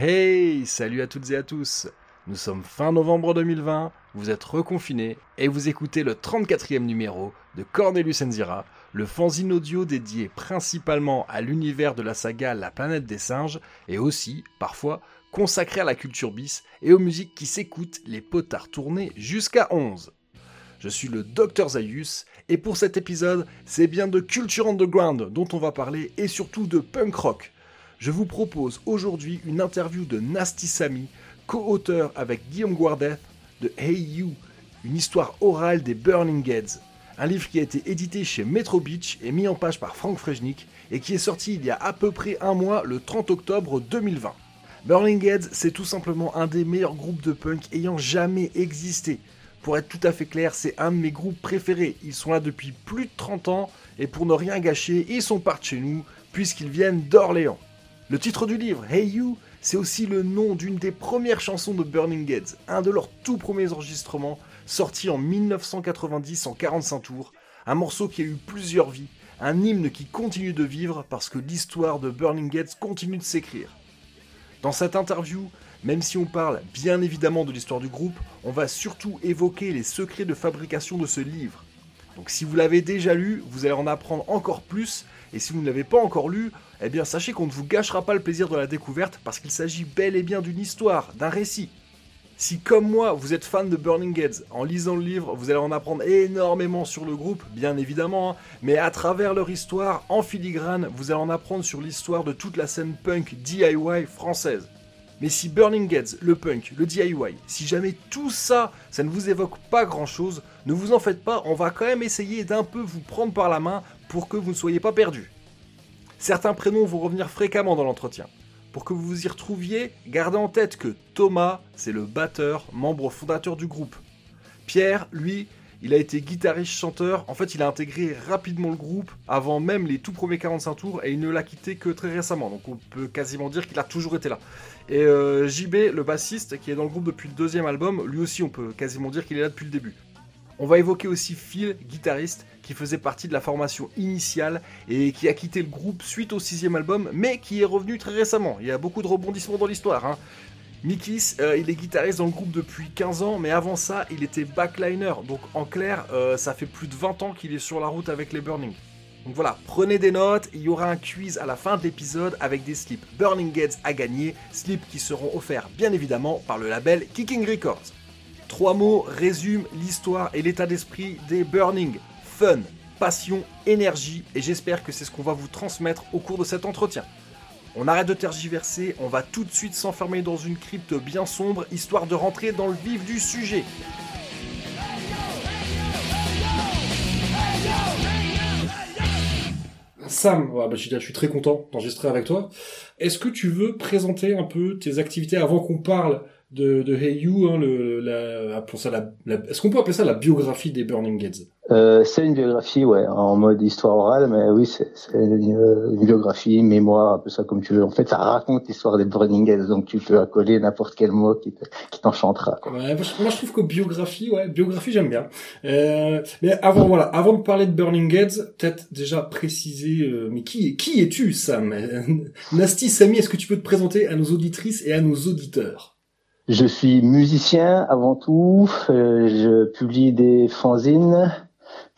Hey, salut à toutes et à tous. Nous sommes fin novembre 2020, vous êtes reconfinés et vous écoutez le 34e numéro de Cornelius Enzira, le fanzine audio dédié principalement à l'univers de la saga La planète des singes et aussi, parfois, consacré à la culture bis et aux musiques qui s'écoutent les potards tournés jusqu'à 11. Je suis le Dr Zayus et pour cet épisode, c'est bien de Culture Underground dont on va parler et surtout de punk rock. Je vous propose aujourd'hui une interview de Nasty co-auteur avec Guillaume Guardeth de Hey You, une histoire orale des Burning Heads, un livre qui a été édité chez Metro Beach et mis en page par Frank Frejnik et qui est sorti il y a à peu près un mois, le 30 octobre 2020. Burning Heads, c'est tout simplement un des meilleurs groupes de punk ayant jamais existé. Pour être tout à fait clair, c'est un de mes groupes préférés. Ils sont là depuis plus de 30 ans et pour ne rien gâcher, ils sont partis chez nous puisqu'ils viennent d'Orléans. Le titre du livre, Hey You, c'est aussi le nom d'une des premières chansons de Burning Heads, un de leurs tout premiers enregistrements, sorti en 1990 en 45 tours, un morceau qui a eu plusieurs vies, un hymne qui continue de vivre parce que l'histoire de Burning Heads continue de s'écrire. Dans cette interview, même si on parle bien évidemment de l'histoire du groupe, on va surtout évoquer les secrets de fabrication de ce livre. Donc si vous l'avez déjà lu, vous allez en apprendre encore plus, et si vous ne l'avez pas encore lu, eh bien sachez qu'on ne vous gâchera pas le plaisir de la découverte parce qu'il s'agit bel et bien d'une histoire, d'un récit. Si comme moi vous êtes fan de Burning Heads, en lisant le livre vous allez en apprendre énormément sur le groupe, bien évidemment, hein, mais à travers leur histoire, en filigrane, vous allez en apprendre sur l'histoire de toute la scène punk DIY française. Mais si Burning Heads, le punk, le DIY, si jamais tout ça, ça ne vous évoque pas grand chose, ne vous en faites pas, on va quand même essayer d'un peu vous prendre par la main pour que vous ne soyez pas perdus. Certains prénoms vont revenir fréquemment dans l'entretien. Pour que vous vous y retrouviez, gardez en tête que Thomas, c'est le batteur, membre fondateur du groupe. Pierre, lui, il a été guitariste-chanteur. En fait, il a intégré rapidement le groupe avant même les tout premiers 45 tours et il ne l'a quitté que très récemment. Donc on peut quasiment dire qu'il a toujours été là. Et euh, JB, le bassiste, qui est dans le groupe depuis le deuxième album, lui aussi on peut quasiment dire qu'il est là depuis le début. On va évoquer aussi Phil, guitariste, qui faisait partie de la formation initiale et qui a quitté le groupe suite au sixième album, mais qui est revenu très récemment. Il y a beaucoup de rebondissements dans l'histoire. Hein. Mikis, euh, il est guitariste dans le groupe depuis 15 ans, mais avant ça, il était backliner. Donc en clair, euh, ça fait plus de 20 ans qu'il est sur la route avec les Burning. Donc voilà, prenez des notes, il y aura un quiz à la fin de l'épisode avec des slips Burning Gates à gagner, slips qui seront offerts bien évidemment par le label Kicking Records. Trois mots résument l'histoire et l'état d'esprit des Burning fun, passion, énergie, et j'espère que c'est ce qu'on va vous transmettre au cours de cet entretien. On arrête de tergiverser, on va tout de suite s'enfermer dans une crypte bien sombre, histoire de rentrer dans le vif du sujet. Sam, bah, je, suis, très content d'enregistrer avec toi. Est-ce que tu veux présenter un peu tes activités avant qu'on parle de, de Hey You, hein, le, la, est-ce qu'on peut appeler ça la biographie des Burning Gates euh, C'est une biographie, ouais, en mode histoire orale, mais oui, c'est une, une, biographie, mémoire, un peu ça comme tu veux. En fait, ça raconte l'histoire des Burning Gates, donc tu peux accoler n'importe quel mot qui t'enchantera. Ouais, moi, je trouve que biographie, ouais, biographie, j'aime bien. Euh, mais avant, voilà, avant de parler de Burning Gates, peut-être déjà préciser, euh, mais qui, qui es-tu, Sam? Nasty, Samy, est-ce que tu peux te présenter à nos auditrices et à nos auditeurs? Je suis musicien avant tout. Euh, je publie des fanzines.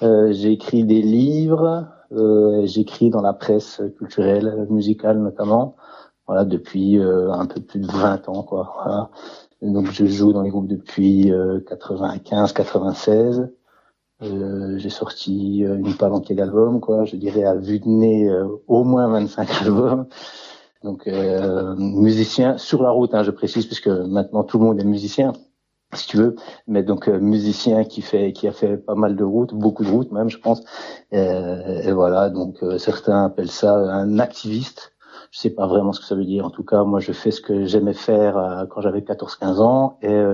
Euh, J'écris des livres. Euh, J'écris dans la presse culturelle, musicale notamment. Voilà, depuis euh, un peu plus de 20 ans, quoi. Voilà. Donc je joue dans les groupes depuis 95, 96. J'ai sorti une palanquée d'albums, quoi. Je dirais à vue de nez au moins 25 albums. Donc euh, musicien sur la route, hein, je précise, puisque maintenant tout le monde est musicien, si tu veux. Mais donc euh, musicien qui fait, qui a fait pas mal de routes, beaucoup de routes même, je pense. Euh, et voilà, donc euh, certains appellent ça un activiste. Je sais pas vraiment ce que ça veut dire. En tout cas, moi, je fais ce que j'aimais faire quand j'avais 14-15 ans et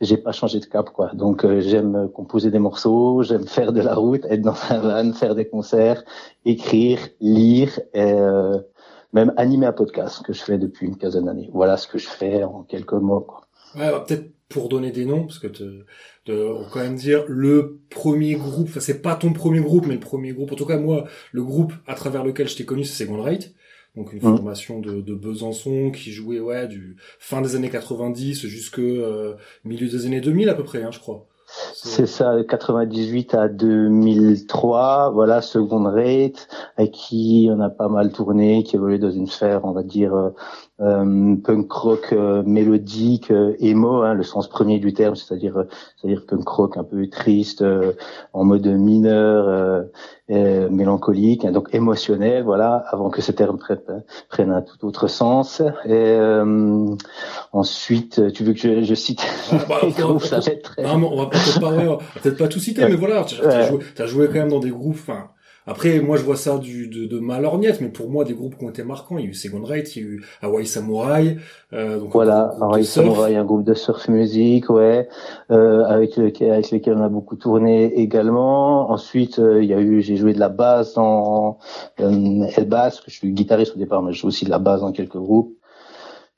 j'ai pas changé de cap, quoi. Donc, j'aime composer des morceaux, j'aime faire de la route, être dans un van, faire des concerts, écrire, lire et même animer un podcast que je fais depuis une quinzaine d'années. Voilà ce que je fais en quelques mots. Quoi. Ouais, bah, peut-être pour donner des noms, parce que te, de, on quand même dire le premier groupe, enfin c'est pas ton premier groupe, mais le premier groupe, en tout cas moi, le groupe à travers lequel je t'ai connu, c'est Second Right. donc une mm. formation de, de, Besançon qui jouait ouais du fin des années 90 jusque euh, milieu des années 2000 à peu près, hein, je crois. C'est ça, 98 à 2003, voilà, Second Rate, avec qui on a pas mal tourné, qui évoluait dans une sphère, on va dire, euh, euh, punk rock euh, mélodique, euh, emo, hein, le sens premier du terme, c'est-à-dire c'est-à-dire punk rock un peu triste, en mode mineur, mélancolique, hein, donc émotionnel, voilà, avant que ce terme prenne, un tout autre sens. Et ensuite, tu veux que je, je cite ah, bah, ça va être très... Non, on va peut-être pas, peut-être pas tout citer, mais voilà, tu as, joué, as joué quand même dans des groupes, enfin après, moi, je vois ça du, de, de ma lorgnette, mais pour moi, des groupes qui ont été marquants, il y a eu Second Rate, il y a eu Hawaii Samurai. Euh, donc voilà, Hawaii Samurai, un groupe de surf music, ouais, euh, avec, lequel, avec lesquels on a beaucoup tourné également. Ensuite, euh, il y a eu, j'ai joué de la basse dans euh, El Bass, je suis guitariste au départ, mais je joue aussi de la basse dans quelques groupes.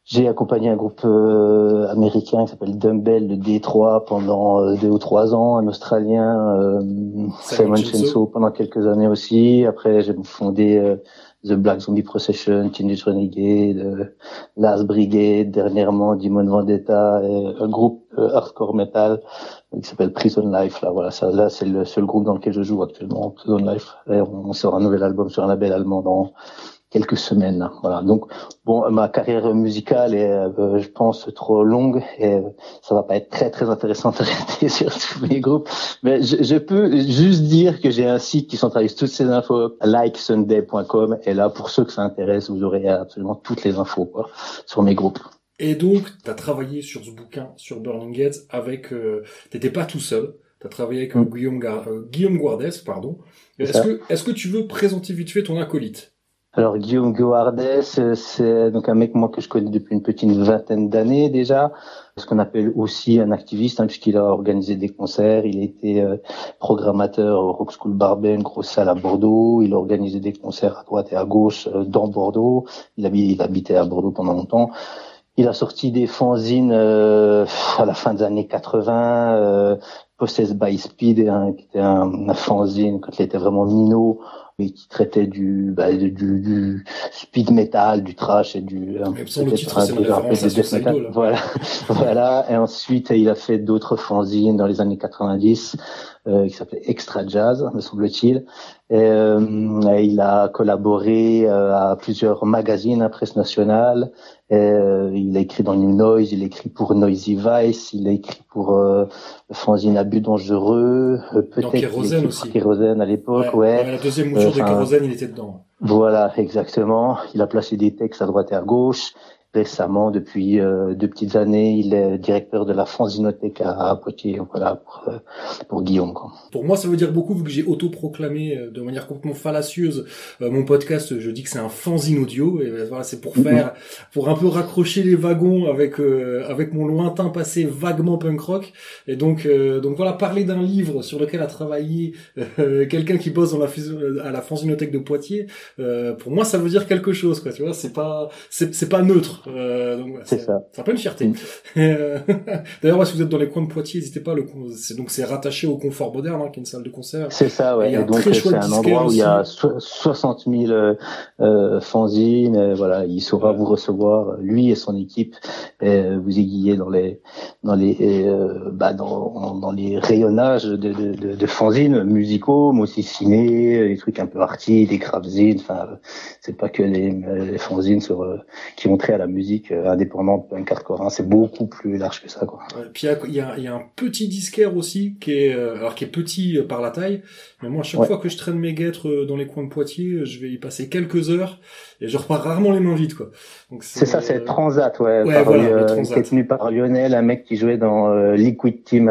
J'ai accompagné un groupe euh, américain qui s'appelle Dumbbell de Détroit pendant euh, deux ou trois ans, un Australien, euh, Simon Chenso pendant quelques années aussi. Après, j'ai fondé euh, The Black Zombie Procession, Teenage Renegade, Last Brigade, dernièrement Demon Vendetta, un groupe hardcore metal qui s'appelle Prison Life. Là, voilà, ça, là c'est le seul groupe dans lequel je joue actuellement, Prison Life. Et on sort un nouvel album sur un label allemand dans quelques semaines. Voilà. Donc bon, ma carrière musicale est, euh, je pense, trop longue et ça va pas être très très intéressant de rester sur tous les groupes. Mais je, je peux juste dire que j'ai un site qui centralise toutes ces infos, likesunday.com. Et là, pour ceux que ça intéresse, vous aurez absolument toutes les infos quoi, sur mes groupes. Et donc, tu as travaillé sur ce bouquin, sur Burning Gates, avec... Euh, t'étais pas tout seul. Tu as travaillé avec mm. Guillaume, euh, Guillaume Guardès, pardon. Est-ce que, est-ce que tu veux présenter vite fait ton acolyte? Alors Guillaume Guardès, c'est donc un mec moi que je connais depuis une petite vingtaine d'années déjà, ce qu'on appelle aussi un activiste hein, puisqu'il a organisé des concerts, il a été euh, programmateur au Rock School Barbet, une grosse salle à Bordeaux, il a organisé des concerts à droite et à gauche euh, dans Bordeaux, il, il habitait à Bordeaux pendant longtemps. Il a sorti des fanzines euh, à la fin des années 80, euh, Possessed by Speed, hein, qui était un, un fanzine quand il était vraiment minot, mais qui traitait du, bah, du, du, speed metal, du trash et du un, le titre, un, peu, un peu Voilà, voilà. Et ensuite, il a fait d'autres fanzines dans les années 90 euh, qui s'appelait Extra Jazz, me semble-t-il. Et, euh, il a collaboré euh, à plusieurs magazines à presse nationale. Euh, il a écrit dans New Noise, il a écrit pour Noisy Vice, il a écrit pour euh, fanzine Abus dangereux, peut-être Kérosène aussi. Kérosène à l'époque, ouais. La deuxième mouture de Kérosène, il était dedans. Voilà, exactement. Il a placé des textes à droite et à gauche récemment, depuis euh, deux petites années, il est directeur de la Fanzinothèque à, Poitiers, voilà, pour, euh, pour Guillaume. Quoi. Pour moi, ça veut dire beaucoup, vu que j'ai autoproclamé euh, de manière complètement fallacieuse mon podcast, je dis que c'est un fanzine audio, et voilà, c'est pour faire, pour un peu raccrocher les wagons avec avec mon lointain passé vaguement punk rock, et donc donc voilà, parler d'un livre sur lequel a travaillé quelqu'un qui bosse dans la à la Fanzinothèque de Poitiers, pour moi, ça veut dire quelque chose, quoi, tu vois, c'est pas c'est pas neutre. Euh, donc c'est ça. C'est un peu une fierté. Mm. Euh, d'ailleurs, si vous êtes dans les coins de Poitiers, n'hésitez pas. Le c'est donc c'est rattaché au Confort Moderne, hein, qui est une salle de concert. C'est ça, ouais. Et, donc c'est un endroit où il y a 60 000 euh, euh, fanzines. Euh, voilà, il saura vous recevoir, lui et son équipe, et vous aiguiller dans les dans les bah dans dans les rayonnages de de, de, de fanzines musicaux, mais aussi ciné, des trucs un peu arty, des grapzines. Enfin, c'est pas que les, les fanzines sur qui vont à la musique euh, indépendante punk hardcore. Hein. C'est beaucoup plus large que ça, quoi. puis il y a, y a, un petit disquaire aussi qui est, euh, alors qui est petit euh, par la taille, mais moi à chaque fois que je traîne mes guêtres dans les coins de Poitiers, je vais y passer quelques heures et je repars rarement les mains vides, quoi. C'est ça, c'est Transat, ouais. ouais voilà, tenu par Lionel, un mec qui jouait dans Liquid Team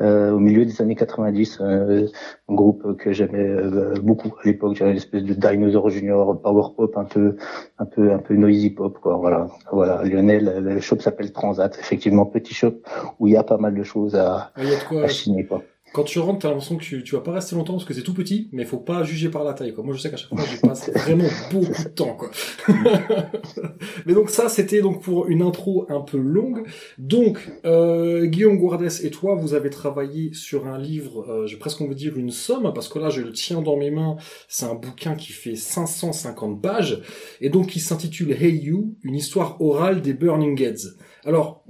au milieu des années 90, un groupe que j'aimais beaucoup à l'époque. J'avais une espèce de dinosaure junior, power pop, un peu, un peu, un peu noisy pop, quoi voilà, voilà. Lionel, le shop s'appelle Transat, effectivement petit shop où il y a pas mal de choses à, à chiner quoi. Quand tu rentres, t'as l'impression que tu, tu vas pas rester longtemps parce que c'est tout petit, mais faut pas juger par la taille. Quoi. Moi, je sais qu'à chaque fois, j'y passe vraiment beaucoup de temps. Quoi. mais donc ça, c'était donc pour une intro un peu longue. Donc, euh, Guillaume Guardès et toi, vous avez travaillé sur un livre, euh, j'ai presque envie de dire une somme, parce que là, je le tiens dans mes mains. C'est un bouquin qui fait 550 pages, et donc qui s'intitule Hey You, une histoire orale des Burning Heads. Alors,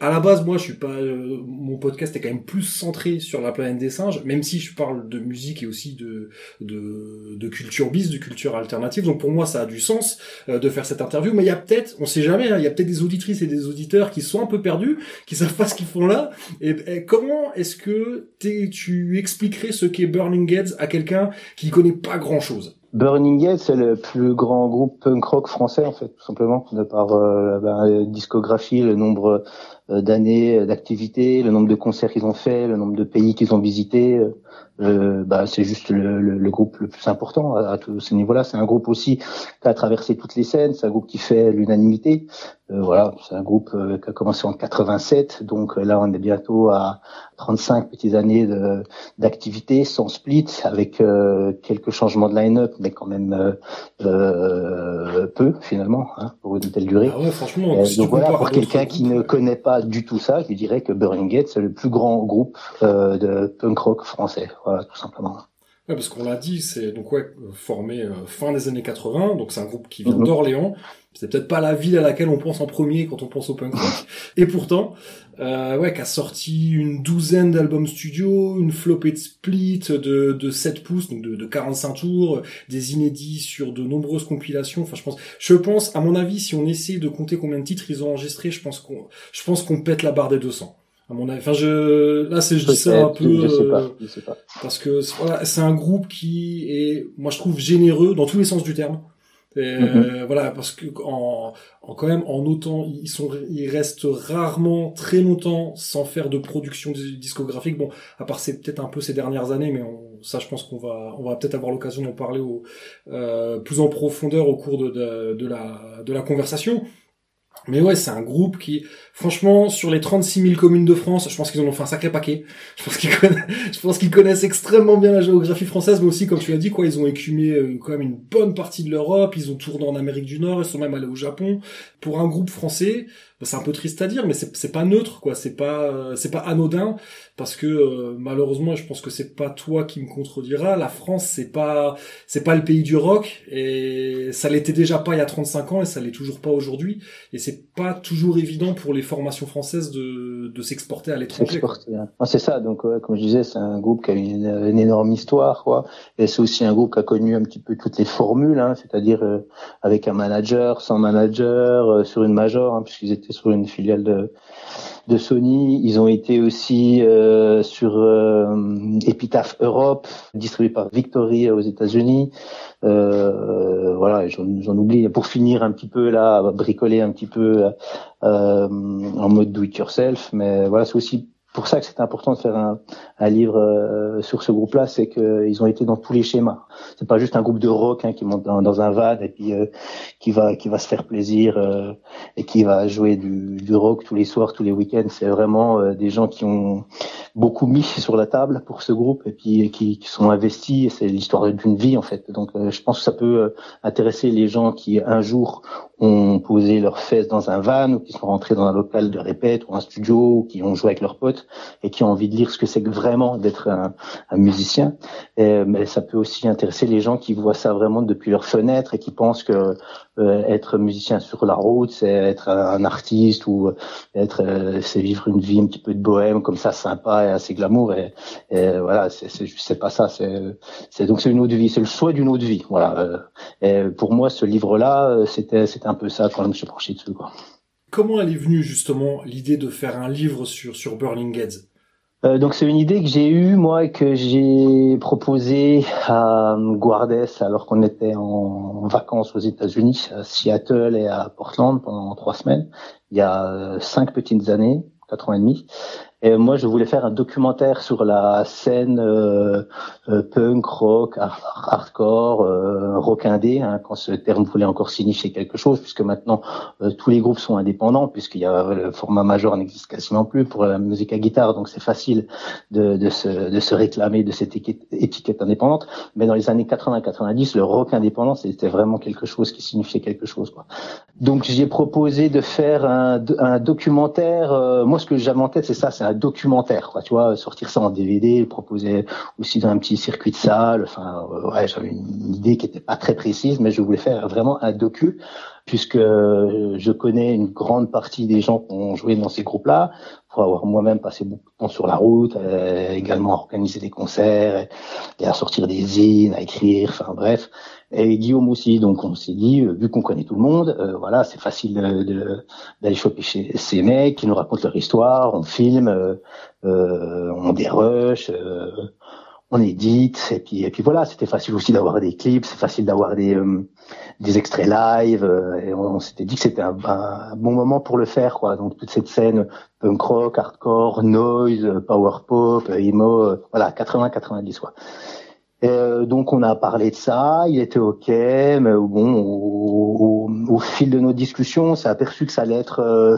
à la base, moi, je suis pas. Euh, mon podcast est quand même plus centré sur la planète des singes, même si je parle de musique et aussi de de, de culture bis, de culture alternative. Donc pour moi, ça a du sens euh, de faire cette interview. Mais il y a peut-être, on sait jamais, hein, il y a peut-être des auditrices et des auditeurs qui sont un peu perdus, qui savent pas ce qu'ils font là. Et, comment est-ce que tu expliquerais ce qu'est Burning Heads à quelqu'un qui connaît pas grand-chose? Burning Head, c'est le plus grand groupe punk rock français en fait, tout simplement, de par euh, la discographie, le nombre d'années d'activité, le nombre de concerts qu'ils ont fait, le nombre de pays qu'ils ont visités. Euh, euh, bah, c'est juste le, le, le, groupe le plus important à, à tous ces niveaux-là. C'est un groupe aussi qui a traversé toutes les scènes. C'est un groupe qui fait l'unanimité. Euh, voilà, c'est un groupe euh, qui a commencé en 87, donc euh, là on est bientôt à 35 petites années d'activité sans split, avec quelques changements de line-up, mais quand même peu finalement hein, pour une telle durée. Ah ouais, franchement. donc voilà, pour quelqu'un qui ne connaît pas du tout ça, je dirais que Burning Gate c'est le plus grand groupe de punk rock français. Voilà, tout simplement. Ouais, parce qu'on l'a dit, c'est donc ouais formé fin des années 80, donc c'est un groupe qui vient mhm. d'Orléans. C'est peut-être pas la ville à laquelle on pense en premier quand on pense au punk rock. Et pourtant, euh, ouais, qui a sorti une douzaine d'albums studio, une flopée de split de, de 7 pouces, donc de, de 45 tours, des inédits sur de nombreuses compilations. Enfin, je pense, je pense, à mon avis, si on essaie de compter combien de titres ils ont enregistrés, je pense qu'on, je pense qu'on pète la barre des 200 à mon avis. Enfin, je là, c'est je dis ça un peu je sais pas, je sais pas. parce que voilà, c'est un groupe qui est, moi, je trouve généreux dans tous les sens du terme. Euh, voilà, parce que en, en, quand même en autant ils sont ils restent rarement très longtemps sans faire de production discographique. Bon, à part c'est peut-être un peu ces dernières années, mais on, ça je pense qu'on va on va peut-être avoir l'occasion d'en parler au, euh, plus en profondeur au cours de, de, de la de la conversation. Mais ouais, c'est un groupe qui, franchement, sur les 36 000 communes de France, je pense qu'ils en ont fait un sacré paquet. Je pense qu'ils connaissent, extrêmement bien la géographie française, mais aussi, comme tu l'as dit, quoi, ils ont écumé euh, quand même une bonne partie de l'Europe, ils ont tourné en Amérique du Nord, ils sont même allés au Japon. Pour un groupe français, bah, c'est un peu triste à dire, mais c'est pas neutre, quoi. C'est pas, c'est pas anodin, parce que euh, malheureusement, je pense que c'est pas toi qui me contrediras. La France, c'est pas, c'est pas le pays du rock, et ça l'était déjà pas il y a 35 ans, et ça l'est toujours pas aujourd'hui. Et c'est pas toujours évident pour les formations françaises de, de s'exporter à l'étranger. Hein. c'est ça. Donc, comme je disais, c'est un groupe qui a une, une, énorme histoire, quoi. Et c'est aussi un groupe qui a connu un petit peu toutes les formules, hein, c'est-à-dire euh, avec un manager, sans manager, euh, sur une major, hein, puisqu'ils étaient sur une filiale de, de Sony. Ils ont été aussi euh, sur euh, Epitaph Europe, distribué par Victory aux États-Unis. Euh, voilà, j'en oublie. Pour finir un petit peu là, bricoler un petit peu euh, en mode do it yourself. Mais voilà, c'est aussi pour ça que c'est important de faire un, un livre euh, sur ce groupe-là, c'est qu'ils ont été dans tous les schémas. C'est pas juste un groupe de rock hein, qui monte dans, dans, un van et puis euh, qui va qui va se faire plaisir euh, et qui va jouer du, du, rock tous les soirs, tous les week-ends. C'est vraiment des gens qui ont beaucoup mis sur la table pour ce groupe et puis qui, qui sont investis. C'est l'histoire d'une vie en fait. Donc je pense que ça peut intéresser les gens qui un jour ont posé leurs fesses dans un van ou qui sont rentrés dans un local de répète ou un studio ou qui ont joué avec leurs potes et qui ont envie de lire ce que c'est vraiment d'être un, un, musicien. Et, mais ça peut aussi intéresser les gens qui voient ça vraiment depuis leur fenêtre et qui pensent que euh, être musicien sur la route, c'est être un artiste ou être euh, c'est vivre une vie un petit peu de bohème comme ça, sympa et assez glamour. Et, et voilà, c'est pas ça. C'est donc c'est une autre vie, c'est le souhait d'une autre vie. Voilà. Euh, pour moi, ce livre-là, c'était c'était un peu ça quand je me suis penché dessus. Quoi. Comment elle est venue justement l'idée de faire un livre sur sur Burning Heads? Euh, donc c'est une idée que j'ai eue moi que j'ai proposée à Guardes alors qu'on était en, vacances aux États-Unis, à Seattle et à Portland pendant trois semaines, il y a cinq petites années, quatre ans et demi. Et moi, je voulais faire un documentaire sur la scène euh, euh, punk, rock, hardcore, euh, rock indé, hein, quand ce terme voulait encore signifier quelque chose, puisque maintenant tous les groupes sont indépendants, puisqu'il y a le format majeur n'existe quasiment plus pour la musique à guitare, donc c'est facile de, se, réclamer de cette étiquette, indépendante. Mais dans les années 80-90, le rock indépendant, c'était vraiment quelque chose qui signifiait quelque chose. Quoi. Donc j'ai proposé de faire un, un documentaire. moi, ce que j'avais en tête, c'est ça, c'est documentaire, quoi, tu vois, sortir ça en DVD, proposer aussi dans un petit circuit de salle. Enfin, euh, ouais, j'avais une idée qui était pas très précise, mais je voulais faire vraiment un docu, puisque je connais une grande partie des gens qui ont joué dans ces groupes-là, pour avoir moi-même passé beaucoup de temps sur la route, euh, également à organiser des concerts et, à sortir des zines, à écrire, enfin bref et Guillaume aussi. Donc on s'est dit, euh, vu qu'on connaît tout le monde, euh, voilà, c'est facile d'aller choper chez ces mecs qui nous racontent leur histoire, on filme, euh, on dérush, on édite, et puis et puis voilà, c'était facile aussi d'avoir des clips, c'est facile d'avoir des des extraits live, et on, s'était dit que c'était un, bon moment pour le faire, quoi. Donc toute cette scène punk rock, hardcore, noise, power pop, emo, voilà, 80-90 quoi. Euh, donc on a parlé de ça, il était ok, mais bon, au, au, fil de nos discussions, on s'est aperçu que ça allait être euh,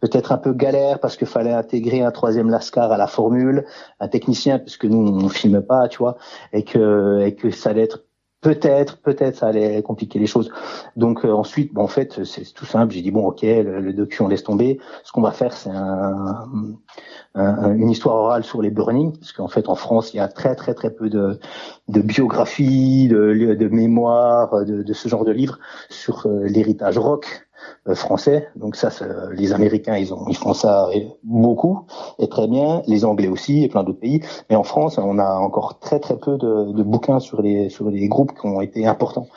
peut-être un peu galère parce qu'il fallait intégrer un troisième lascar à la formule, un technicien puisque nous on filme pas, tu vois, et que et que ça allait être peut-être, peut-être ça allait compliquer les choses. Donc euh, ensuite, bon, en fait, c'est tout simple. J'ai dit bon, ok, le, le, docu on laisse tomber. Ce qu'on va faire, c'est un, une histoire orale sur les burnings, parce qu'en fait en France, il y a très très très peu de, de biographies, de, de mémoires, de, de, ce genre de livres sur euh, l'héritage rock français. Donc ça, les Américains, ils, ont, ils font ça beaucoup et très bien. Les Anglais aussi et plein d'autres pays. Mais en France, on a encore très très peu de, de bouquins sur les sur les groupes qui ont été importants.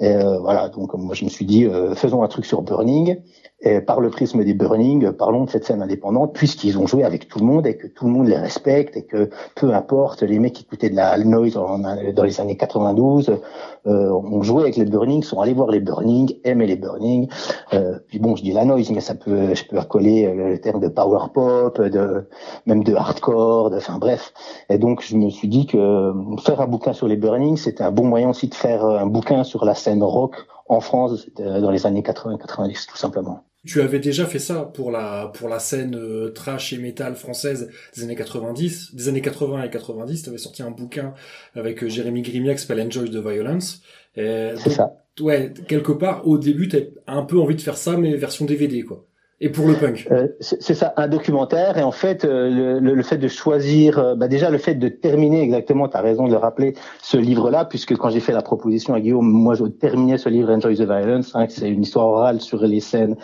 Et euh, voilà, donc moi je me suis dit, euh, faisons un truc sur Burning. Et par le prisme des Burning, parlons de cette scène indépendante, puisqu'ils ont joué avec tout le monde et que tout le monde les respecte et que peu importe, les mecs qui écoutaient de la noise dans les années 92 euh, ont joué avec les Burning, sont allés voir les Burning, aimaient les Burning. Euh, puis bon, je dis la noise, mais ça peut, je peux accoler euh, le terme de power pop, de même de hardcore, de, enfin bref. Et donc je me suis dit que faire un bouquin sur les Burning, c'était un bon moyen aussi de faire un bouquin sur la scène rock en France dans les années 80-90 tout simplement. Tu avais déjà fait ça pour la pour la scène euh, trash et metal française des années 90, des années 80 et 90. Tu avais sorti un bouquin avec euh, Jérémy Grimiac qui s'appelle Enjoy the Violence. C'est ça. Ouais, quelque part au début, t'as un peu envie de faire ça, mais version DVD quoi. Et pour le punk. Euh, c'est ça, un documentaire. Et en fait, euh, le, le, fait de choisir, euh, bah déjà le fait de terminer exactement, tu as raison de le rappeler, ce livre-là, puisque quand j'ai fait la proposition à Guillaume, moi je terminais ce livre Enjoy the Violence, hein, c'est une histoire orale sur les scènes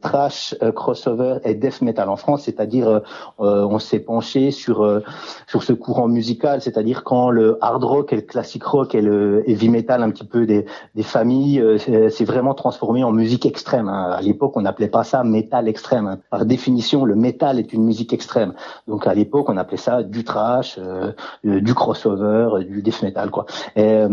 trash, crossover et death metal en France, c'est-à-dire on s'est penché sur sur ce courant musical, c'est-à-dire quand le hard rock et le classic rock et le heavy metal un petit peu des, des familles, c'est vraiment transformé en musique extrême. Hein. À l'époque, on n'appelait pas ça extrême. Hein. Par définition, le métal est une musique extrême. Donc à l'époque, on appelait ça du trash, euh, euh, du crossover, euh, du death metal, quoi. Et,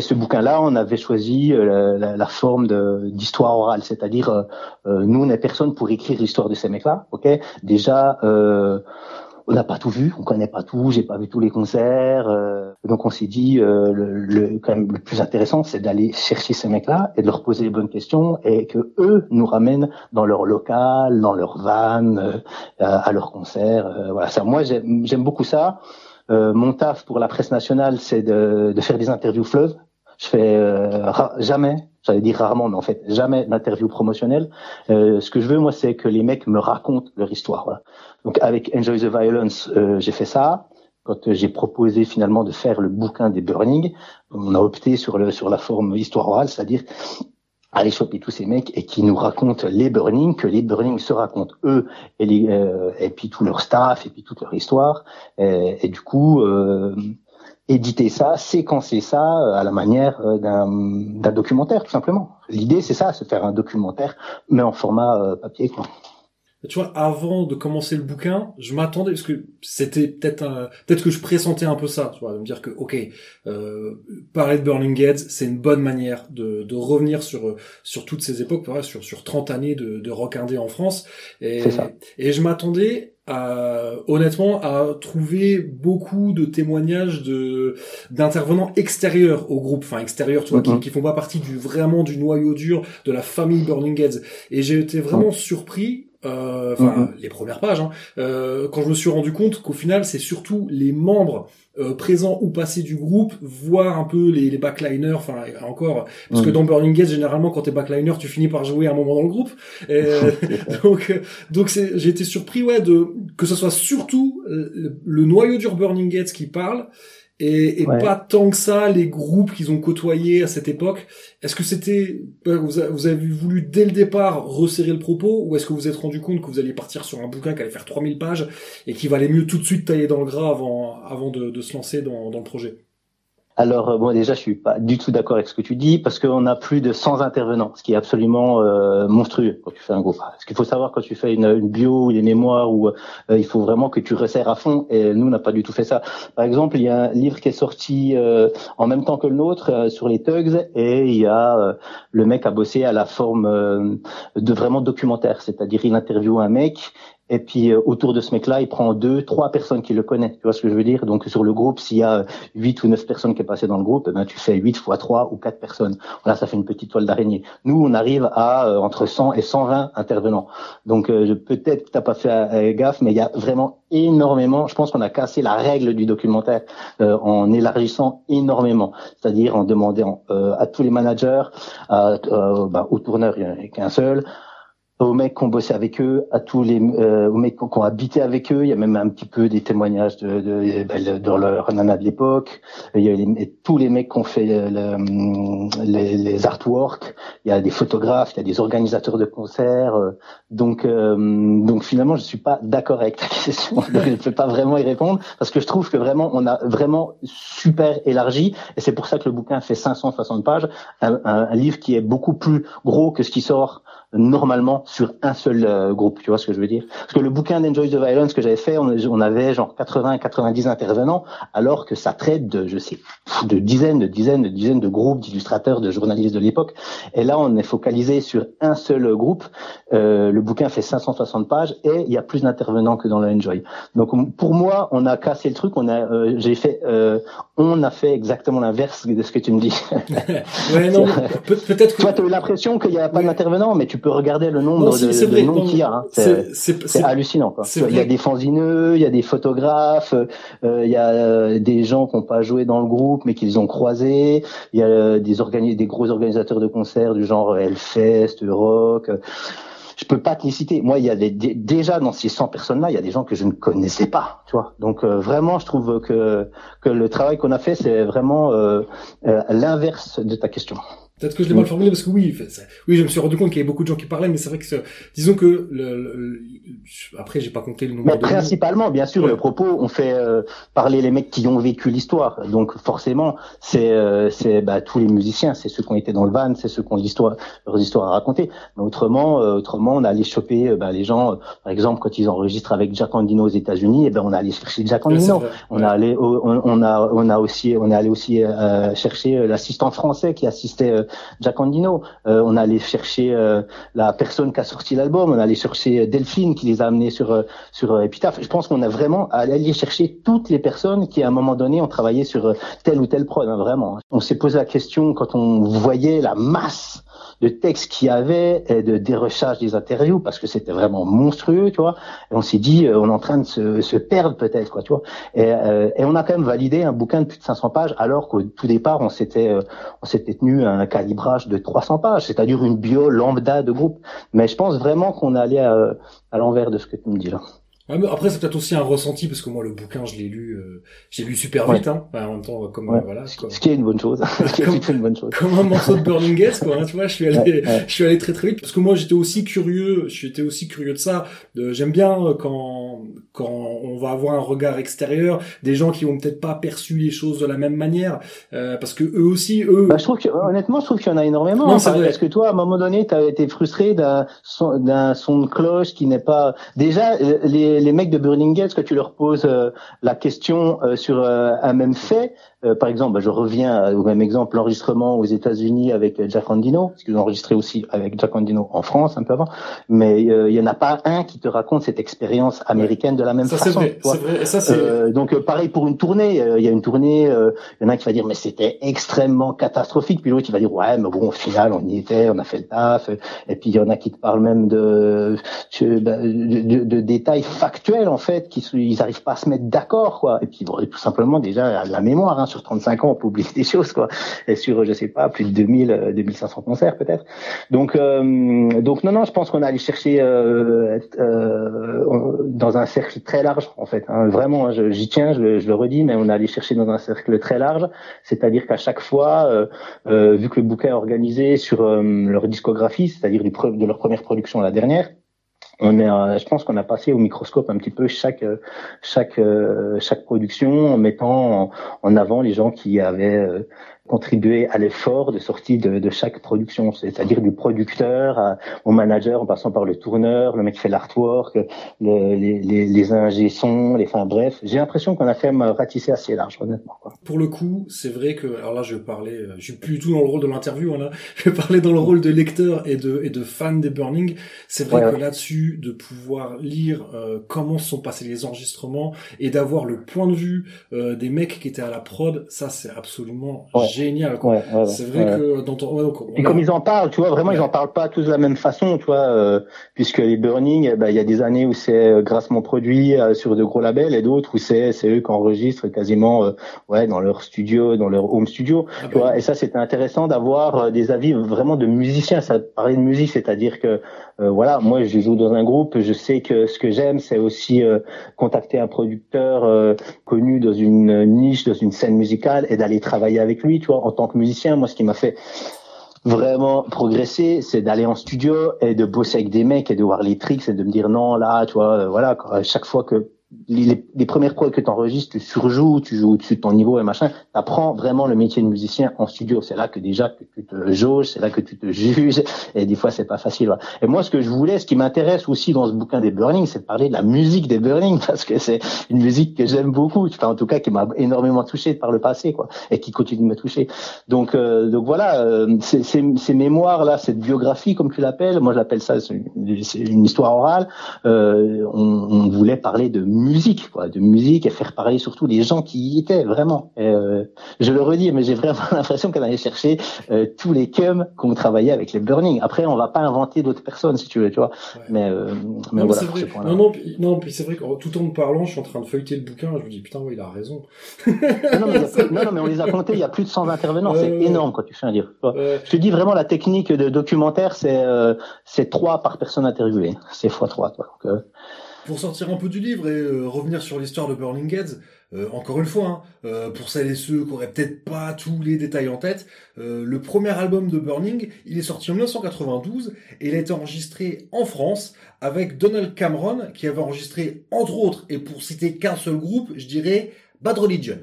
ce bouquin-là, on avait choisi la, la, forme d'histoire orale, c'est-à-dire nous, on n'est personne pour écrire l'histoire de ces mecs-là, ok? Déjà. Euh, on n'a pas tout vu, on connaît pas tout, j'ai pas vu tous les concerts. Euh, donc on s'est dit euh, le, le, quand même le plus intéressant, c'est d'aller chercher ces mecs-là et de leur poser les bonnes questions et que eux nous ramènent dans leur local, dans leur van, euh, à leur concert. voilà, ça, moi j'aime beaucoup ça. mon taf pour la presse nationale, c'est de, de faire des interviews fleuves. Je fais jamais j'allais dire rarement, mais en fait jamais d'interview promotionnelle. Euh, ce que je veux, moi, c'est que les mecs me racontent leur histoire. Voilà. Donc avec Enjoy the Violence, euh, j'ai fait ça. Quand j'ai proposé finalement de faire le bouquin des Burning, on a opté sur le sur la forme histoire orale, c'est-à-dire aller choper tous ces mecs et qui nous racontent les Burning, que les Burning se racontent eux et, les, euh, et puis tout leur staff et puis toute leur histoire. Et, et du coup, euh, éditer ça, séquencer ça euh, à la manière euh, d'un documentaire, tout simplement. L'idée, c'est ça, se faire un documentaire, mais en format euh, papier, quoi. tu vois, avant de commencer le bouquin, je m'attendais parce que c'était peut-être peut-être que je pressentais un peu ça, tu vois, de me dire que ok, euh, parler de Burning Heads, c'est une bonne manière de, de revenir sur sur toutes ces époques, sur sur 30 années de, de rock indé en France, et, et je m'attendais à, honnêtement à trouver beaucoup de témoignages de d'intervenants extérieurs au groupe, enfin extérieurs, tu vois, qui, mm-hmm. qui font pas partie du vraiment du noyau dur de la famille Burning Heads. Et j'ai été vraiment surpris euh, enfin mm-hmm. les premières pages, hein, euh, quand je me suis rendu compte qu'au final c'est surtout les membres euh, présents ou passés du groupe, voire un peu les, les backliners, enfin encore, parce que mm. dans Burning Gates généralement quand t'es backliner tu finis par jouer un moment dans le groupe, donc donc c'est j'ai été surpris ouais de que ce soit surtout le, le noyau dur Burning Gates qui parle et, et pas tant que ça les groupes qu'ils ont côtoyés à cette époque. Est-ce que c'était euh, vous, avez voulu dès le départ resserrer le propos ou est-ce que vous vous êtes rendu compte que vous alliez partir sur un bouquin qui allait faire 3000 pages et qu'il valait mieux tout de suite tailler dans le gras avant avant de, de se lancer dans, dans le projet? Alors euh, bon, déjà, je suis pas du tout d'accord avec ce que tu dis parce qu'on a plus de 100 intervenants, ce qui est absolument euh, monstrueux quand tu fais un groupe. Ce qu'il faut savoir quand tu fais une, bio ou des mémoires, où euh, il faut vraiment que tu resserres à fond. Et nous, on n'a pas du tout fait ça. Par exemple, il y a un livre qui est sorti en même temps que le nôtre sur les Tugs, et il y a le mec a bossé à la forme de vraiment documentaire, c'est-à-dire il interviewe un mec et puis euh, autour de ce mec-là, il prend deux, trois personnes qui le connaissent. Tu vois ce que je veux dire? Donc sur le groupe, s'il y a huit ou neuf personnes qui est passé dans le groupe, eh ben tu fais huit fois trois ou quatre personnes. Voilà, ça fait une petite toile d'araignée. Nous, on arrive à euh, entre 100 et 120 intervenants. Donc euh, peut-être que t'as pas fait gaffe, mais il y a vraiment énormément. Je pense qu'on a cassé la règle du documentaire en élargissant énormément, c'est-à-dire en demandant à tous les managers, bah, aux tourneurs, il n'y en a qu'un seul aux mecs qui ont bossé avec eux, à tous les euh, aux mecs qui ont habité avec eux. Il y a même un petit peu des témoignages de, de, de, de leur nana de l'époque. Il y a les, tous les mecs qui ont fait le, les, les, artworks. Il y a des photographes, il y a des organisateurs de concerts. Donc, euh, donc finalement, je suis pas d'accord avec ta question. je ne peux pas vraiment y répondre parce que je trouve que vraiment, on a vraiment super élargi. Et c'est pour ça que le bouquin fait 560 pages, un, un livre qui est beaucoup plus gros que ce qui sort normalement sur un seul euh, groupe. Tu vois ce que je veux dire? Parce que le bouquin d'Enjoy the Violence que j'avais fait, on, avait genre 80 90 intervenants, alors que ça traite de, je sais, de dizaines, de dizaines, de dizaines de groupes d'illustrateurs, de journalistes de l'époque. Et là, on est focalisé sur un seul groupe. Euh, le bouquin fait 560 pages et il y a plus d'intervenants que dans le Enjoy. Donc pour moi, on a cassé le truc. On a, euh, j'ai fait, euh, on a fait exactement l'inverse de ce que tu me dis. ouais, non, peut-être que... Toi, tu as eu l'impression qu'il n'y a pas d'intervenants, mais tu peux regarder le nombre de, de noms qu'il y a. Hein. C'est hallucinant. Quoi. Il y a des fanzineux, il y a des photographes, euh, il y a euh, des gens qui n'ont pas joué dans le groupe mais qu'ils ont croisés. Il y a euh, des, organi des gros organisateurs de concerts du genre Hellfest, Rock je peux pas te les citer. Moi, il y a des, déjà dans ces 100 personnes-là, il y a des gens que je ne connaissais pas, tu vois. Donc vraiment, je trouve que que le travail qu'on a fait, c'est vraiment euh, l'inverse de ta question. Peut-être que je l'ai mal formulé parce que oui, oui, je me suis rendu compte qu'il y avait beaucoup de gens qui parlaient, mais c'est vrai que disons que le, le, après j'ai pas compté le nombre. Mais principalement, bien sûr, le propos, on fait euh, parler les mecs qui ont vécu l'histoire. Donc forcément, c'est euh, c'est bah, tous les musiciens, c'est ceux qui ont été dans le van, c'est ceux qui ont l'histoire, leurs histoires à raconter. Mais autrement, euh, autrement, on allait choper bah, les gens. par exemple, quand ils enregistrent avec Jack Andino aux États-Unis, et eh ben on allait chercher Jack Andino. on a allé, on, on, a on a aussi on est allé aussi chercher l'assistant français qui assistait Jack Andino. Euh, on allait chercher euh, la personne qui a sorti l'album. On allait chercher Delphine qui les a amenés sur euh, sur Epitaph. Je pense qu'on a vraiment allé chercher toutes les personnes qui à un moment donné ont travaillé sur tel ou tel prod. Hein, vraiment. On s'est posé la question quand on voyait la masse de textes qu'il y avait et de dérochage des interviews parce que c'était vraiment monstrueux, tu vois. Et on s'est dit, on est en train de se, se perdre peut-être, quoi, tu vois. Et, et, on a quand même validé un bouquin de plus de 500 pages alors qu'au tout départ, on s'était on s'était tenu à un calibrage de 300 pages, c'est-à-dire une bio lambda de groupe. Mais je pense vraiment qu'on est allé à, à l'envers de ce que tu me dis là. Après, c'est peut-être aussi un ressenti parce que moi, le bouquin, je l'ai lu, euh, j'ai lu super vite, hein. en même temps, comme voilà. Ce qui est une bonne chose. ce qui est une bonne chose. Comme un morceau de Burning Gates, quoi. Hein, tu vois, je suis allé, je suis allé très très vite parce que moi, j'étais aussi curieux. J'étais aussi curieux de ça. J'aime bien euh, quand quand on va avoir un regard extérieur, des gens qui ont peut-être pas perçu les choses de la même manière, euh, parce que eux aussi, eux. Bah, je trouve que honnêtement, je trouve qu'il y en a énormément. Non, hein, Parce que toi, à un moment donné, tu as été frustré d'un son, d'un son de cloche qui n'est pas. Déjà, les, les mecs de Burning Gates, que tu leur poses euh, la question euh, sur un même fait, euh, par exemple, bah, je reviens au même exemple, l'enregistrement aux États-Unis avec euh, Jack Andino, parce qu'ils ont enregistré aussi avec Jack Andino en France un peu avant, mais euh, il y en a pas un qui te raconte cette expérience américaine de la même façon. Vrai, vrai. Ça, euh, donc pareil pour une tournée, il y a une tournée, il y en a un qui va dire mais c'était extrêmement catastrophique, puis l'autre qui va dire ouais mais bon au final on y était, on a fait le taf, et puis il y en a qui te parlent même de bah, de, de, détails factuels en fait, qui ils arrivent pas à se mettre d'accord quoi, et puis bon, tout simplement déjà la mémoire. Hein, sur 35 ans, on peut oublier des choses, quoi. Et sur, je sais pas, plus de 2000, 2500 euh, concerts, peut-être. Donc, euh, donc non, non, je pense qu'on a allé chercher euh, euh, dans un cercle très large, en fait. Hein. Vraiment, j'y tiens, je, je, le redis, mais on a allé chercher dans un cercle très large. C'est-à-dire qu'à chaque fois, vu que le bouquin est organisé sur leur discographie, c'est-à-dire de leur première production à la dernière, on est, euh, je pense qu'on a passé au microscope un petit peu chaque euh, chaque euh, chaque production en mettant en, avant les gens qui avaient contribuer à l'effort de sortie de, de chaque production, c'est-à-dire du producteur au manager en passant par le tourneur, le mec qui fait l'artwork, le, les, les, les ingé sons, les enfin bref, j'ai l'impression qu'on a fait ratisser assez large honnêtement. Quoi. Pour le coup, c'est vrai que alors là je vais parler, euh, je suis plus du tout dans le rôle de l'interview, hein, je vais parler dans le rôle de lecteur et de et de fan des Burning. C'est vrai que là-dessus de pouvoir lire euh, comment sont passés les enregistrements et d'avoir le point de vue euh, des mecs qui étaient à la prod, ça c'est absolument génial. Ouais, c'est vrai que dans ton... et comme ils en parlent, tu vois, vraiment ils en parlent pas tous de la même façon, tu vois, euh, puisque les Burning, eh ben, il y a des années où c'est euh, grâce mon produit euh, sur de gros labels et d'autres où c'est c'est eux qui enregistrent quasiment euh, ouais dans leur studio, dans leur home studio, ah tu bah vois. Et ça c'était intéressant d'avoir des avis vraiment de musiciens. Ça parlait de musique, c'est-à-dire que voilà, moi je joue dans un groupe, je sais que ce que j'aime c'est aussi contacter un producteur connu dans une niche, dans une scène musicale et d'aller travailler avec lui, tu vois. En tant que musicien, moi, ce qui m'a fait vraiment progresser, c'est d'aller en studio et de bosser avec des mecs et de voir les tricks et de me dire non, là, tu vois, voilà, chaque fois que les, les, premières prods que tu enregistres, tu surjoues, tu joues au-dessus de ton niveau et machin, tu apprends vraiment le métier de musicien en studio. C'est là que déjà que tu te jauges, c'est là que tu te juges, et des fois c'est pas facile. Et moi, ce que je voulais, ce qui m'intéresse aussi dans ce bouquin des Burning, c'est de parler de la musique des Burning, parce que c'est une musique que j'aime beaucoup, enfin, en tout cas qui m'a énormément touché par le passé, quoi, et qui continue de me toucher. Donc, euh, donc voilà, euh, ces, ces, mémoires là, cette biographie comme tu l'appelles, moi je l'appelle ça, c'est une, histoire orale. Euh, on, on voulait parler de musique, quoi, de musique et faire parler surtout les gens qui y étaient vraiment. Euh, je le redis, mais j'ai vraiment l'impression qu'on allait chercher euh, tous les cums qu'on travaillait avec les Burning. Après, on va pas inventer d'autres personnes, si tu veux, tu vois. Mais, euh, mais voilà. Vrai. Non, non, puis, non, puis c'est vrai que tout en me parlant, je suis en train de feuilleter le bouquin, je me dis putain, oui, il a raison. Non, mais non, non, mais on les a comptés. Il y a plus de 100 intervenants. c'est énorme quand tu fais un livre. Je te dis vraiment la technique de documentaire, c'est euh, c'est trois par personne interviewée. C'est fois trois. Quoi. Donc, euh, pour sortir un peu du livre et euh, revenir sur l'histoire de Burning Heads, euh, encore une fois, hein, euh, pour celles et ceux qui auraient peut-être pas tous les détails en tête, le premier album de Burning, il est sorti en 1992 et il a été enregistré en France avec Donald Cameron qui avait enregistré entre autres, et pour citer qu'un seul groupe, je dirais Bad Religion.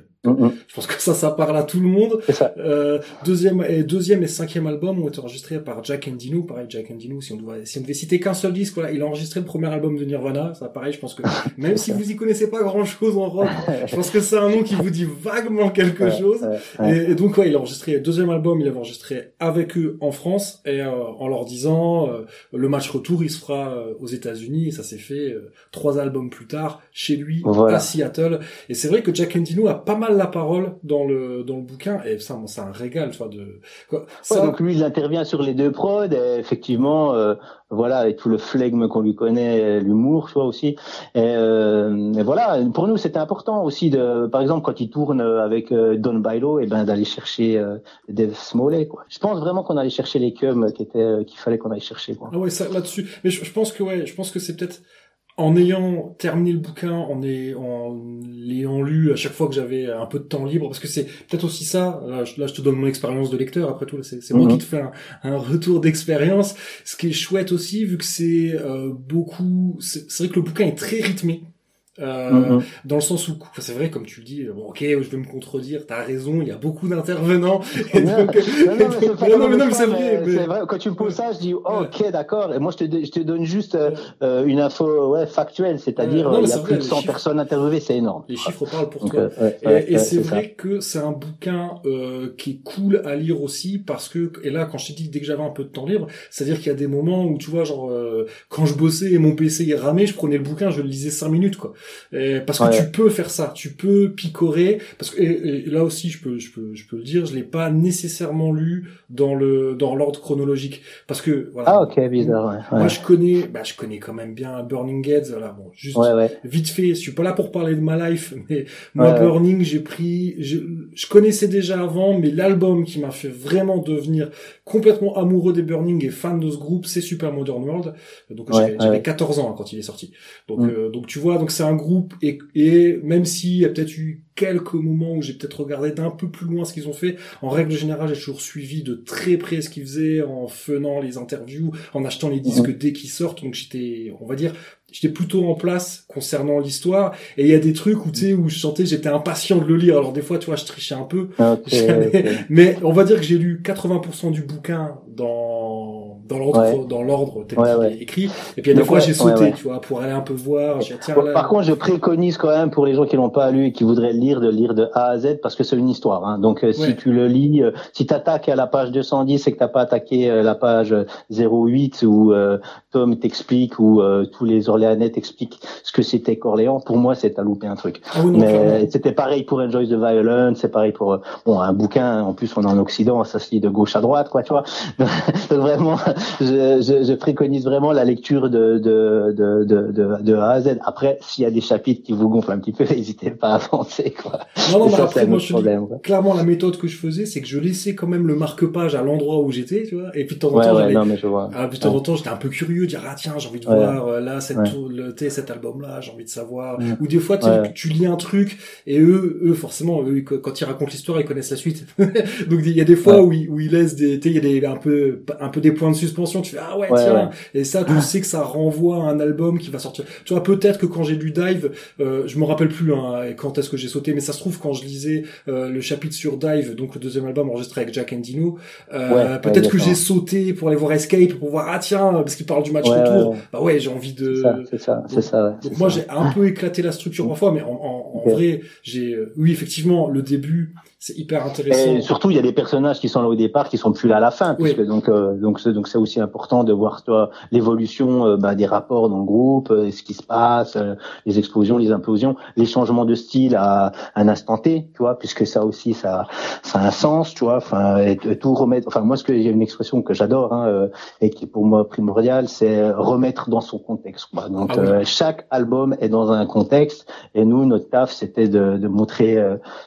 Je pense que ça, ça parle à tout le monde. Euh, deuxième et deuxième et cinquième album ont été enregistrés par Jack Endino. Pareil, Jack Endino, si on devait, si on devait citer qu'un seul disque, voilà, il a enregistré le premier album de Nirvana. Ça, pareil, je pense que même si vous y connaissez pas grand chose en rock, je pense que c'est un nom qui vous dit vaguement quelque chose. Et, donc, ouais, il a enregistré le deuxième album, il a enregistré avec eux en France et euh, en leur disant euh, le match retour, il se fera euh, aux États-Unis. Et ça s'est fait trois albums plus tard chez lui à Seattle. Et c'est vrai que Jack Endino a pas mal la parole dans le dans le bouquin et ça c'est un régal tu de ça... donc lui il intervient sur les deux prods et effectivement euh, voilà et tout le flegme qu'on lui connaît l'humour tu vois aussi. Et, euh, et, voilà pour nous c'était important aussi de par exemple quand il tourne avec euh, Don Bailo et ben d'aller chercher euh, Dave Smalley quoi. Je pense vraiment qu'on allait chercher les cums qui étaient qu'il fallait qu'on aille chercher quoi. Ah ouais ça là-dessus. Mais je, je pense que ouais je pense que c'est peut-être en ayant terminé le bouquin, en, l'ayant lu à chaque fois que j'avais un peu de temps libre, parce que c'est peut-être aussi ça, là je, te donne mon expérience de lecteur, après tout, c'est moi qui mhm. te fais un, retour d'expérience, ce qui est chouette aussi, vu que c'est euh, beaucoup, c'est vrai que le bouquin est très rythmé, euh, mm-hmm. dans le sens où c'est vrai comme tu le dis bon ok je vais me contredire t'as raison il y a beaucoup d'intervenants. Non, non, mais, non, c'est vrai, vrai, quand tu me poses ça je dis oh, ok d'accord et moi je te, je te donne juste euh, une info ouais factuelle c'est-à-dire il y a plus de 100 personnes interviewées c'est énorme. les chiffres parlent pour toi. et, et c'est vrai que c'est un bouquin euh, qui est cool à lire aussi parce que et là quand je t'ai dit dès que j'avais un peu de temps libre c'est à dire qu'il y a des moments où tu vois genre euh, quand je bossais et mon PC il ramait je prenais le bouquin je le lisais 5 minutes quoi parce que tu peux faire ça, tu peux picorer. Parce que et, là aussi, je peux, je peux, je peux le dire, je l'ai pas nécessairement lu dans le dans l'ordre chronologique, parce que voilà. Ah ok, bizarre. Moi, je connais, bah, je connais quand même bien Burning Heads. Voilà, bon, juste vite fait. Je suis pas là pour parler de ma life, mais moi Burning, j'ai pris, je, je connaissais déjà avant, mais l'album qui m'a fait vraiment devenir complètement amoureux des Burning et fan de ce groupe, c'est Super Modern World. Donc j'avais 14 ans hein, quand il est sorti. Donc mm. euh, donc tu vois, donc c'est un groupe et, et même s'il y a peut-être eu quelques moments où j'ai peut-être regardé d'un peu plus loin ce qu'ils ont fait, en règle générale, j'ai toujours suivi de très près ce qu'ils faisaient en faisant les interviews, en achetant les disques mm. dès qu'ils sortent. Donc j'étais, on va dire, j'étais plutôt en place concernant l'histoire et il y a des trucs où tu sais où je sentais j'étais impatient de le lire alors des fois tu vois je trichais un peu mais on va dire que j'ai lu 80% du bouquin dans dans l'ordre dans l'ordre tel qu'il est écrit. Et puis il y a des fois j'ai sauté tu vois pour aller un peu voir. Tiens, par contre je préconise quand même pour les gens qui l'ont pas lu et qui voudraient le lire de lire de A à Z parce que c'est une histoire hein. donc euh, si tu le lis euh, si tu attaques à la page 210 et que t'as pas attaqué euh, la page 08 où Tom t'explique ou tous les Orléanais t'expliquent ce que c'était Corléans pour moi c'est à louper un truc. Ah mais c'était pareil pour Enjoy the Violence c'est pareil pour bon un bouquin. En plus on est en Occident ça se lit de gauche à droite quoi tu vois. Donc, vraiment je, je, je, préconise vraiment la lecture de, de, de, de, de A à Z. Après, s'il y a des chapitres qui vous gonflent un petit peu, n'hésitez pas à avancer. Quoi. Non, non, mais après, moi, je problème, clairement, la méthode que je faisais, c'est que je laissais quand même le marque-page à l'endroit où j'étais, tu vois. Et puis de temps en temps, ouais, non, mais je vois. Ah, puis de temps en temps, j'étais un peu curieux, dire ah tiens, j'ai envie de voir euh, là cette le, cet album-là, j'ai envie de savoir. Ou des fois, tu lis un truc et eux, eux forcément, eux, quand ils racontent l'histoire, ils connaissent la suite. Donc il y a des fois où, ils, où ils laissent des, il y a des un peu un peu des points de suspension. Tu fais ah ouais, tiens. Et ça, tu sais que ça renvoie à un album qui va sortir. Tu vois, peut-être que quand j'ai lu Dive, euh, je me rappelle plus hein, quand est-ce que j'ai sauté, mais ça se trouve quand je lisais euh, le chapitre sur Dive, donc le deuxième album enregistré avec Jack Endino, euh, peut-être que j'ai sauté pour aller voir Escape, pour voir ah tiens, parce qu'il parle du match retour. Bah ouais, j'ai envie de. C'est ça, c'est ça. Donc, moi j'ai un peu éclaté la structure parfois, mais en, en, en vrai, j'ai, euh, oui effectivement, le début c'est hyper intéressant. Et surtout, il y a des personnages qui sont là au départ, qui sont plus là à la fin, puisque donc euh, donc c'est donc c'est aussi important de voir toi l'évolution euh, bah, des rapports dans le groupe, euh, ce qui se passe, les explosions, les implosions, les changements de style à, un instant T, tu vois, puisque ça aussi ça ça a un sens, tu vois. Enfin, tout remettre. Enfin, moi, ce que a une expression que j'adore hein, et qui est pour moi primordiale, c'est remettre dans son contexte. Quoi. Donc ah chaque album est dans un contexte, et nous, notre taf, c'était de, de montrer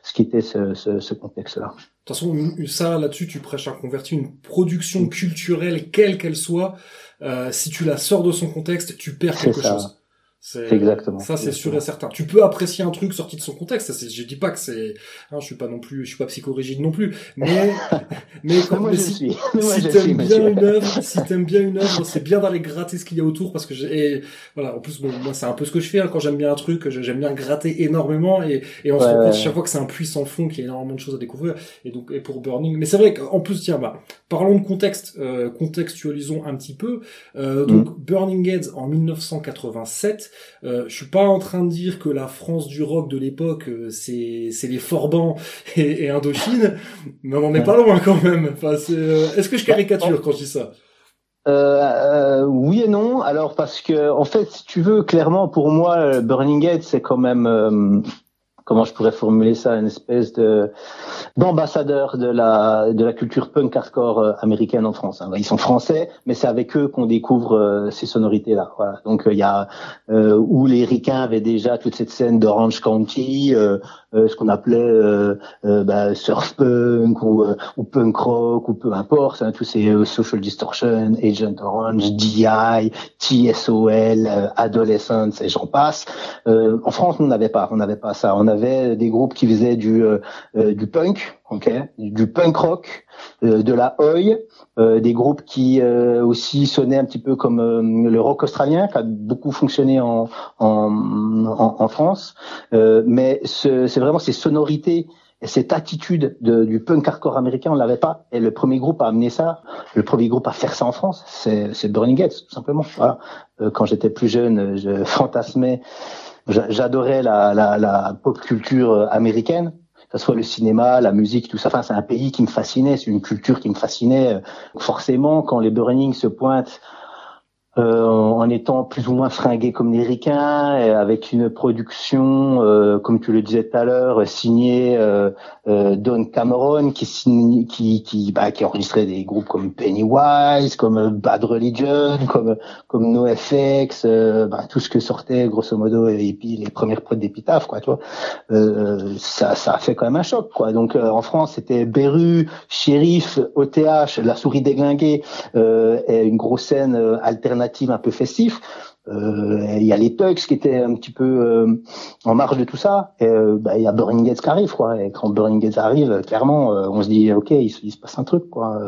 ce qui était ce, ce ce contexte-là. De toute façon, ça, là-dessus, tu prêches à convertir une production culturelle, quelle qu'elle soit, euh, si tu la sors de son contexte, tu perds quelque chose. C'est exactement. Ça, c'est sûr et certain. Tu peux apprécier un truc sorti de son contexte. Ça, je dis pas que c'est. Hein, je suis pas non plus. Je suis pas psychorigide non plus. Mais mais quand moi, je si, suis. si t'aimes bien une œuvre, si t'aimes bien une œuvre, c'est bien d'aller gratter ce qu'il y a autour parce que j'ai. Voilà. En plus, bon, moi, c'est un peu ce que je fais hein, quand j'aime bien un truc. J'aime bien gratter énormément et et on se rend compte chaque fois que c'est un puissant fond, qu'il y a énormément de choses à découvrir. Et donc et pour Burning. Mais c'est vrai qu'en plus, tiens, bah, parlons de contexte. Euh, contextualisons un petit peu. Euh, donc mm. Burning Heads en 1987. Euh, je suis pas en train de dire que la France du rock de l'époque, euh, c'est c'est les Forbans et, et, Indochine, mais on n'en est pas loin quand même. Enfin, euh, est-ce que je caricature quand je dis ça? euh, oui et non. Alors parce que en fait, si tu veux, clairement pour moi, Burning Head, c'est quand même comment je pourrais formuler ça, une espèce de d'ambassadeur de la culture punk hardcore euh, américaine en France. Hein. Ils sont français, mais c'est avec eux qu'on découvre euh, ces sonorités là. Donc il y a où les ricains avaient déjà toute cette scène d'Orange County, ce qu'on appelait bah, surf punk ou, punk rock ou peu importe, hein, tous ces social distortion, Agent Orange, DI, TSOL, Adolescence et j'en passe. en France, on n'avait pas, on n'avait pas ça. Avait des groupes qui faisaient du euh, euh, punk, ok, du punk rock, euh, de la oi, des groupes qui aussi sonnaient un petit peu comme le rock australien, qui a beaucoup fonctionné en France. mais c'est vraiment ces sonorités et cette attitude de, du punk hardcore américain, on l'avait pas. Et le premier groupe à amener ça, le premier groupe à faire ça en France, c'est Burning Gates, tout simplement. Quand j'étais plus jeune, je fantasmais J'adorais la, la, pop culture euh, américaine, que ce soit le cinéma, la musique, tout ça. Enfin, c'est un pays qui me fascinait, c'est une culture qui me fascinait. Forcément, quand les Burning se pointent euh, en étant plus ou moins fringué comme les ricains, avec une production, euh, comme tu le disais tout à l'heure, signée euh, euh Don Cameron, qui signe, qui bah, qui enregistrait des groupes comme Pennywise, comme Bad Religion, comme comme NoFX, bah, tout ce que sortait grosso modo et puis les premières prods d'Epitaph, quoi, tu vois. ça ça a fait quand même un choc, quoi. Donc en France, c'était Beru, Shérif, OTH, La Souris déglinguée, et une grosse scène alternative un peu festif. Euh, il y a les Tugs qui étaient un petit peu euh, en marge de tout ça. Et euh, bah, il y a Burning Gates qui arrive, quoi. Et quand Burning Gates arrive, clairement, on se dit, ok, il, se passe un truc, quoi.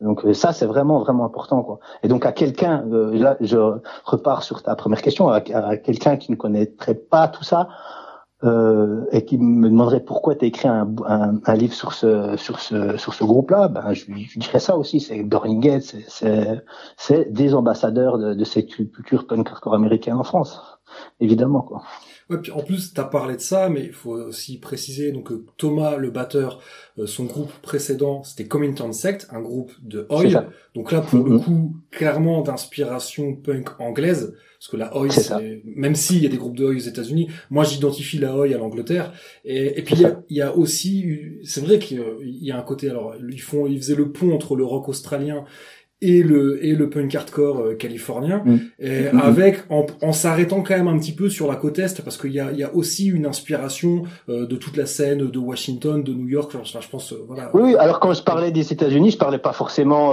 donc ça, c'est vraiment vraiment important, quoi. Et donc à quelqu'un, là, je repars sur ta première question, à quelqu'un qui ne connaîtrait pas tout ça euh, et qui me demanderait pourquoi tu écrit un, un, un, livre sur ce sur ce sur ce groupe-là, ben je, je dirais ça aussi, c'est Burning c'est des ambassadeurs de, de cette culture punk hardcore américaine en France, évidemment quoi. Ouais, puis en plus, tu as parlé de ça, mais il faut aussi préciser donc que Thomas, le batteur, euh, son groupe précédent, c'était Comington Sect, un groupe de Oi. Donc là, pour le mm-hmm. coup, clairement d'inspiration punk anglaise, parce que la Oi, même s'il y a des groupes de Oi aux États-Unis, moi j'identifie la Oi à l'Angleterre. Et, et puis il y a, y a, aussi, c'est vrai qu'il y a un côté, alors ils font, ils faisaient le pont entre le rock australien et le et le punk hardcore euh, californien mm. et mm-hmm. avec en, en s'arrêtant quand même un petit peu sur la côte est parce qu'il y a il y a aussi une inspiration euh, de toute la scène de Washington de New York enfin je pense euh, voilà oui, alors quand je parlais des États-Unis je parlais pas forcément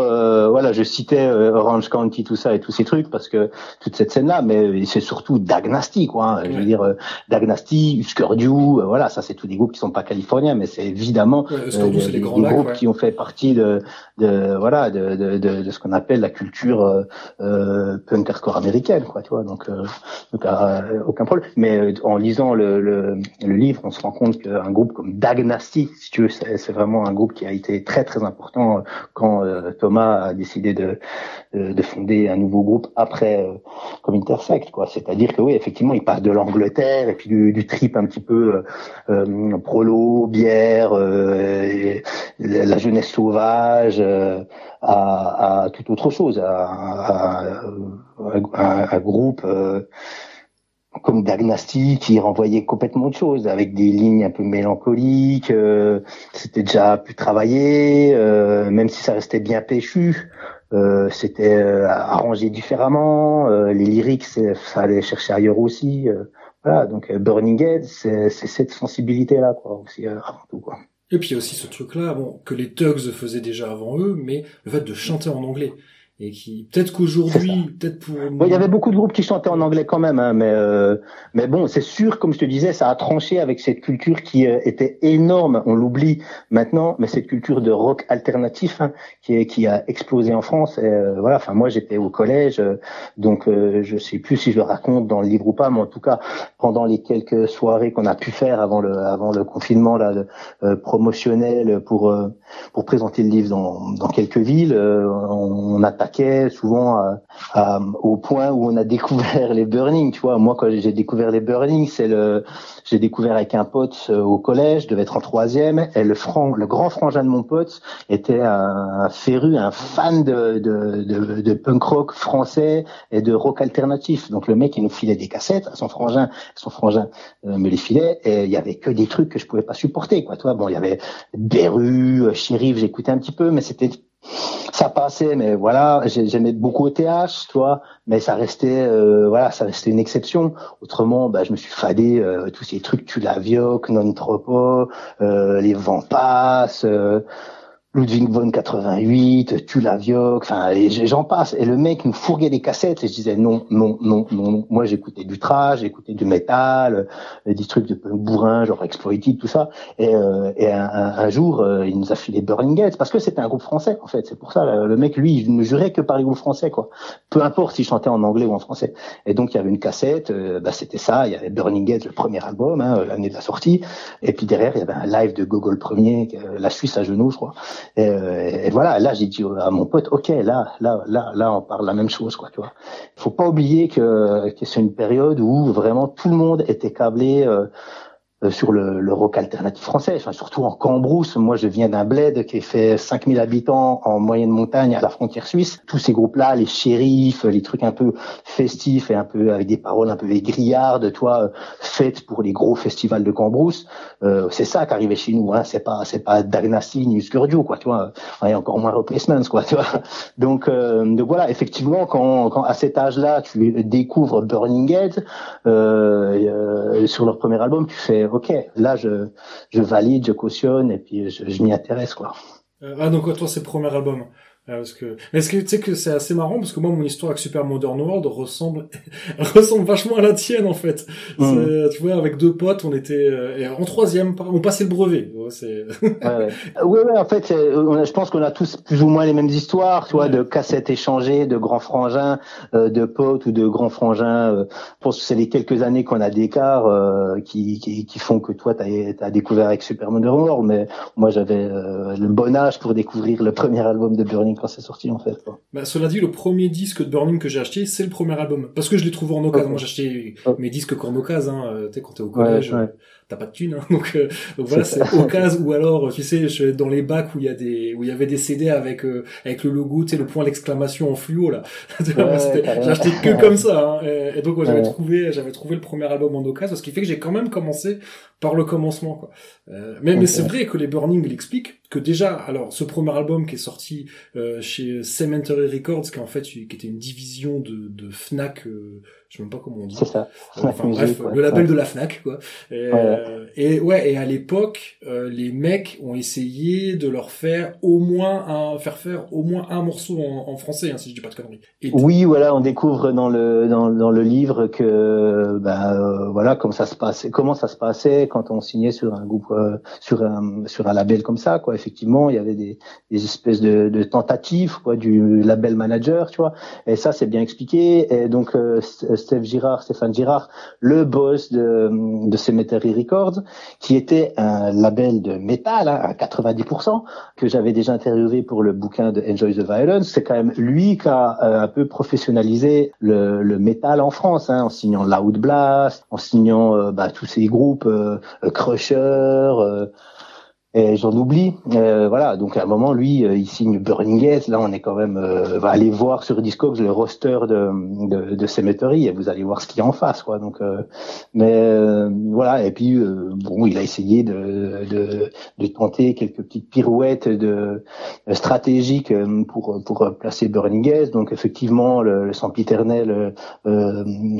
voilà je citais Orange County tout ça et tous ces trucs parce que toute cette scène là mais c'est surtout Dagnasty quoi hein. je veux dire Dagnasty Husker Du voilà ça c'est tous des groupes qui sont pas californiens mais c'est évidemment des, groupes qui ont fait partie de, de voilà de, de, de, de ce qu'on appelle la culture euh, euh, punk hardcore américaine, quoi, tu vois. Donc, euh, donc euh, aucun problème. Mais en lisant le, le, le, livre, on se rend compte qu'un groupe comme Dagnasty, si tu veux, c'est vraiment un groupe qui a été très très important quand Thomas a décidé de, de, fonder un nouveau groupe après comme Intersect, quoi. C'est-à-dire que oui, effectivement, il passe de l'Angleterre et puis du, du, trip un petit peu prolo, bière, la jeunesse sauvage à, à toute autre chose, à, un groupe euh, comme Dagnasty qui renvoyait complètement autre chose, avec des lignes un peu mélancoliques. Euh, c'était déjà plus travaillé, euh, même si ça restait bien péchu. c'était arrangé différemment. les lyriques, ça allait chercher ailleurs aussi. voilà, donc Burning Head, c'est cette sensibilité-là, quoi, aussi avant tout, quoi. Et puis il y a aussi ce truc-là, bon, que les Tugs faisaient déjà avant eux, mais le fait de chanter en anglais et qui peut-être qu'aujourd'hui, peut-être pour. il y avait beaucoup de groupes qui chantaient en anglais quand même, hein, mais euh, mais bon, c'est sûr, comme je te disais, ça a tranché avec cette culture qui euh, était énorme. On l'oublie maintenant, mais cette culture de rock alternatif hein, qui est, qui a explosé en France. Et, euh, voilà, enfin moi j'étais au collège, donc je sais plus si je le raconte dans le livre ou pas, mais en tout cas pendant les quelques soirées qu'on a pu faire avant le avant le confinement là, promotionnel pour pour présenter le livre dans dans quelques villes, on, on a souvent au point où on a découvert les Burning. Tu moi quand j'ai découvert les Burning, c'est le, j'ai découvert avec un pote au collège, je devais être en troisième, et le grand frangin de mon pote était un, féru, un fan de, punk rock français et de rock alternatif. Donc le mec il nous filait des cassettes, son frangin, son frangin me les filait, et il y avait que des trucs que je pouvais pas supporter, quoi. Toi, bon, il y avait Beru, Sheriff, j'écoutais un petit peu, mais c'était ça passait, mais voilà, j'aimais beaucoup au TH, tu vois, mais ça restait, euh, voilà, ça restait une exception. Autrement, bah, je me suis fadé euh, tous ces trucs, tu la non tropo, euh, les vents passent. Euh, Ludwig von 88, tu la enfin j'en passe. Et le mec nous fourguait des cassettes et je disais non, non, non, non. Moi j'écoutais du trash, j'écoutais du métal, euh, des trucs de bourrin, genre Exploited, tout ça. Et, euh, et un, jour, euh, il nous a filé Burning Gates parce que c'était un groupe français en fait. C'est pour ça le mec lui, il ne jurait que par les groupes français quoi. Peu importe s'il chantait en anglais ou en français. Et donc il y avait une cassette, bah c'était ça. Il y avait Burning Gates, le premier album, hein, l'année de la sortie. Et puis derrière il y avait un live de Gogol premier, la Suisse à genoux je crois. Euh, et, voilà, là j'ai dit à mon pote, ok, là, là, là, là, on parle la même chose, quoi, tu vois. Faut pas oublier que, c'est une période où vraiment tout le monde était câblé. Euh, euh, sur le, le, rock alternatif français, enfin, surtout en Cambrousse. Moi, je viens d'un bled qui fait 5000 habitants en moyenne montagne à la frontière suisse. Tous ces groupes-là, les shérifs, les trucs un peu festifs et un peu avec des paroles un peu grillardes, toi, faites pour les gros festivals de Cambrousse. Euh, c'est ça qui arrivait chez nous. Hein. C'est pas, c'est pas Dagnassi ni Skurdio, quoi. Tu encore moins Replacements, quoi. Tu. Donc, euh, donc voilà, effectivement, quand, quand à cet âge-là, tu découvres Burning Head euh, sur leur premier album, tu fais ok, là je, valide, je cautionne et puis je, je m'y intéresse quoi. Euh, ah donc toi c'est le premier album. Ah, parce que, mais est-ce que tu sais que c'est assez marrant parce que moi mon histoire avec Super Modern World ressemble ressemble vachement à la tienne en fait. Mmh. Tu vois, avec deux potes, on était euh, en troisième, on passait le brevet. c'est. ouais, ouais. Oui, ouais, en fait, on je pense qu'on a tous plus ou moins les mêmes histoires, tu vois, de cassettes échangées, de grands frangins, euh, de potes ou de grands frangins. Euh, je pense que c'est les quelques années qu'on a d'écart euh, qui, qui, qui font que toi t'as as découvert avec Super Modern World, mais moi j'avais le bon âge pour découvrir le premier album de Burning quand c'est sorti en fait. Bah, cela dit, le premier disque de Burning que j'ai acheté, c'est le premier album. Parce que je l'ai trouvé en occasion. Moi j'ai acheté mes disques qu'en occasion, hein, tu sais, quand t'es au collège. T'as pas de thunes hein, donc, euh, donc voilà c'est occasion ou alors tu sais je dans les bacs où il y a des où il y avait des CD avec euh, avec le logo tu sais le point d'exclamation en fluo là. J'ai acheté que comme ça hein, et, donc j'avais trouvé j'avais trouvé le premier album en occasion ce qui fait que j'ai quand même commencé par le commencement quoi. Euh, mais, mais c'est vrai que les Burning l'expliquent que déjà alors ce premier album qui est sorti euh, chez Cemetery Records qui en fait qui était une division de, de Fnac euh, je sais même pas comment on dit. C'est ça. Enfin, bref, le label de la Fnac quoi. Et ouais, et, ouais, et à l'époque euh, les mecs ont essayé de leur faire au moins un faire faire au moins un morceau en, en français hein, si je dis pas de conneries. oui, voilà, on découvre dans le dans, dans le livre que bah voilà comment ça se passait comment ça se passait quand on signait sur un groupe, euh, sur un sur un label comme ça, quoi. Effectivement, il y avait des, des espèces de, de, tentatives, quoi, du label manager, tu vois. Et ça, c'est bien expliqué. Et donc, euh, Steph Girard, Stéphane Girard, le boss de, Cemetery Records, qui était un label de métal hein, à 90%, que j'avais déjà interviewé pour le bouquin de Enjoy the Violence. C'est quand même lui qui a euh, un peu professionnalisé le, le métal en France, hein, en signant Loud Blast, en signant bah, tous ces groupes euh, Crusher, euh, et j'en oublie. Euh, voilà, donc à un moment, lui, euh, il signe Burning Gates. Là, on est quand même. Euh, va aller voir sur Discogs le roster de, de, de Cemetery et vous allez voir ce qu'il y a en face, quoi. Donc, euh, mais voilà. Et puis, bon, il a essayé de, de, de, tenter quelques petites pirouettes de stratégiques pour pour placer Burning Gates. Donc, effectivement, le, le sempiternel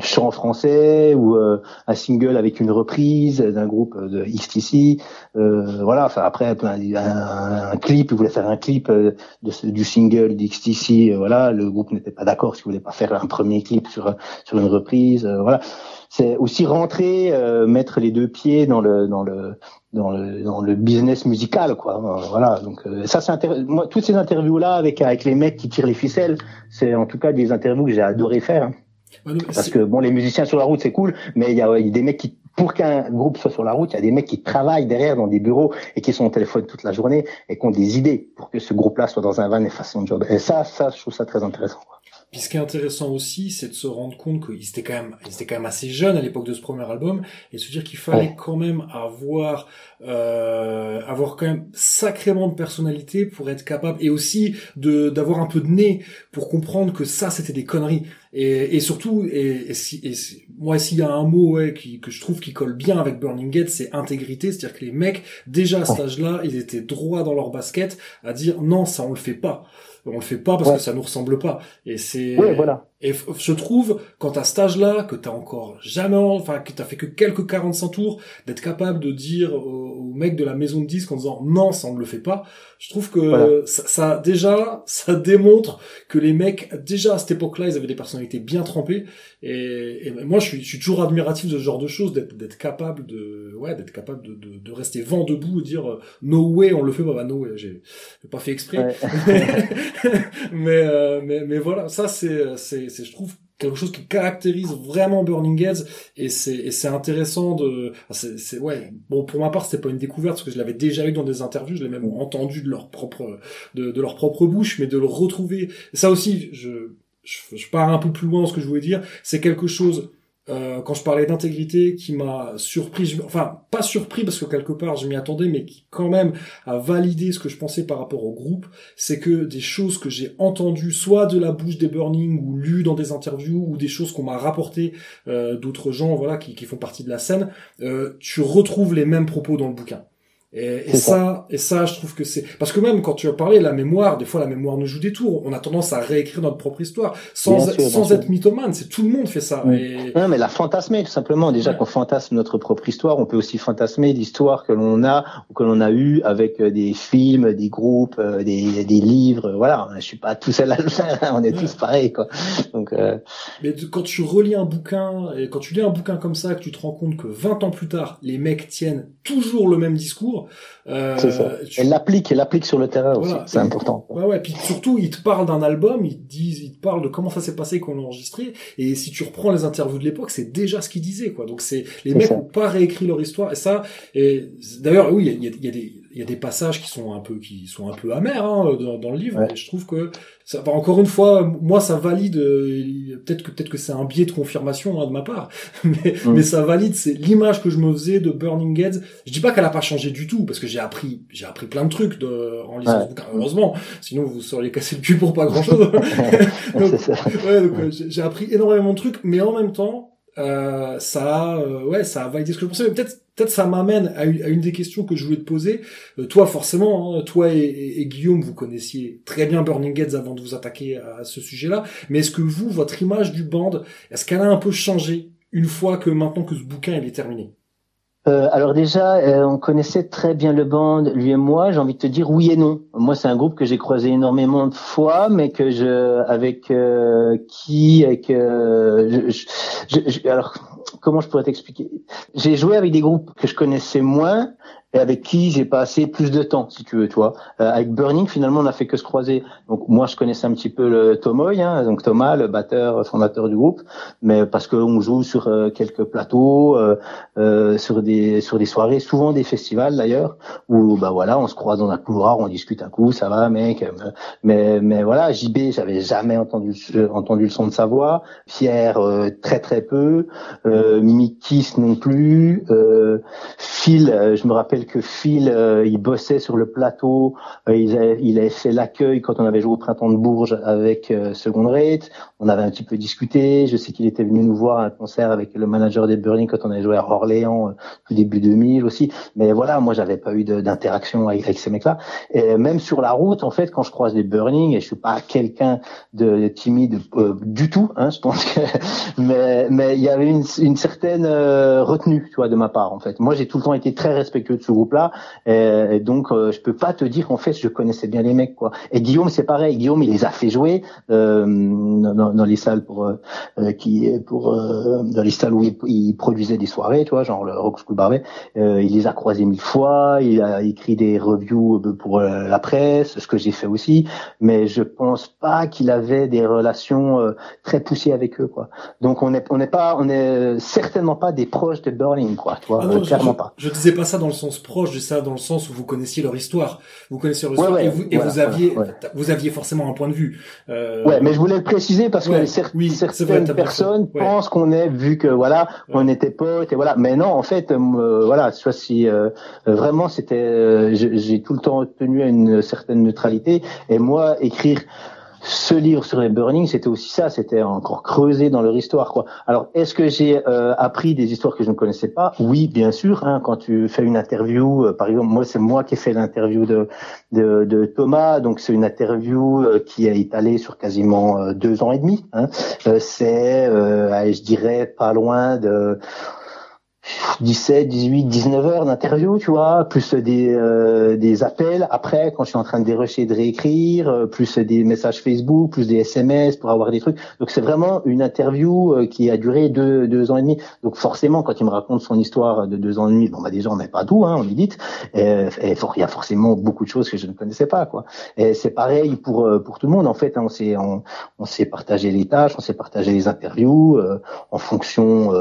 chant français ou un single avec une reprise d'un groupe de XTC. voilà. Après un, un, clip, il voulait faire un clip euh, de, du single d'XTC, euh, voilà, le groupe n'était pas d'accord, s'il voulait pas faire un premier clip sur sur une reprise, euh, voilà. C'est aussi rentrer, mettre les deux pieds dans le dans le dans le dans le business musical quoi voilà donc ça c'est moi toutes ces interviews là avec avec les mecs qui tirent les ficelles c'est en tout cas des interviews que j'ai adoré faire hein. parce que bon les musiciens sur la route c'est cool mais il y a, y a des mecs qui pour qu'un groupe soit sur la route, il y a des mecs qui travaillent derrière dans des bureaux et qui sont au téléphone toute la journée et qui ont des idées pour que ce groupe-là soit dans un van et fasse son job. Et ça, ça, je trouve ça très intéressant. Puis ce qui est intéressant aussi, c'est de se rendre compte qu'ils étaient quand même, ils étaient quand même assez jeunes à l'époque de ce premier album, et se dire qu'il fallait quand même avoir, euh, avoir quand même sacrément de personnalité pour être capable, et aussi de d'avoir un peu de nez pour comprendre que ça c'était des conneries. Et, et surtout, et, et, si, et moi s'il y a un mot ouais, qui, que je trouve qui colle bien avec Burning Gate, c'est intégrité, c'est-à-dire que les mecs déjà à cet âge-là, ils étaient droits dans leur basket à dire non, ça on le fait pas on le fait pas parce que ça nous ressemble pas. Et c'est voilà. Et je trouve, quand à cet âge-là, que t'as encore jamais, enfin, que t'as fait que quelques 45 tours, d'être capable de dire au, mec de la maison de disque en disant non, ça on ne le fait pas, je trouve que ça, ça, déjà, ça démontre que les mecs, déjà à cette époque-là, ils avaient des personnalités bien trempées. Et, et moi, je suis, je suis toujours admiratif de ce genre de choses, d'être, capable de, ouais, d'être capable de, de, de, rester vent debout et dire euh, no way, on le fait pas, bah no way, j'ai pas fait exprès. mais, euh, mais, mais voilà, ça c'est, c'est c'est, je trouve, quelque chose qui caractérise vraiment Burning Heads et c'est et c'est intéressant de c'est ouais bon pour ma part c'était pas une découverte parce que je l'avais déjà eu dans des interviews je l'ai même entendu de leur propre de, leur propre bouche mais de le retrouver ça aussi je, je je pars un peu plus loin dans ce que je voulais dire c'est quelque chose euh, quand je parlais d'intégrité, qui m'a surpris, enfin pas surpris parce que quelque part je m'y attendais, mais qui quand même a validé ce que je pensais par rapport au groupe, c'est que des choses que j'ai entendues, soit de la bouche des Burning ou lues dans des interviews, ou des choses qu'on m'a rapportées euh, d'autres gens, voilà, qui, qui, font partie de la scène, euh, tu retrouves les mêmes propos dans le bouquin. Et, et ça, et ça, je trouve que c'est parce que même quand tu as parlé la mémoire, des fois la mémoire nous joue des tours. On a tendance à réécrire notre propre histoire sans sans être mythomane. C'est tout le monde fait ça. Et... Non, mais la fantasmer tout simplement. Déjà qu'on fantasme notre propre histoire, on peut aussi fantasmer l'histoire que l'on a ou que l'on a eu avec euh, des films, des groupes, euh, des, des livres. Voilà, je suis pas tout seul à le faire. Hein. On est tous pareils, quoi. Donc. Euh... Mais quand tu relis un bouquin et quand tu lis un bouquin comme ça, que tu te rends compte que 20 ans plus tard, les mecs tiennent toujours le même discours euh, Elle l'applique, elle l'applique sur le terrain aussi. C'est important. Ouais, ouais. Puis surtout, ils te parlent d'un album, ils te disent, ils te parlent de comment ça s'est passé qu'on l'a enregistré. Et si tu reprends les interviews de l'époque, c'est déjà ce qu'ils disaient, quoi. Donc c'est les mecs n'ont pas réécrit leur histoire. Et ça, et d'ailleurs, oui, il y a, y a, des il y a des passages qui sont un peu qui sont un peu amers hein, dans, dans, le livre et je trouve que ça, encore une fois moi ça valide euh, peut-être que peut-être que c'est un biais de confirmation hein, de ma part mais, mm. mais ça valide c'est l'image que je me faisais de Burning Heads. Je dis pas qu'elle a pas changé du tout parce que j'ai appris j'ai appris plein de trucs de, en lisant ce bouquin. Heureusement sinon vous seriez cassé le cul pour pas grand chose ouais, j'ai appris énormément de trucs mais en même temps euh, ça euh, ouais, ça a validé ce que je pensais. Mais peut-être, peut-être ça m'amène à, une des questions que je voulais te poser. Euh, toi, forcément, hein, toi et, Guillaume, vous connaissiez très bien Burning Heads avant de vous attaquer à, ce sujet-là. Mais est-ce que vous, votre image du band, est-ce qu'elle a un peu changé une fois que maintenant que ce bouquin il est terminé? Euh, alors déjà, euh, on connaissait très bien le band, lui et moi. J'ai envie de te dire oui et non. Moi, c'est un groupe que j'ai croisé énormément de fois, mais que je, avec euh, qui, avec, je, je, alors comment je pourrais t'expliquer? J'ai joué avec des groupes que je connaissais moins, et avec qui j'ai passé plus de temps, si tu veux, toi. Euh, avec Burning, finalement, on a fait que se croiser. Donc moi, je connaissais un petit peu le Tomoy, hein, donc Thomas, le batteur fondateur du groupe, mais parce qu'on joue sur euh, quelques plateaux, euh, euh, sur des sur des soirées, souvent des festivals d'ailleurs, où bah voilà, on se croise dans un couloir, on discute un coup, ça va, mec. Mais mais voilà, JB, j'avais jamais entendu entendu le son de sa voix. Pierre, très très peu. Euh, Kiss non plus. Phil, je me rappelle que Phil, euh, il bossait sur le plateau, euh, il, avait, il, avait, fait l'accueil quand on avait joué au printemps de Bourges avec euh, Second Rate. On avait un petit peu discuté. Je sais qu'il était venu nous voir à un concert avec le manager des Burning quand on avait joué à Orléans tout début 2000 aussi. Mais voilà, moi j'avais pas eu d'interaction avec, ces mecs-là. Et même sur la route, en fait, quand je croise des Burning, et je suis pas quelqu'un de timide du tout, hein, je pense que, mais mais il y avait une, une certaine retenue, tu vois, de ma part en fait. Moi j'ai tout le temps été très respectueux de ce groupe-là. Et, donc, je peux pas te dire en fait, je connaissais bien les mecs, quoi. Et Guillaume, c'est pareil. Guillaume, il les a fait jouer dans, dans, les salles pour qui pour dans les salles où il, produisait des soirées, tu vois, genre le Rock School Barbet. il les a croisés mille fois. Il a écrit des reviews pour la presse, ce que j'ai fait aussi. Mais je pense pas qu'il avait des relations très poussées avec eux, quoi. Donc on est on n'est pas on est certainement pas des proches de Burning, quoi. Tu vois, ah clairement je, pas. Je disais pas ça dans le sens proche, je disais ça dans le sens où vous connaissiez leur histoire. Vous connaissiez leur histoire et, vous, et vous, aviez vous aviez forcément un point de vue. Euh... Ouais, mais je voulais le préciser parce que certaines personnes pensent qu'on est vu que voilà on était potes et voilà. Mais non, en fait, euh, voilà, soit si euh, vraiment c'était, euh, j'ai tout le temps tenu à une certaine neutralité. Et moi écrire ce livre sur les Burning, c'était aussi ça, c'était encore creusé dans leur histoire, quoi. Alors, est-ce que j'ai euh, appris des histoires que je ne connaissais pas? Oui, bien sûr. Hein, quand tu fais une interview, euh, par exemple, moi, c'est moi qui ai fait l'interview de, de, de, Thomas, donc c'est une interview euh, qui est étalée sur quasiment deux ans et demi. Hein. c'est, je dirais, pas loin de 17, 18, 19 heures d'interview, tu vois, plus des euh, des appels après quand je suis en train de dérocher, de réécrire, euh, plus des messages Facebook, plus des SMS pour avoir des trucs. Donc c'est vraiment une interview euh, qui a duré deux deux ans et demi. Donc forcément, quand il me raconte son histoire de deux ans et demi, bon bah déjà on n'est pas tout, hein, on édite, et, il y a forcément beaucoup de choses que je ne connaissais pas, quoi. Et c'est pareil pour pour tout le monde en fait. Hein, on s'est on, on s'est partagé les tâches, on s'est partagé les interviews en fonction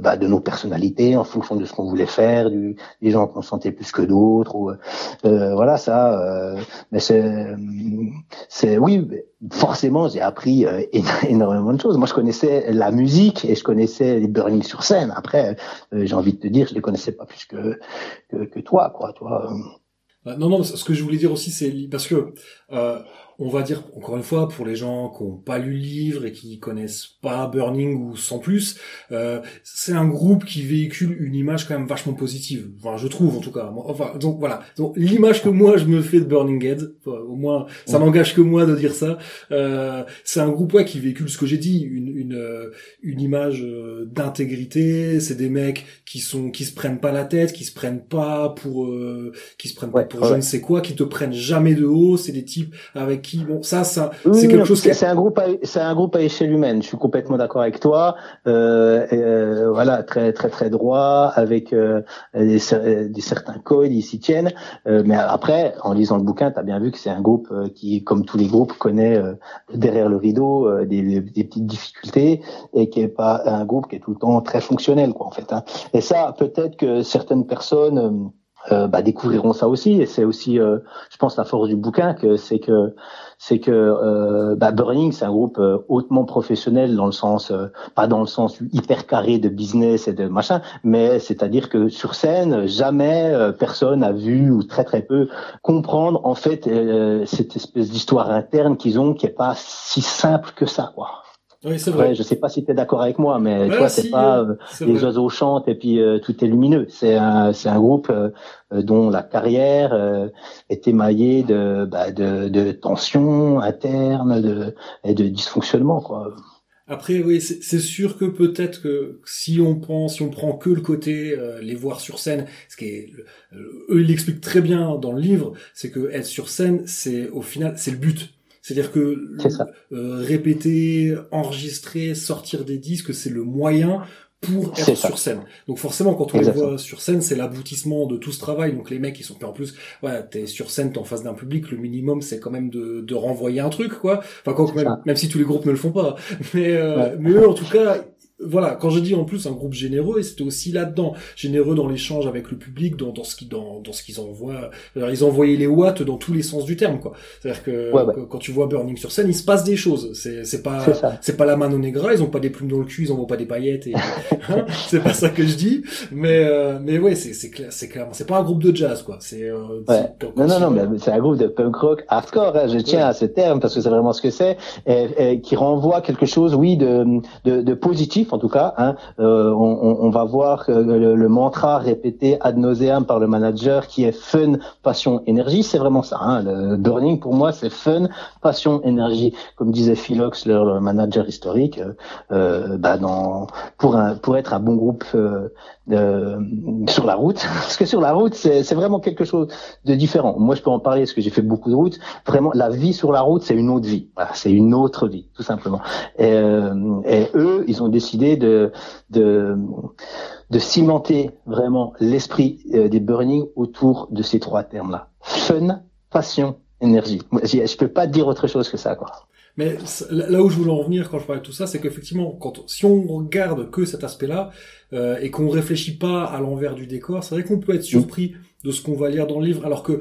bah, de nos personnalités, en fonction de ce qu'on voulait faire, du, des gens qu'on sentait plus que d'autres. Euh, voilà, ça. Euh, mais c'est, oui, forcément, j'ai appris euh, énormément de choses. Moi, je connaissais la musique et je connaissais les Burning sur scène. Après, j'ai envie de te dire, je les connaissais pas plus que que, que toi, quoi. Toi. Non, non, ce que je voulais dire aussi, c'est parce que on va dire encore une fois pour les gens qui n'ont pas lu le livre et qui connaissent pas Burning ou sans plus, euh, c'est un groupe qui véhicule une image quand même vachement positive. Enfin, je trouve en tout cas. Enfin, donc voilà. Donc l'image que moi je me fais de Burning Head, au moins ça n'engage que moi de dire ça. Euh, c'est un groupe ouais qui véhicule ce que j'ai dit, une une, euh, une image euh, d'intégrité. C'est des mecs qui sont qui se prennent pas la tête, qui se prennent pas pour euh, qui se prennent pas pour je ne sais quoi, qui te prennent jamais de haut. C'est des types avec qui bon ça ça c'est quelque chose c'est un groupe c'est un groupe à échelle humaine. Je suis complètement d'accord avec toi. Euh, euh, voilà très très très droit avec euh, des, des, certains codes ils s'y tiennent. Euh, mais après en lisant le bouquin tu as bien vu que c'est un groupe euh, qui comme tous les groupes connaît euh, derrière le rideau des, des, petites difficultés et qui est pas un groupe qui est tout le temps très fonctionnel quoi en fait hein. et ça peut-être que certaines personnes euh, bah, découvriront ça aussi. Et c'est aussi euh, je pense la force du bouquin que c'est que c'est que euh, bah, Burning c'est un groupe euh, hautement professionnel dans le sens pas dans le sens hyper carré de business et de machin mais c'est-à-dire que sur scène jamais personne a vu ou très très peu comprendre en fait cette espèce d'histoire interne qu'ils ont qui est pas si simple que ça quoi oui, c'est vrai. je sais pas si tu es d'accord avec moi, mais toi, c'est pas euh, les oiseaux chantent et puis euh, tout est lumineux. C'est un, c'est un groupe euh, dont la carrière est émaillée de, bah, de, de tensions internes de, et de dysfonctionnement, quoi. Après, oui, c'est sûr que peut-être que si on prend, si on prend que le côté les voir sur scène, ce qui est, eux ils l'expliquent très bien dans le livre, c'est que être sur scène, c'est au final, c'est le but c'est-à-dire que euh, répéter, enregistrer, sortir des disques, c'est le moyen pour être sur scène. Donc forcément, quand on les voit sur scène, c'est l'aboutissement de tout ce travail. Donc les mecs, ils sont en plus, ouais, t'es sur scène, t'es en face d'un public, le minimum, c'est quand même de, de renvoyer un truc, quoi. Enfin, quand même, même si tous les groupes ne le font pas. Mais, euh, mais eux, en tout cas, voilà, quand je dis en plus un groupe généreux, et c'était aussi là-dedans, généreux dans l'échange avec le public, dans, dans ce qu'ils dans, dans ce qu'ils envoient. Alors, ils envoyaient les watts dans tous les sens du terme, quoi. C'est-à-dire que, quand tu vois Burning sur scène, il se passe des choses. C'est c'est pas c'est pas la mano negra, ils ont pas des plumes dans le cul, ils envoient pas des paillettes. Et, hein, c'est pas ça que je dis, mais euh, mais ouais, c'est c'est clair, c'est clairement, c'est pas un groupe de jazz, quoi. C'est euh, non non non, mais c'est un groupe de punk rock hardcore. Hein, je tiens à ce terme parce que c'est vraiment ce que c'est, et, et, qui renvoie quelque chose, oui, de de, de positif en tout cas. Hein, euh, on, va voir que le, mantra répété ad nauseam par le manager qui est fun, passion, énergie, c'est vraiment ça. Hein, le burning pour moi c'est fun, passion, énergie. Comme disait Philox, le, manager historique, euh, euh, bah pour être un bon groupe euh, sur la route, parce que sur la route c'est vraiment quelque chose de différent. Moi je peux en parler parce que j'ai fait beaucoup de routes. Vraiment la vie sur la route c'est une autre vie. C'est une autre vie tout simplement. Et, eux ils ont décidé de de, cimenter vraiment l'esprit euh, des burning autour de ces trois termes-là. Fun, passion, énergie. Je, peux pas dire autre chose que ça, quoi. Mais là où je voulais en venir quand je parlais de tout ça, c'est qu'effectivement, quand si on regarde que cet aspect-là euh, et qu'on réfléchit pas à l'envers du décor, c'est vrai qu'on peut être surpris de ce qu'on va lire dans le livre, alors que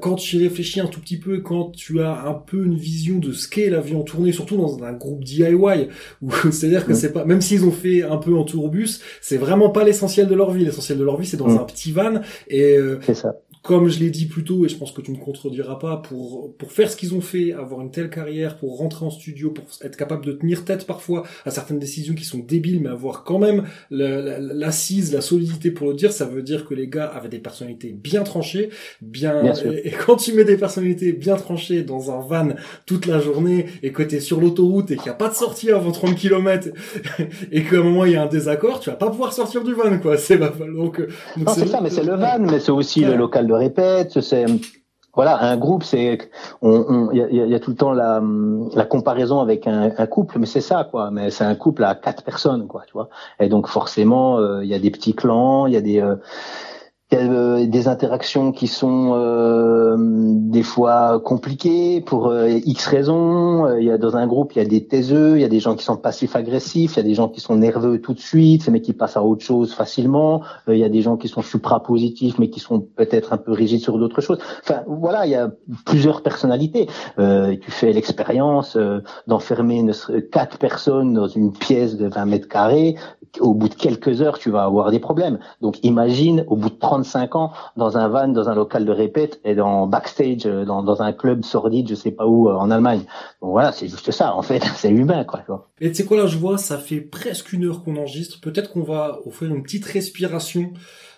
quand tu y réfléchis un tout petit peu, quand tu as un peu une vision de ce qu'est la vie en tournée, surtout dans un groupe DIY, où c'est-à-dire que c'est pas, même s'ils ont fait un peu en tourbus, c'est vraiment pas l'essentiel de leur vie. L'essentiel de leur vie, c'est dans un petit van et euh, ça comme je l'ai dit plus tôt, et je pense que tu ne contrediras pas, pour, pour faire ce qu'ils ont fait, avoir une telle carrière, pour rentrer en studio, pour être capable de tenir tête parfois à certaines décisions qui sont débiles, mais avoir quand même l'assise, la, solidité pour le dire, ça veut dire que les gars avaient des personnalités bien tranchées, bien, et, quand tu mets des personnalités bien tranchées dans un van toute la journée, et que t'es sur l'autoroute et qu'il n'y a pas de sortie avant 30 km, et qu'à un moment il y a un désaccord, tu vas pas pouvoir sortir du van, quoi. C'est donc, donc non, c'est ça, mais c'est le van, mais c'est aussi le local répète. C'est voilà, un groupe, c'est on il y y a, tout le temps la, la comparaison avec un, un couple, mais c'est ça quoi. Mais c'est un couple à quatre personnes quoi, tu vois. Et donc forcément, euh, il y a des petits clans, il y a des euh, des interactions qui sont euh, des fois compliquées pour euh, X raisons. Il y a dans un groupe, il y a des taiseux, il y a des gens qui sont passifs-agressifs, il y a des gens qui sont nerveux tout de suite, mais qui passent à autre chose facilement. il y a des gens qui sont supra-positifs, mais qui sont peut-être un peu rigides sur d'autres choses. Enfin, voilà, il y a plusieurs personnalités. tu fais l'expérience d'enfermer quatre personnes dans une pièce de 20 mètres carrés au bout de quelques heures, tu vas avoir des problèmes. Donc imagine, au bout de 35 ans, dans un van, dans un local de répète et dans backstage, euh, dans, un club sordide, je sais pas où, euh, en Allemagne. Donc voilà, c'est juste ça, en fait, c'est humain, quoi. Et tu sais quoi, là, je vois, ça fait presque une heure qu'on enregistre. Peut-être qu'on va offrir une petite respiration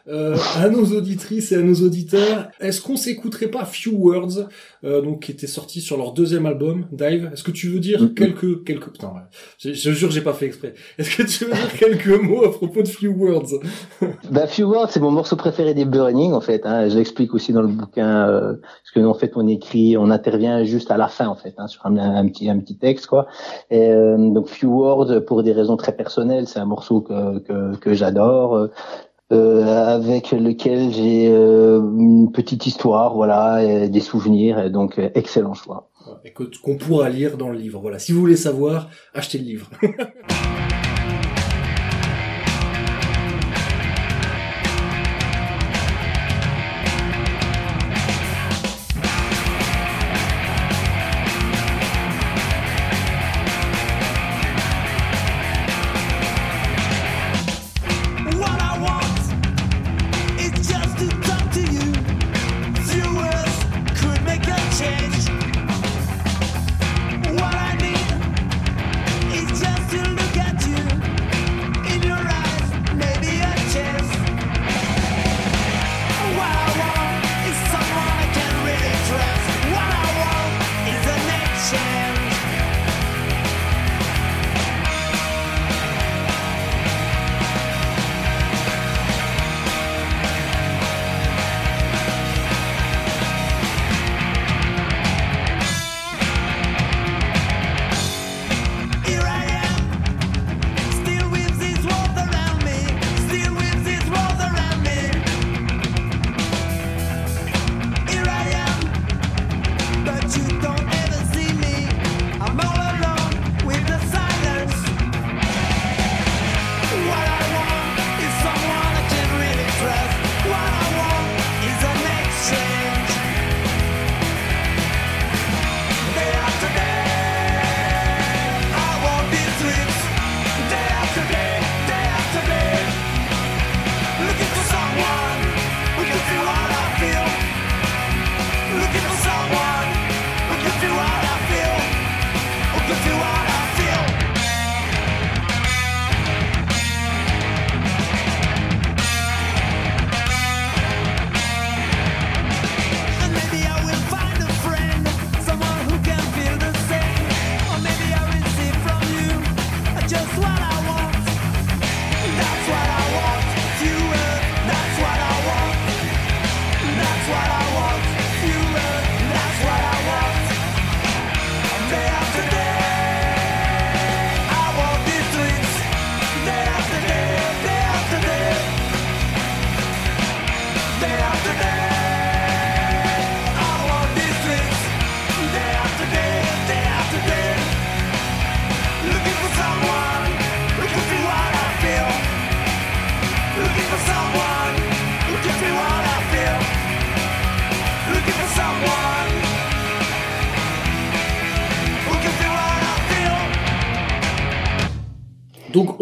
euh, à nos auditrices et à nos auditeurs. Est-ce qu'on s'écouterait pas Few Words, euh, donc qui était sorti sur leur deuxième album, Dive? Est-ce que tu veux dire quelques quelques putain, je, je jure j'ai pas fait exprès. Est-ce que tu veux dire quelques mots à propos de Few Words? Bah Few Words c'est mon morceau préféré des Burning en fait. Hein. Je l'explique aussi dans le bouquin euh, parce que en fait on écrit, on intervient juste à la fin en fait hein, sur un, un, petit un petit texte quoi. Et euh, donc Few Words pour des raisons très personnelles, c'est un morceau que que, que j'adore. Euh, avec lequel j'ai euh, une petite histoire, voilà, des souvenirs, et donc euh, excellent choix. Et qu'on pourra lire dans le livre. Voilà, si vous voulez savoir, achetez le livre.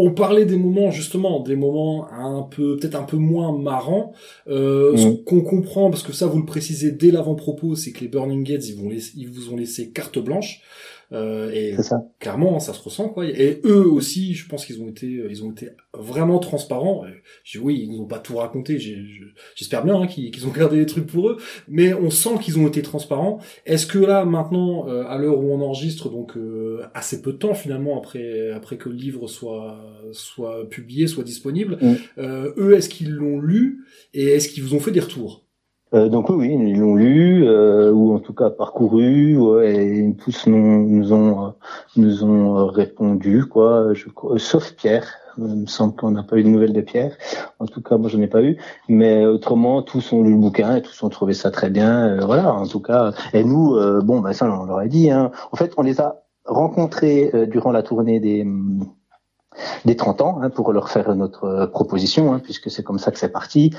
on parlait des moments justement, des moments un peu peut-être un peu moins marrants. Euh, Ce mm. qu'on comprend, parce que ça vous le précisez dès l'avant-propos, c'est que les Burning Gates ils vont ils vous ont laissé carte blanche. Euh, et ça. clairement, ça se ressent quoi. Et eux aussi, je pense qu'ils ont été, euh, ils ont été vraiment transparents. Je dis, oui, ils nous ont pas tout raconté. J'espère bien hein, qu'ils ont gardé des trucs pour eux, mais on sent qu'ils ont été transparents. Est-ce que là, maintenant, euh, à l'heure où on enregistre, donc euh, assez peu de temps finalement après après que le livre soit soit publié, soit disponible, mm. eux, est-ce qu'ils l'ont lu et est-ce qu'ils vous ont fait des retours? Euh, donc oui, ils l'ont lu euh, ou en tout cas parcouru, ouais, et tous nous, nous ont euh, nous ont répondu quoi. Je, sauf Pierre, il me semble qu'on n'a pas eu de nouvelles de Pierre. En tout cas, moi je n'ai pas eu. Mais autrement, tous ont lu le bouquin et tous ont trouvé ça très bien. voilà, en tout cas. Et nous, bon, ben ça on leur a dit. Hein. En fait, on les a rencontrés durant la tournée des des 30 ans hein, pour leur faire notre proposition, hein, puisque c'est comme ça que c'est parti.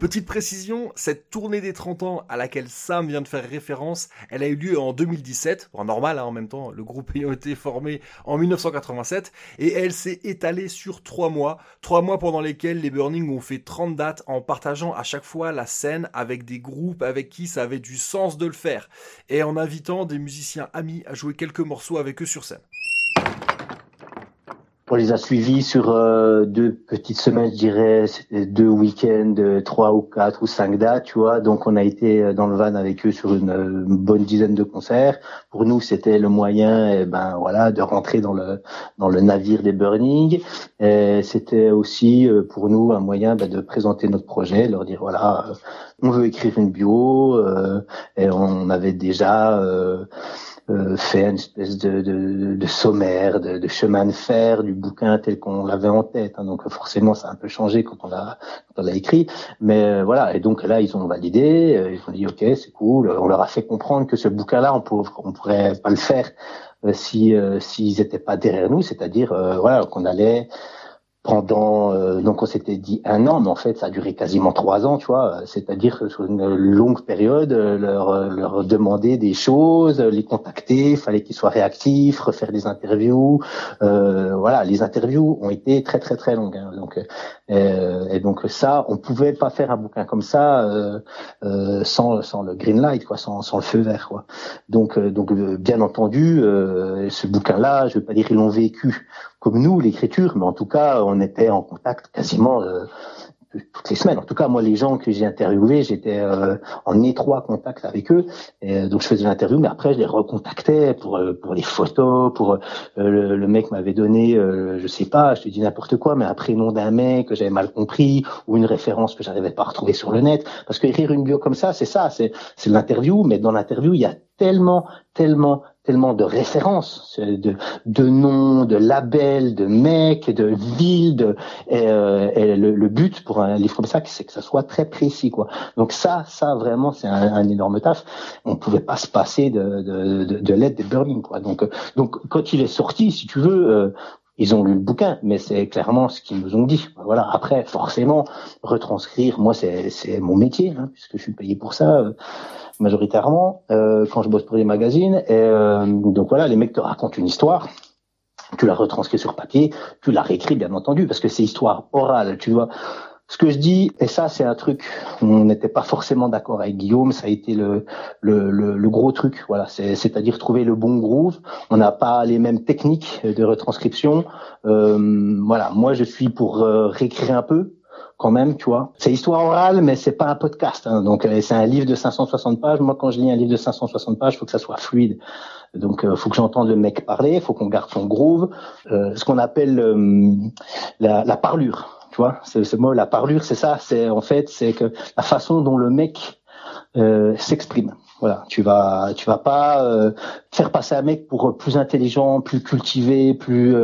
Petite précision, cette tournée des 30 ans à laquelle Sam vient de faire référence, elle a eu lieu en 2017, en normal hein, en même temps, le groupe ayant été formé en 1987, et elle s'est étalée sur trois mois, trois mois pendant lesquels les Burning ont fait 30 dates en partageant à chaque fois la scène avec des groupes avec qui ça avait du sens de le faire, et en invitant des musiciens amis à jouer quelques morceaux avec eux sur scène. On les a suivis sur euh, deux petites semaines, je dirais, deux week-ends, euh, trois ou quatre ou cinq dates, tu vois. Donc on a été euh, dans le van avec eux sur une, bonne dizaine de concerts. Pour nous, c'était le moyen, eh ben voilà, de rentrer dans le dans le navire des Burning. C'était aussi pour nous un moyen ben, de présenter notre projet, leur dire voilà, on veut écrire une bio. et on avait déjà euh, fait une espèce de, de, de sommaire, de, de, chemin de fer du bouquin tel qu'on l'avait en tête. Hein. Donc forcément, ça a un peu changé quand on l'a on l'a écrit. Mais euh, voilà. Et donc là, ils ont validé. Euh, ils ont dit OK, c'est cool. On leur a fait comprendre que ce bouquin-là, on, pourrait, on pourrait pas le faire si s'ils étaient pas derrière nous. C'est-à-dire voilà qu'on allait pendant euh, donc on s'était dit un an mais en fait ça a duré quasiment trois ans tu vois. C'est-à-dire sur une longue période euh, leur euh, leur demander des choses les contacter fallait qu'ils soient réactifs refaire des interviews. Euh, voilà les interviews ont été très très très longues hein, donc euh, et donc ça on pouvait pas faire un bouquin comme ça euh, sans sans le green light quoi sans sans le feu vert quoi. Donc donc bien entendu ce bouquin là je vais pas dire qu'ils l'ont vécu comme nous l'écriture, mais en tout cas, on était en contact quasiment euh, toutes les semaines. En tout cas, moi, les gens que j'ai interviewés, j'étais euh, en étroit contact avec eux. Et, euh, donc, je faisais l'interview, mais après, je les recontactais pour pour les photos, pour le, mec m'avait donné, je sais pas, je te dis n'importe quoi, mais un prénom d'un mec que j'avais mal compris ou une référence que j'arrivais pas à retrouver sur le net. Parce que écrire une bio comme ça, c'est ça, c'est c'est l'interview, mais dans l'interview, il y a tellement, tellement, tellement de références, de, de noms, de labels, de mecs, de villes. De, et, euh, le, but pour un livre comme ça, c'est que ça soit très précis, quoi. Donc ça, ça vraiment, c'est un, énorme taf. On pouvait pas se passer de, de, de, de l'aide des Burning, quoi. Donc, donc quand il est sorti, si tu veux, euh, ils ont lu le bouquin, mais c'est clairement ce qu'ils nous ont dit. Voilà. Après, forcément, retranscrire, moi, c'est mon métier, hein, puisque je suis payé pour ça. Euh, majoritairement euh, quand je bosse pour des magazines. Et euh, donc voilà, les mecs te racontent une histoire. Tu la retranscris sur papier, tu la réécris bien entendu parce que c'est histoire orale, tu vois. Ce que je dis, et ça c'est un truc, on n'était pas forcément d'accord avec Guillaume, ça a été le, le, le, gros truc, voilà, c'est-à-dire trouver le bon groove. On n'a pas les mêmes techniques de retranscription. Euh, voilà, moi je suis pour euh, réécrire un peu, quand même, tu vois. C'est histoire orale, mais c'est pas un podcast. Hein. Donc euh, c'est un livre de 560 pages. Moi, quand je lis un livre de 560 pages, faut que ça soit fluide. Donc, euh, faut que j'entende le mec parler, faut qu'on garde son groove, euh, ce qu'on appelle euh, la, la, parlure. Tu vois, ce mot, la parlure, c'est ça. C'est en fait, c'est que la façon dont le mec s'exprime. Voilà, tu vas, tu vas pas faire passer un mec pour plus intelligent, plus cultivé, plus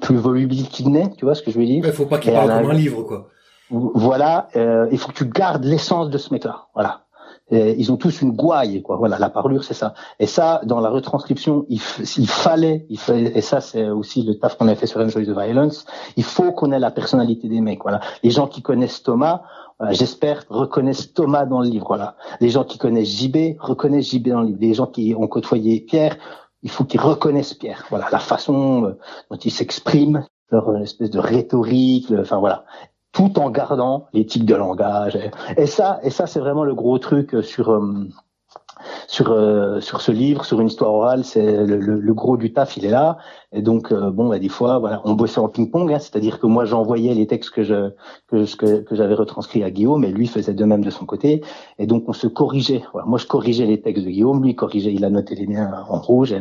plus volubilisé qu'il n'est. Tu vois ce que je veux dire Il faut pas qu'il parle comme un livre, quoi. Voilà, euh, il faut que tu gardes l'essence de ce mec-là. Voilà. Ils ont tous une gouaille, quoi. Voilà, la parlure, c'est ça. Et ça, dans la retranscription, il, fallait, il fallait, et ça, c'est aussi le taf qu'on a fait sur Enjoy the Violence. Il faut qu'on ait la personnalité des mecs. Voilà, les gens qui connaissent Thomas, j'espère reconnaissent Thomas dans le livre. Voilà, les gens qui connaissent JB reconnaissent JB dans le livre. Les gens qui ont côtoyé Pierre, il faut qu'ils reconnaissent Pierre. Voilà, la façon euh, dont il s'exprime, leur espèce de rhétorique, enfin voilà tout en gardant l'éthique de langage. Et, ça, et ça, c'est vraiment le gros truc sur euh, sur euh, sur ce livre, sur une histoire orale, c'est le, le, gros du taf, il est là. Et donc euh, bon, bah, des fois, voilà, on bossait en ping-pong, hein, c'est-à-dire que moi j'envoyais les textes que je que que, que j'avais retranscrits à Guillaume, et lui faisait de même de son côté. Et donc on se corrigeait. Voilà, moi je corrigeais les textes de Guillaume, lui corrigeait, il a noté les miens en rouge.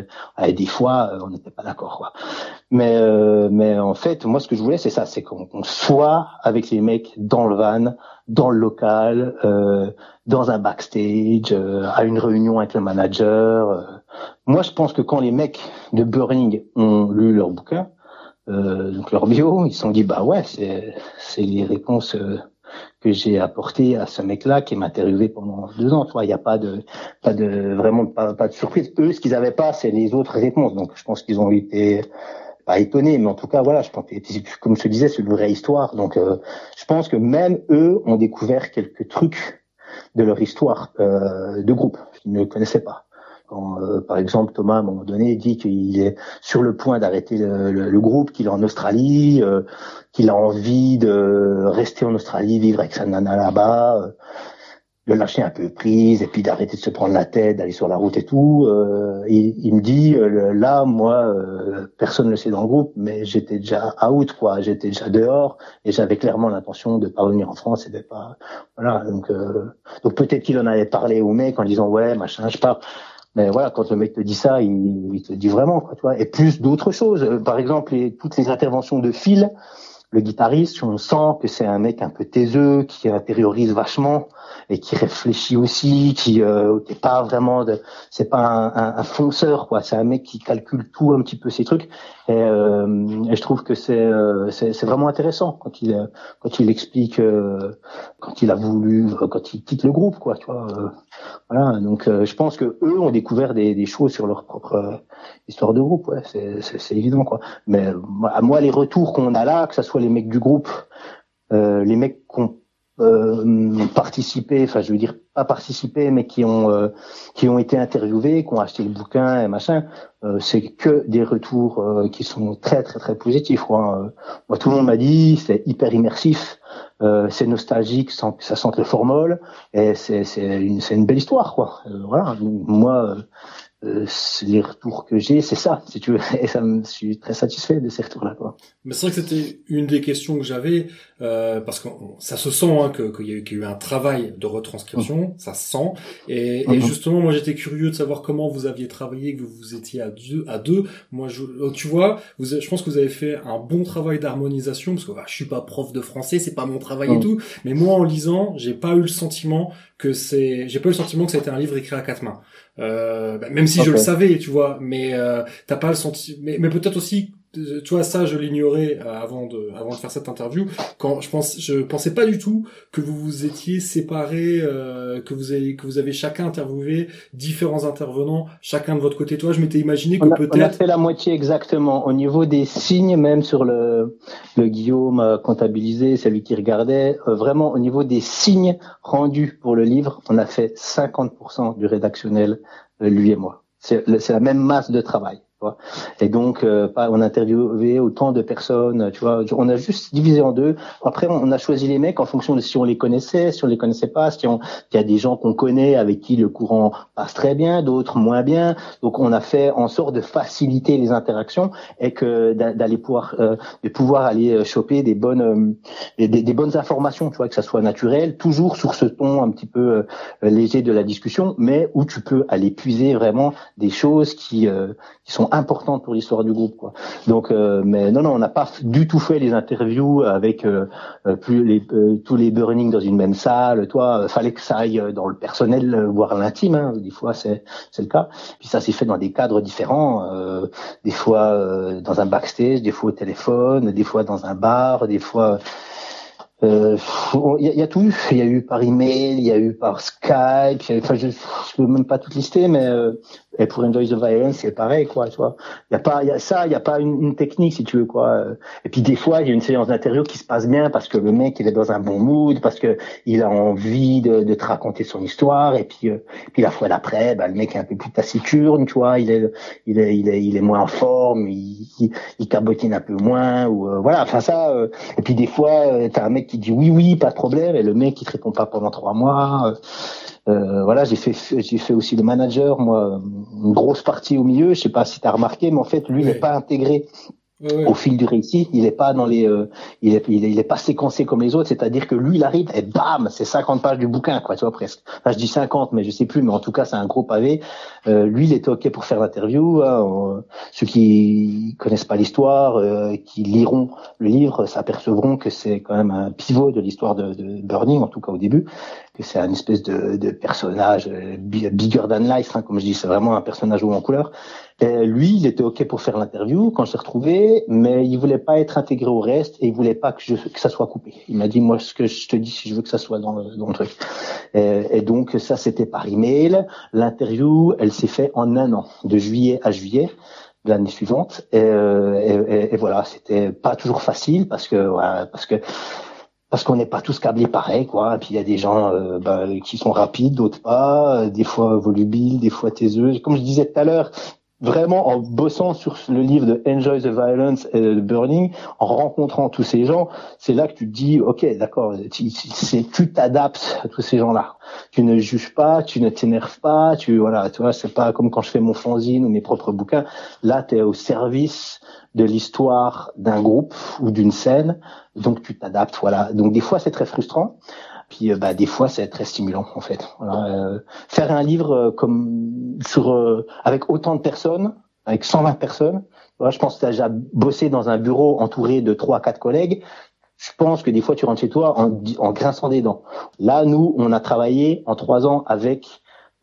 Et, des fois, euh, on n'était pas d'accord. Mais mais en fait, moi ce que je voulais, c'est ça, c'est qu'on soit avec les mecs dans le van dans le local, euh, dans un backstage, euh, à une réunion avec le manager. Euh. Moi, je pense que quand les mecs de Burning ont lu leur bouquin, euh, donc leur bio, ils se sont dit bah ouais, c'est les réponses que j'ai apportées à ce mec-là qui m'a interviewé pendant deux ans. il n'y a pas de pas de vraiment pas, pas de surprise. Eux, ce qu'ils avaient pas, c'est les autres réponses. Donc, je pense qu'ils ont été pas étonné, mais en tout cas, voilà, je pense comme je te disais, c'est une vraie histoire. Donc, euh, je pense que même eux ont découvert quelques trucs de leur histoire euh, de groupe qu'ils ne connaissaient pas. Quand, euh, par exemple, Thomas, à un moment donné, dit qu'il est sur le point d'arrêter le, le, groupe, qu'il est en Australie, qu'il a envie de rester en Australie, vivre avec sa nana là-bas de lâcher un peu prise et puis d'arrêter de se prendre la tête, d'aller sur la route et tout. Euh, il, il, me dit euh, là, moi, euh, personne ne le sait dans le groupe, mais j'étais déjà out, quoi. J'étais déjà dehors et j'avais clairement l'intention de pas revenir en France et de pas. Voilà. Donc, euh, donc peut-être qu'il en avait parlé au mec en disant ouais, machin, je pars. Mais voilà, quand le mec te dit ça, il, te dit vraiment, quoi, tu vois. Et plus d'autres choses. Par exemple, toutes les interventions de Phil, le guitariste, on sent que c'est un mec un peu taiseux, qui intériorise vachement et qui réfléchit aussi, qui euh, pas vraiment c'est pas un, un, fonceur quoi, c'est un mec qui calcule tout un petit peu ces trucs. Et, euh, je trouve que c'est, euh, c'est vraiment intéressant quand il quand il explique euh, quand il a voulu quand il quitte le groupe quoi, tu vois. voilà, donc je pense que eux ont découvert des, des choses sur leur propre histoire de groupe, ouais, c'est c'est évident quoi. Mais à moi les retours qu'on a là, que ce soit les mecs du groupe, les mecs qu'on euh, participé, enfin je veux dire pas participé, mais qui ont euh, qui ont été interviewés, qui ont acheté le bouquin et machin, euh, c'est que des retours euh, qui sont très très très positifs. Quoi. Moi tout le monde m'a dit c'est hyper immersif, c'est nostalgique sans que ça sente le formol et c'est c'est une c'est une belle histoire quoi. voilà, moi euh, les retours que j'ai, c'est ça, si tu veux. Et ça me, je suis très satisfait de ces retours-là. Quoi. Mais c'est vrai que c'était une des questions que j'avais, euh, parce que ça se sent hein, qu'il y, y, a eu un travail de retranscription, ça se sent. Et, et justement, moi j'étais curieux de savoir comment vous aviez travaillé, que vous étiez à deux. À deux. Moi, je, oh, tu vois, vous, je pense que vous avez fait un bon travail d'harmonisation, parce que bah, je suis pas prof de français, c'est pas mon travail et tout. Mais moi, en lisant, j'ai pas eu le sentiment que c'est, j'ai pas eu le sentiment que c'était un livre écrit à quatre mains. Euh, bah, même si je le savais, tu vois, mais euh, t'as pas le sentiment. Mais, mais peut-être aussi tu vois ça je l'ignorais euh, avant de avant de faire cette interview. Quand je pense je pensais pas du tout que vous vous étiez séparés euh, que vous avez que vous avez chacun interviewé différents intervenants chacun de votre côté. Toi je m'étais imaginé que peut-être on a fait la moitié exactement. Au niveau des signes même sur le le Guillaume comptabilisé celui qui regardait. Euh, vraiment au niveau des signes rendus pour le livre on a fait 50% du rédactionnel lui et moi. C'est la même masse de travail et donc, euh, on a interviewé autant de personnes, tu vois. On a juste divisé en deux. Après, on a choisi les mecs en fonction de si on les connaissait, si on les connaissait pas, si on, il y a des gens qu'on connaît avec qui le courant passe très bien, d'autres moins bien. Donc, on a fait en sorte de faciliter les interactions et que d'aller pouvoir, euh, de pouvoir aller euh, choper des bonnes, des, des, bonnes informations, tu vois, que ça soit naturel, toujours sur ce ton un petit peu léger de la discussion, mais où tu peux aller puiser vraiment des choses qui, qui sont importantes pour l'histoire du groupe. Quoi. Donc, euh, mais non, non, on n'a pas du tout fait les interviews avec euh, euh, plus les, tous les burning dans une même salle. Toi, fallait que ça aille dans le personnel, voire l'intime. Hein, des fois, c'est c'est le cas. Puis ça s'est fait dans des cadres différents. des fois dans un backstage, des fois au téléphone, des fois dans un bar, des fois euh, il y, a tout eu. Il y a eu par email, il y a eu par Skype. enfin, je, je peux même pas tout lister, mais euh, et pour Enjoy the Violence, c'est pareil, quoi, tu vois. Il y a pas, y a ça, il y a pas une, une, technique, si tu veux, quoi. Et puis des fois, il y a une séance d'interview qui se passe bien parce que le mec, il est dans un bon mood, parce que il a envie de, de te raconter son histoire. Et puis, euh, puis la fois d'après, bah, le mec est un peu plus taciturne, tu vois. Il est, il est, il est, il est moins en forme, il, il, cabotine un peu moins, ou euh, voilà. Enfin ça. Euh, et puis des fois, t'as un mec qui dit oui, oui, pas de problème, et le mec qui te répond pas pendant trois mois. Euh, voilà, j'ai fait j'ai fait aussi le manager, moi, une grosse partie au milieu. Je sais pas si tu as remarqué, mais en fait, lui, n'est pas intégré au fil du récit. Il est pas dans les, euh, il, est, il, est, pas séquencé comme les autres. C'est-à-dire que lui, il arrive et bam, c'est 50 pages du bouquin, quoi, tu vois presque. Enfin, je dis 50, mais je sais plus, mais en tout cas, c'est un gros pavé. Euh, lui, il était ok pour faire l'interview. Hein, ceux qui connaissent pas l'histoire, euh, qui liront le livre, s'apercevront que c'est quand même un pivot de l'histoire de, de, Burning, en tout cas au début, que c'est un espèce de, de personnage euh, bigger than life, hein, comme je dis, c'est vraiment un personnage haut en couleur. Et lui, il était ok pour faire l'interview quand je l'ai retrouvé, mais il voulait pas être intégré au reste et il voulait pas que, je, que ça soit coupé. Il m'a dit moi ce que je te dis si je veux que ça soit dans le, dans le truc. Et, et donc ça c'était par email. L'interview, elle s'est faite en un an, de juillet à juillet l'année suivante. Et, et, et voilà, c'était pas toujours facile parce que parce que parce qu'on n'est pas tous câblés pareil, quoi. Et puis il y a des gens euh, bah, qui sont rapides, d'autres pas, des fois volubiles, des fois taiseux. Comme je disais tout à l'heure, vraiment en bossant sur le livre de Enjoy the Violence et The Burning, en rencontrant tous ces gens, c'est là que tu te dis, ok, d'accord, tu t'adaptes à tous ces gens-là. Tu ne juges pas, tu ne t'énerves pas, tu voilà, tu vois, c'est pas comme quand je fais mon fanzine ou mes propres bouquins. Là, tu es au service de l'histoire d'un groupe ou d'une scène, donc tu t'adaptes, voilà. Donc des fois, c'est très frustrant. Puis euh, bah, des fois, c'est très stimulant en fait. Euh, faire un livre euh, comme sur avec autant de personnes, avec 120 personnes. je pense que tu as déjà bossé dans un bureau entouré de trois quatre collègues. Je pense que des fois, tu rentres chez toi en, en grinçant des dents. Là, nous, on a travaillé en trois ans avec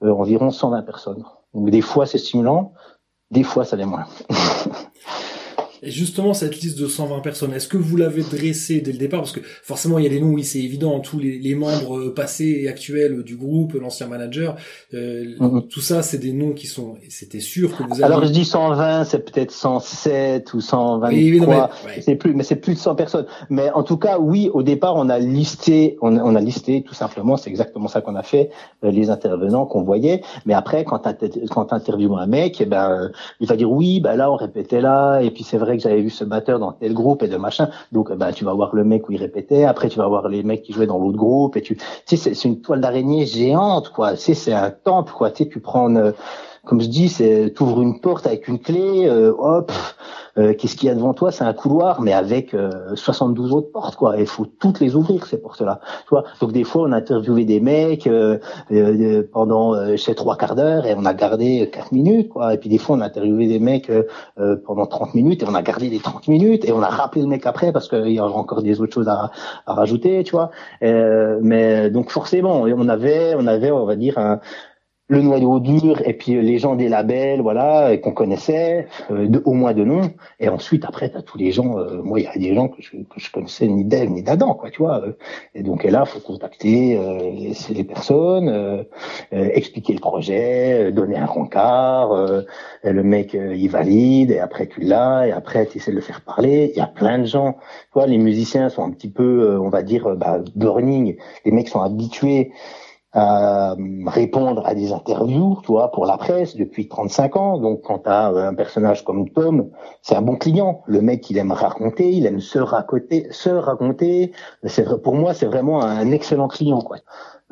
environ 120 personnes. Donc des fois, c'est stimulant, des fois, ça l'est moins. Et justement, cette liste de 120 personnes, est-ce que vous l'avez dressée dès le départ? Parce que forcément, il y a des noms, oui, c'est évident, tous les, les, membres euh, passés et actuels du groupe, l'ancien manager, euh, mm-hmm. tout ça, c'est des noms qui sont... C'était sûr que vous avez... Alors, je dis 120, c'est peut-être 107 ou 123, oui, mais, c'est plus, mais c'est plus de 100 personnes. Mais en tout cas, oui, au départ, on a listé, on, on a listé tout simplement, c'est exactement ça qu'on a fait, euh, les intervenants qu'on voyait. Mais après, quand tu interviews un mec, eh ben, euh, il va dire oui, ben là, on répétait là, et puis c'est vrai que j'avais vu ce batteur dans tel groupe et de machin. Donc, bah, tu vas voir le mec où il répétait. Après, tu vas voir les mecs qui jouaient dans l'autre groupe. Et tu, tu sais, c'est une toile d'araignée géante, quoi. Tu sais, c'est un temple, quoi. Tu sais, tu prends, comme je dis, c'est, ouvres une porte avec une clé, euh, hop, euh, qu'est-ce qu'il y a devant toi? C'est un couloir, mais avec 72 euh, autres portes, quoi. Il faut toutes les ouvrir ces portes-là. Tu vois? Donc des fois, on a interviewé des mecs euh, pendant chez trois quarts d'heure et on a gardé quatre minutes, quoi. Et puis des fois, on a interviewé des mecs pendant 30 minutes et on a gardé les 30 minutes et on a rappelé le mec après parce qu'il y avait encore des autres choses à, à rajouter, tu vois? mais donc forcément, on avait, on avait, on va dire un le noyau dur et puis les gens des labels voilà qu'on connaissait euh, de, au moins de nom. Et ensuite après tu as tous les gens euh, moi il y a des gens que je, que je connaissais ni d'elle ni d'Adam quoi tu vois et donc et là faut contacter euh, les, personnes expliquer le projet donner un rencard le mec il valide et après tu l'as et après tu essaies de le faire parler. Il y a plein de gens. Tu vois les musiciens sont un petit peu on va dire bah, burning. Les mecs sont habitués à répondre à des interviews, tu pour la presse depuis 35 ans. Donc, quand tu as un personnage comme Tom, c'est un bon client. Le mec, il aime raconter, il aime se raconter, se raconter. C'est pour moi, c'est vraiment un excellent client, quoi.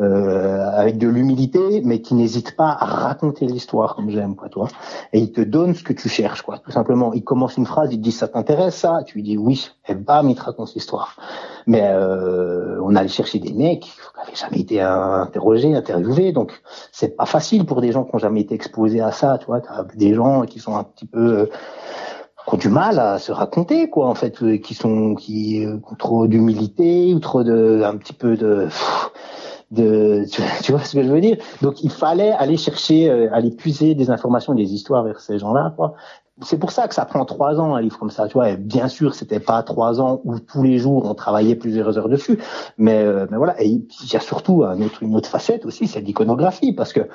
Euh, avec de l'humilité, mais qui n'hésite pas à raconter l'histoire comme j'aime, quoi, toi. Et il te donne ce que tu cherches, quoi. Tout simplement, il commence une phrase, il te dit ça t'intéresse ça, tu lui dis oui, et bam, il te raconte l'histoire. Mais euh, on allait chercher des mecs qui n'avaient jamais été interrogés, interviewés, donc c'est pas facile pour des gens qui n'ont jamais été exposés à ça, tu vois. As des gens qui sont un petit peu euh, qui ont du mal à se raconter quoi en fait euh, qui sont qui ont trop d'humilité ou trop de un petit peu de de tu, vois ce que je veux dire? Donc il fallait aller chercher euh, aller puiser des informations des histoires vers ces gens-là c'est pour ça que ça prend trois ans un livre comme ça. Tu vois, et bien sûr, c'était pas trois ans où tous les jours on travaillait plusieurs heures dessus, mais, euh, mais voilà. Et il y a surtout une autre facette aussi, c'est l'iconographie, parce que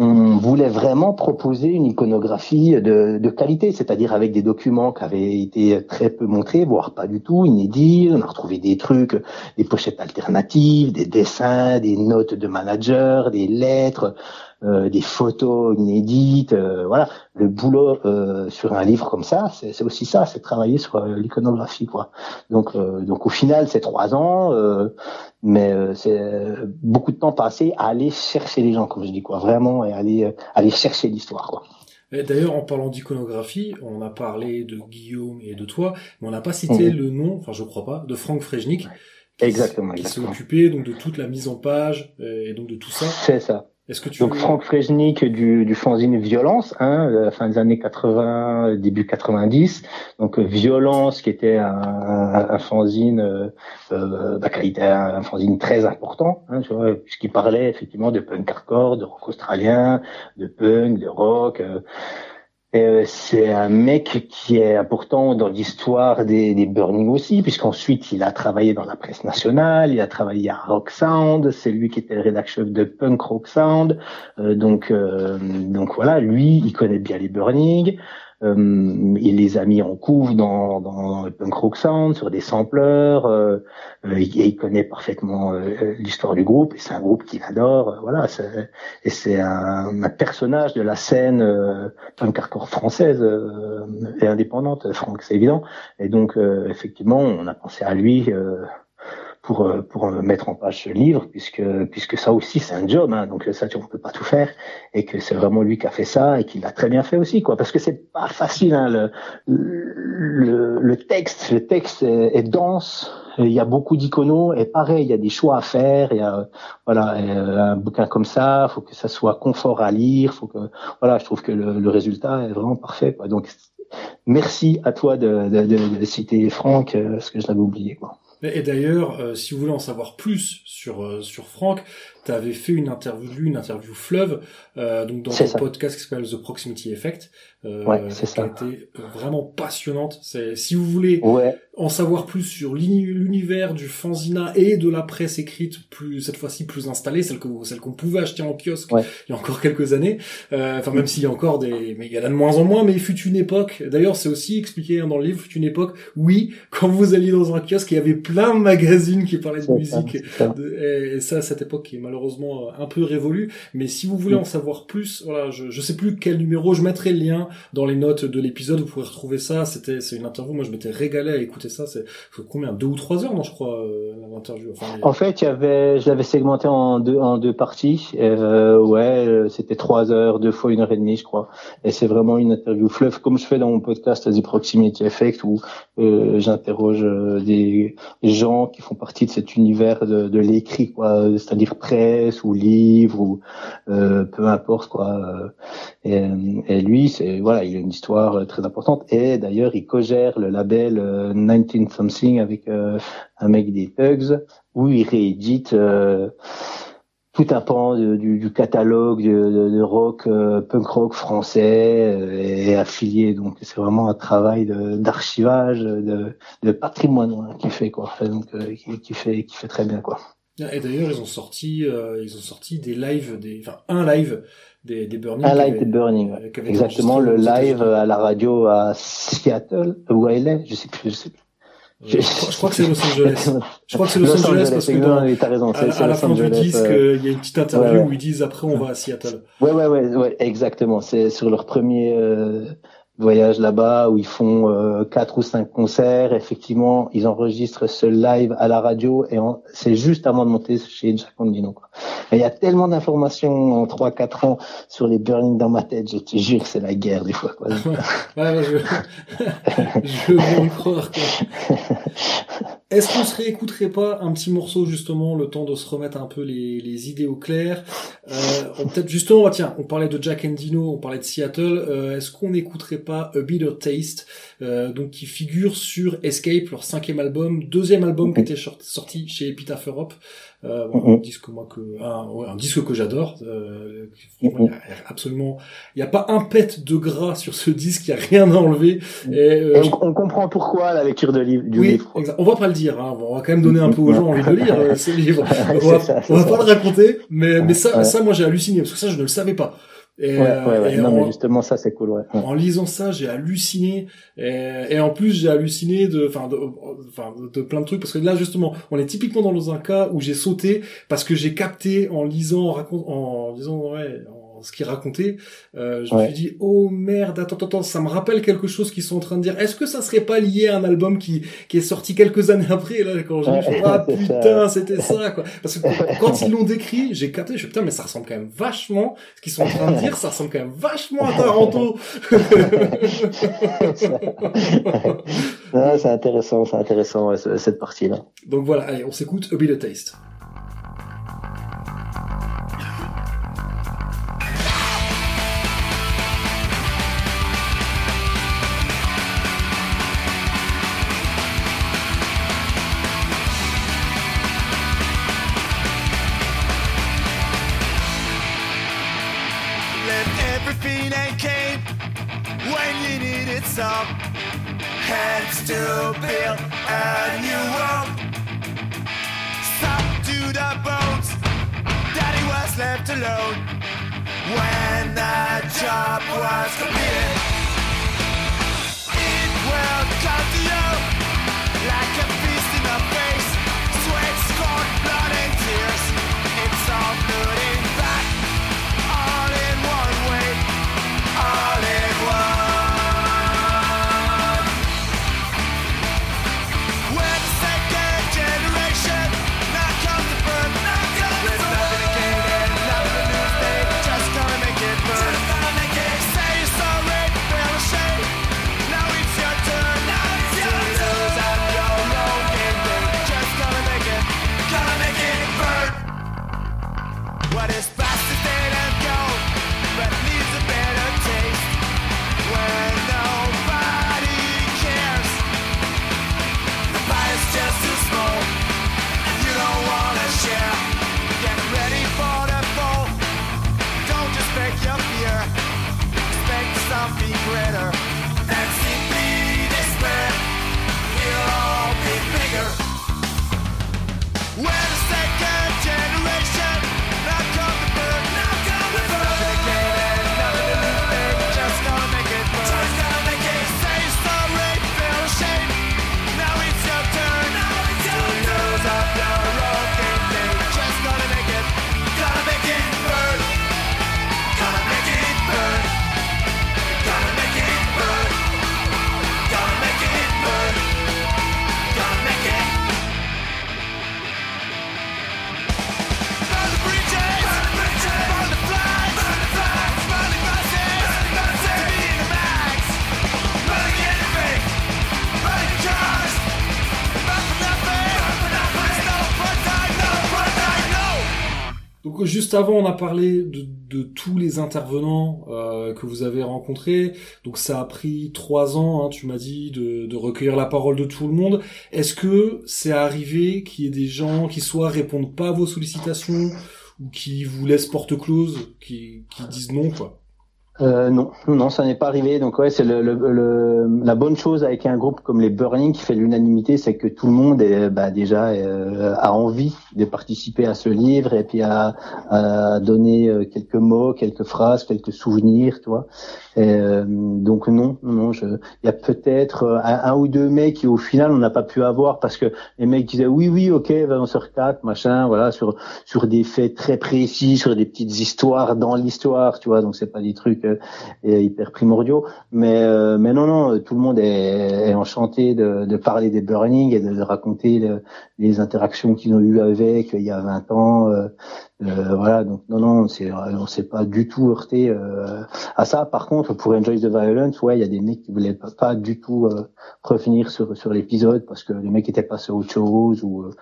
on voulait vraiment proposer une iconographie de, qualité, c'est-à-dire avec des documents qui avaient été très peu montrés, voire pas du tout, inédits. On a retrouvé des trucs, des pochettes alternatives, des dessins, des notes de manager, des lettres, des photos inédites. Euh, voilà, le boulot euh, sur un livre comme ça, c'est aussi ça, c'est travailler sur l'iconographie, quoi. Donc, donc au final, c'est trois ans, mais c'est beaucoup de temps passé à aller chercher les gens, comme je dis, quoi, vraiment, et aller aller chercher l'histoire, quoi. D'ailleurs, en parlant d'iconographie, on a parlé de Guillaume et de toi, mais on n'a pas cité mhm. le nom, enfin je crois pas, de Franck Frejnik. Exactement. Qui s'est occupé donc de toute la mise en page et donc de tout ça. C'est ça. Donc Franck Frejnik du, du fanzine Violence, hein, la fin des années 80, début 90. Donc Violence qui était un, un, fanzine euh, euh bah, était un, fanzine très important, hein, tu puisqu'il parlait effectivement de punk hardcore, de rock australien, de punk, de rock. Euh, euh, c'est un mec qui est important dans l'histoire des, des Burning aussi, puisqu'ensuite il a travaillé dans la presse nationale, il a travaillé à Rock Sound, c'est lui qui était le rédacteur de Punk Rock Sound, euh, donc euh, donc voilà, lui il connaît bien les Burning. Euh, il les a mis en couve dans, dans punk rock sound, sur des sampleurs, euh, euh et il connaît parfaitement euh, l'histoire du groupe, et c'est un groupe qu'il adore, voilà, et c'est un, un, personnage de la scène punk hardcore française et indépendante, Franck, c'est évident, et donc effectivement, on a pensé à lui pour euh, pour mettre en page ce livre puisque puisque ça aussi c'est un job hein, donc ça on peut pas tout faire et que c'est vraiment lui qui a fait ça et qu'il l'a très bien fait aussi quoi. Parce que c'est pas facile hein, le, le, le texte le texte est, dense il y a beaucoup d'iconos et pareil il y a des choix à faire il y a voilà un bouquin comme ça faut que ça soit confort à lire faut que voilà je trouve que le, le résultat est vraiment parfait quoi. Donc merci à toi de, de, de, de citer Franck euh, parce que je l'avais oublié quoi et d'ailleurs, euh, si vous voulez en savoir plus sur euh, sur Franck, tu avais fait une interview, une interview fleuve, euh, donc dans ton podcast qui s'appelle The Proximity Effect, euh, ouais, qui ça. a été vraiment passionnante. C'est si vous voulez en savoir plus sur l'univers du fanzina et de la presse écrite, plus cette fois-ci plus installée, celle que celle qu'on pouvait acheter en kiosque il y a encore quelques années. Euh, enfin même s'il y a encore des, mais il y en a de moins en moins, mais il fut une époque. D'ailleurs, c'est aussi expliqué hein, dans le livre, fut une époque. Oui, quand vous alliez dans un kiosque, il y avait plein de magazines qui parlaient de musique. et ça, à cette époque qui est malheureusement un peu révolue. Mais si vous voulez en savoir plus, voilà, je, je sais plus quel numéro, je mettrai le lien dans les notes de l'épisode, vous pourrez retrouver ça. C'était, c'est une interview. Moi, je m'étais régalé à écouter ça. C'est combien, deux ou trois heures, non, je crois, euh, l'interview. En fait, il y avait, je l'avais segmenté en deux, en deux parties. Euh, ouais, euh, c'était trois heures, deux fois une heure et demie, je crois. Et c'est vraiment une interview fleuve, comme je fais dans mon podcast The Proximity Effect, où euh, j'interroge euh, des gens qui font partie de cet univers de, de l'écrit, quoi, c'est-à-dire ou livre ou peu importe, quoi. Et, et lui, c'est voilà, il a une histoire euh, très importante. Et d'ailleurs, il co-gère le label 19 euh, Something avec euh, un mec des Pugs, où il réédite tout un pan du, catalogue de, rock, punk rock français et affilié. Donc c'est vraiment un travail d'archivage, de, patrimoine hein, qui fait quoi. Donc qui, fait qui fait très bien quoi. Et d'ailleurs ils ont sorti ils ont sorti des lives, des enfin un live des, des Burning. Un live des Burning, exactement le live à la radio à Seattle, où elle est, je sais plus, je sais plus. Je, je, crois que c'est Los Angeles. Je crois que c'est Los, Los, Angeles, parce que dans, raison, à, à la fin du disque, euh, il y a une petite interview où ils disent après on va à Seattle. Ouais, ouais, ouais, ouais exactement. C'est sur leur premier euh, voyage là-bas où ils font euh, quatre ou cinq concerts. Effectivement, ils enregistrent ce live à la radio et c'est juste avant de monter chez Jack Ondino. Quoi. il y a tellement d'informations en trois quatre ans sur les Burning dans ma tête. Je te jure, c'est la guerre des fois. Quoi. ouais, ouais, je, je veux y croire. Quoi. est-ce qu'on se réécouterait pas un petit morceau justement, le temps de se remettre un peu les, les idées au clair? Euh, Peut-être justement, tiens, on parlait de Jack Endino, on parlait de Seattle. Euh, est-ce qu'on n'écouterait pas A Bitter Taste, euh, donc qui figure sur Escape, leur cinquième album, deuxième album qui était sorti chez Epitaph Europe? Euh, bon, un disque moi que un, ouais, un disque que j'adore. Euh, a absolument, il y a pas un pet de gras sur ce disque, il y a rien à enlever. Et, euh, on, comprend pourquoi la lecture de livre, du oui, livre. Exact. On va pas le dire, hein. on va quand même donner un peu aux gens envie de lire euh, ce livre. On va, ça, on va pas le raconter, mais mais ça, ça moi j'ai halluciné parce que ça je ne le savais pas. Et, ouais, ouais, ouais. non, mais justement ça c'est cool. Ouais. En lisant ça, j'ai halluciné. Et, et, en plus, j'ai halluciné de, enfin, de, enfin, de plein de trucs parce que là justement, on est typiquement dans un cas où j'ai sauté parce que j'ai capté en lisant, en racontant, en disant, ouais, ce qu'il racontait, euh, je me suis dit oh merde, attends, attends, ça me rappelle quelque chose qu'ils sont en train de dire. Est-ce que ça serait pas lié à un album qui qui est sorti quelques années après là quand j'ai dit ah putain c'était ça quoi. Parce que quand ils l'ont décrit, j'ai capté, je suis putain mais ça ressemble quand même vachement ce qu'ils sont en train de dire, ça ressemble quand même vachement à Taranto. c'est intéressant, c'est intéressant cette partie là. Donc voilà, allez, on s'écoute A Bit of Taste. Job was completed. Juste avant, on a parlé de, tous les intervenants euh, que vous avez rencontrés. Donc ça a pris trois ans, hein, tu m'as dit, de, recueillir la parole de tout le monde. Est-ce que c'est arrivé qu'il y ait des gens qui soit répondent pas à vos sollicitations ou qui vous laissent porte close, qui, qui disent non, quoi? Euh, non, non, ça n'est pas arrivé. Donc ouais, c'est le, le, la bonne chose avec un groupe comme les Burning qui fait l'unanimité, c'est que tout le monde bah, déjà euh, a envie de participer à ce livre et puis à, à donner euh, quelques mots, quelques phrases, quelques souvenirs, tu. Euh, donc non, non, je, il y a peut-être euh, un, ou deux mecs qui au final on n'a pas pu avoir parce que les mecs disaient oui, oui, ok, 20 sur 4, machin, voilà, sur sur des faits très précis, sur des petites histoires dans l'histoire, tu vois. Donc c'est pas des trucs euh, hyper primordiaux, mais mais non, non, tout le monde est, est enchanté de, de, parler des Burning et de, raconter les interactions qu'ils ont eues avec il y a 20 ans. Euh, voilà, donc non, non, on s'est, on s'est pas du tout heurté euh, à ça. Par contre, pour Enjoy the Violence, ouais, il y a des mecs qui voulaient pas, pas du tout euh, revenir sur sur l'épisode parce que les mecs étaient passés à autre chose ou euh,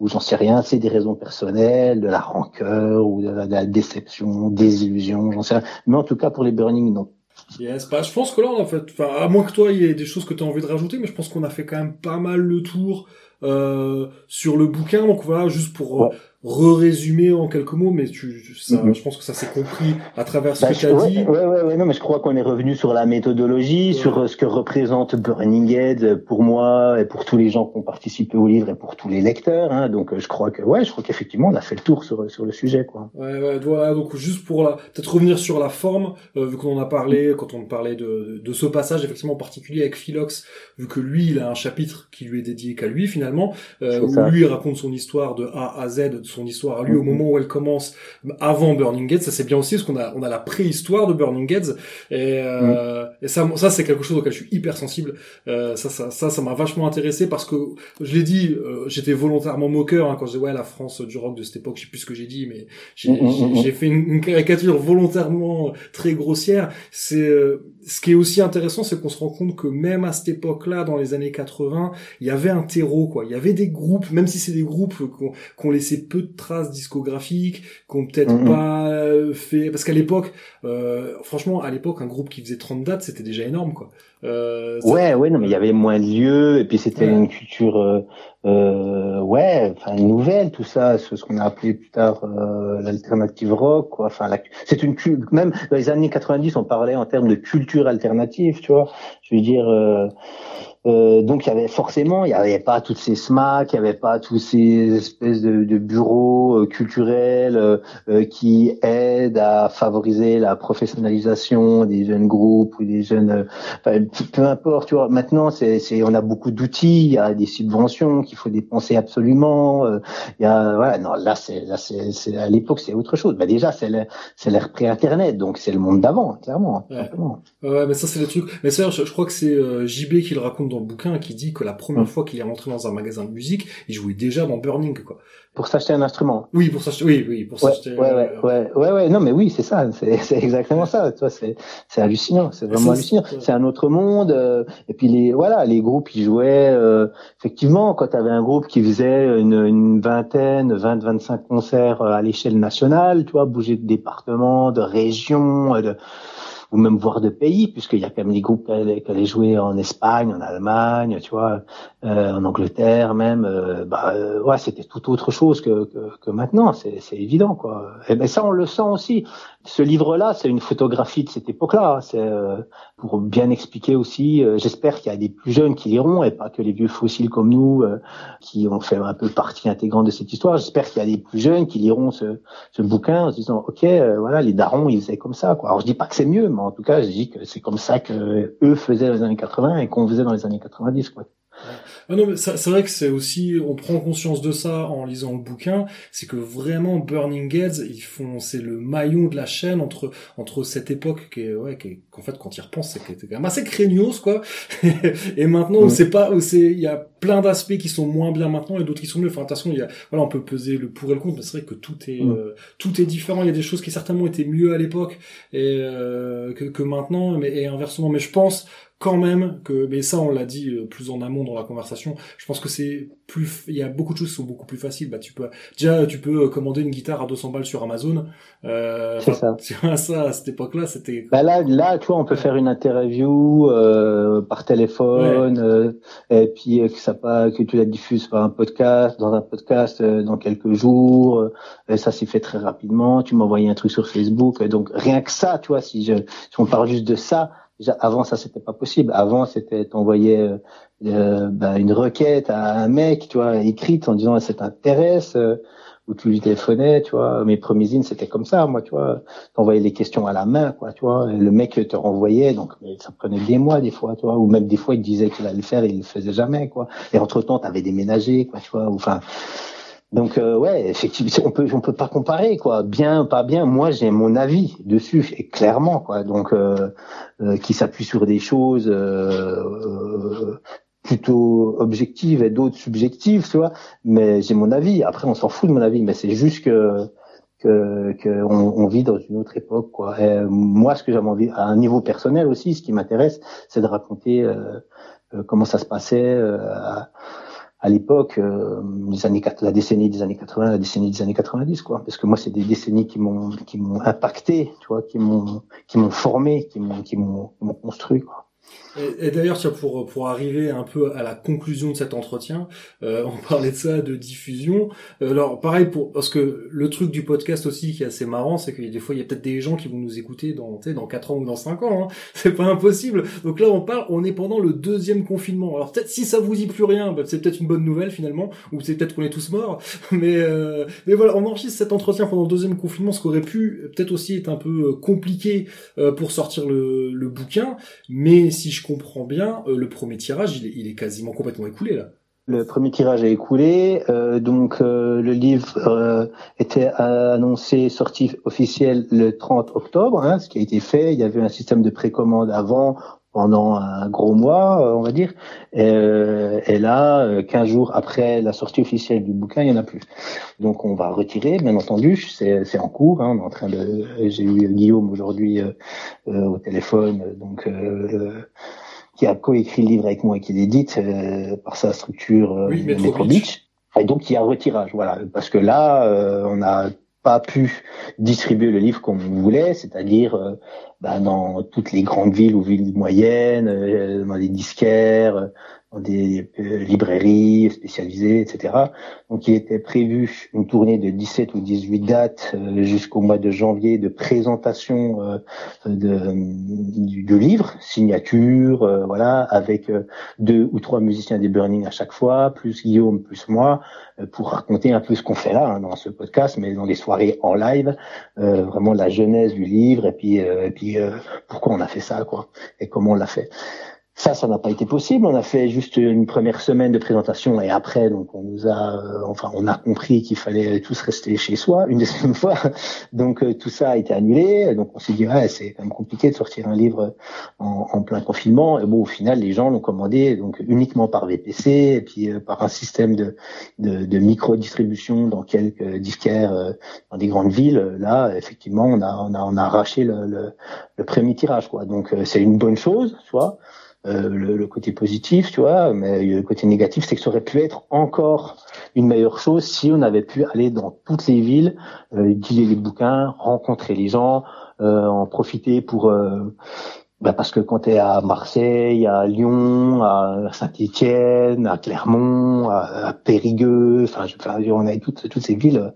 ou j'en sais rien. C'est des raisons personnelles, de la rancœur ou de la, déception, des illusions, j'en sais rien. Mais en tout cas, pour les Burning, non. Yes, bah, je pense que là, on a fait, enfin, à moins que toi, il y ait des choses que tu as envie de rajouter, mais je pense qu'on a fait quand même pas mal le tour euh, sur le bouquin. Donc voilà, juste pour re-résumer en quelques mots, mais tu, ça, mhm. je pense que ça s'est compris à travers ce bah, que tu as ouais, dit. Ouais, ouais, ouais, non, mais je crois qu'on est revenu sur la méthodologie, sur euh, ce que représente Burning Head pour moi et pour tous les gens qui ont participé au livre et pour tous les lecteurs. Hein, donc, je crois que, ouais, je crois qu'effectivement, on a fait le tour sur sur le sujet, quoi. Ouais, ouais, voilà. Donc, juste pour la, peut-être revenir sur la forme, euh, vu qu'on en a parlé quand on parlait de de ce passage effectivement en particulier avec Philox, vu que lui, il a un chapitre qui lui est dédié qu'à lui finalement, euh, où lui il raconte son histoire de A à Z, de son histoire à lui au moment où elle commence avant Burning Gates. Ça c'est bien aussi parce qu'on a on a la préhistoire de Burning Gates et, euh, et ça ça c'est quelque chose auquel je suis hyper sensible. Euh, ça ça ça ça m'a vachement intéressé parce que je l'ai dit, euh, j'étais volontairement moqueur hein, quand je disais ouais la France du rock de cette époque. Je sais plus ce que j'ai dit, mais j'ai mm, mm, mm, fait une, caricature volontairement très grossière. C'est euh, ce qui est aussi intéressant, c'est qu'on se rend compte que même à cette époque-là, dans les années 80, il y avait un terreau, quoi. Il y avait des groupes, même si c'est des groupes qui ont laissé peu de traces discographiques, qui ont peut-être pas euh, fait, parce qu'à l'époque, euh, franchement, à l'époque, un groupe qui faisait 30 dates, c'était déjà énorme, quoi. Euh, ouais, ouais, non, mais il y avait moins de lieux, et puis c'était une culture, euh, ouais, enfin nouvelle, tout ça, ce, ce qu'on a appelé plus tard l'alternative rock, quoi. Enfin, c'est une même dans les années 90, on parlait en termes de culture alternative, tu vois. Je veux dire. Euh, euh, donc il y avait forcément, il y avait pas toutes ces SMAC, il y avait pas tous ces espèces de, de bureaux euh, culturels euh, euh, qui aident à favoriser la professionnalisation des jeunes groupes ou des jeunes, enfin, peu importe. Tu vois, maintenant c'est, on a beaucoup d'outils, il y a des subventions qu'il faut dépenser absolument. il y a, voilà, non, là c'est, là c'est, à l'époque c'est autre chose. Bah déjà c'est l'ère, c'est l'ère pré-internet, donc c'est le monde d'avant, clairement. Ouais. ouais, mais ça c'est le truc. Mais ça, je, je crois que c'est JB qui le raconte dans le bouquin qui dit que la première mm. fois qu'il est rentré dans un magasin de musique, il jouait déjà dans Burning, quoi. Pour s'acheter un instrument. Oui, pour s'acheter, oui, oui, pour s'acheter. Ouais, ouais, euh, ouais, ouais, ouais, non, mais oui, c'est ça, c'est exactement ça. Toi, c'est c'est hallucinant, c'est vraiment hallucinant. C'est un autre monde. Euh, et puis les, voilà, les groupes, ils jouaient. Euh, effectivement, quand tu avais un groupe qui faisait une, une vingtaine, 20, 25 concerts à l'échelle nationale, tu vois, bouger de département, de région, de ou même voir de pays, puisqu'il y a quand même des groupes qui allaient, jouer en Espagne, en Allemagne, tu vois, euh, en Angleterre même. Euh, bah, euh, ouais, c'était tout autre chose que, que, que maintenant, c'est, évident, quoi. Et ben ça, on le sent aussi. Ce livre-là, c'est une photographie de cette époque-là. C'est euh, pour bien expliquer aussi. Euh, j'espère qu'il y a des plus jeunes qui liront et pas que les vieux fossiles comme nous qui ont fait un peu partie intégrante de cette histoire. J'espère qu'il y a des plus jeunes qui liront ce, ce bouquin en se disant, ok, voilà, les darons, ils faisaient comme ça, quoi. Alors je dis pas que c'est mieux, en tout cas, je dis que c'est comme ça que eux faisaient dans les années 80 et qu'on faisait dans les années 90, quoi. Ah non, mais c'est vrai que c'est aussi, on prend conscience de ça en lisant le bouquin, c'est que vraiment Burning Heads, ils font, c'est le maillon de la chaîne entre entre cette époque qui est, ouais, qui qu'en fait quand ils repensent, c'est quand même assez craignos quoi. et maintenant, c'est pas, c'est, il y a plein d'aspects qui sont moins bien maintenant et d'autres qui sont mieux. Enfin, attention, il y a, voilà, on peut peser le pour et le contre, mais c'est vrai que tout est, euh, tout est différent. Il y a des choses qui certainement étaient mieux à l'époque et euh, que, que maintenant, mais et inversement. Mais je pense quand même que, mais ça on l'a dit euh, plus en amont dans la conversation, je pense que c'est plus, il y a beaucoup de choses qui sont beaucoup plus faciles. Bah tu peux, déjà tu peux euh, commander une guitare à 200 balles sur Amazon. Euh, c'est ça. ça à cette époque-là c'était. Bah là, là tu vois, on peut faire une interview euh, par téléphone euh, et puis que ça pas que tu la diffuses par un podcast, dans un podcast dans quelques jours. et ça s'est fait très rapidement. Tu m'envoyais un truc sur Facebook, donc rien que ça, tu vois, si je, si on parle juste de ça avant ça c'était pas possible. Avant c'était t'envoyais euh, euh ben, une requête à un mec, tu vois, écrite en disant ça t'intéresse, euh, ou tu lui téléphonais, tu vois. Mes premiers zines c'était comme ça, moi, tu vois. T'envoyais les questions à la main, quoi, tu vois. Le mec te renvoyait, donc ça prenait des mois des fois, tu vois. Ou même des fois il disait qu'il allait le faire et il le faisait jamais, quoi. Et entre temps t'avais déménagé, quoi, tu vois. Enfin. Donc euh, ouais, effectivement, on peut on peut pas comparer quoi, bien pas bien. Moi j'ai mon avis dessus et clairement quoi. Donc euh, euh, qui s'appuie sur des choses euh, plutôt objectives et d'autres subjectives, tu vois. Mais j'ai mon avis. Après on s'en fout de mon avis, mais c'est juste que que, que on, vit dans une autre époque. Quoi. moi, ce que j'avais envie, à un niveau personnel aussi, ce qui m'intéresse, c'est de raconter comment ça se passait l'époque, euh, les années la décennie des années 80, la décennie des années 90, quoi. Parce que moi, c'est des décennies qui m'ont qui m'ont impacté, tu vois, qui m'ont qui m'ont formé, qui m'ont qui m'ont construit, quoi. Et, d'ailleurs, pour pour arriver un peu à la conclusion de cet entretien, euh, on parlait de ça, de diffusion. Euh, alors pareil pour parce que le truc du podcast aussi qui est assez marrant, c'est que des fois il y a peut-être des gens qui vont nous écouter dans dans quatre ans ou dans cinq ans. Hein. C'est pas impossible. Donc là, on parle, on est pendant le deuxième confinement. Alors peut-être si ça vous dit plus rien, bah, c'est peut-être une bonne nouvelle finalement, ou c'est peut-être qu'on est tous morts. Mais euh, mais voilà, on enregistre cet entretien pendant le deuxième confinement, ce qui aurait pu peut-être aussi être un peu euh, compliqué pour sortir le, le bouquin. Mais si je comprends bien, euh, le premier tirage, il est, quasiment complètement écoulé là. Le premier tirage est écoulé, euh, donc euh, le livre était annoncé sortie officielle le 30 octobre, hein, ce qui a été fait. Il y avait un système de précommande avant pendant un gros mois, on va dire. Et, là, 15 jours après la sortie officielle du bouquin, il y en a plus. Donc on va retirer, bien entendu. C'est en cours. Hein, on est en train de. J'ai eu Guillaume aujourd'hui au téléphone, donc qui a coécrit le livre avec moi et qui l'édite euh, par sa structure euh, oui, Metro, Beach. Et donc il y a un retirage, voilà, parce que là euh, on n'a pas pu distribuer le livre comme on voulait, c'est-à-dire euh, bah, dans toutes les grandes villes ou villes moyennes, dans les disquaires, dans des euh, librairies spécialisées, etc. Donc il était prévu une tournée de 17 ou 18 dates euh, jusqu'au mois de janvier de présentation euh, de, du, du, livre, signature, voilà, avec deux ou trois musiciens des Burning à chaque fois, plus Guillaume, plus moi, pour raconter un peu ce qu'on fait là hein, dans ce podcast, mais dans les soirées en live, vraiment la genèse du livre et puis, et puis pourquoi on a fait ça, quoi, et comment on l'a fait. Ça, ça n'a pas été possible. On a fait juste une première semaine de présentation et après, donc, on nous a, euh, enfin, on a compris qu'il fallait tous rester chez soi une deuxième fois. Donc, euh, tout ça a été annulé. Donc, on s'est dit, ouais, c'est quand même compliqué de sortir un livre en, plein confinement. Et bon, au final, les gens l'ont commandé donc uniquement par VPC et puis euh, par un système de, de, de micro-distribution dans quelques disquaires dans des grandes villes. Là, effectivement, on a, on a, on a arraché le, le, premier tirage, quoi. Donc, c'est une bonne chose, soit. Euh, le, le, côté positif, tu vois, mais le côté négatif, c'est que ça aurait pu être encore une meilleure chose si on avait pu aller dans toutes les villes, euh, dealer les bouquins, rencontrer les gens, euh, en profiter pour... Euh, bah parce que quand tu es à Marseille, à Lyon, à Saint-Étienne, à Clermont, à, Périgueux, enfin, on a toutes, toutes ces villes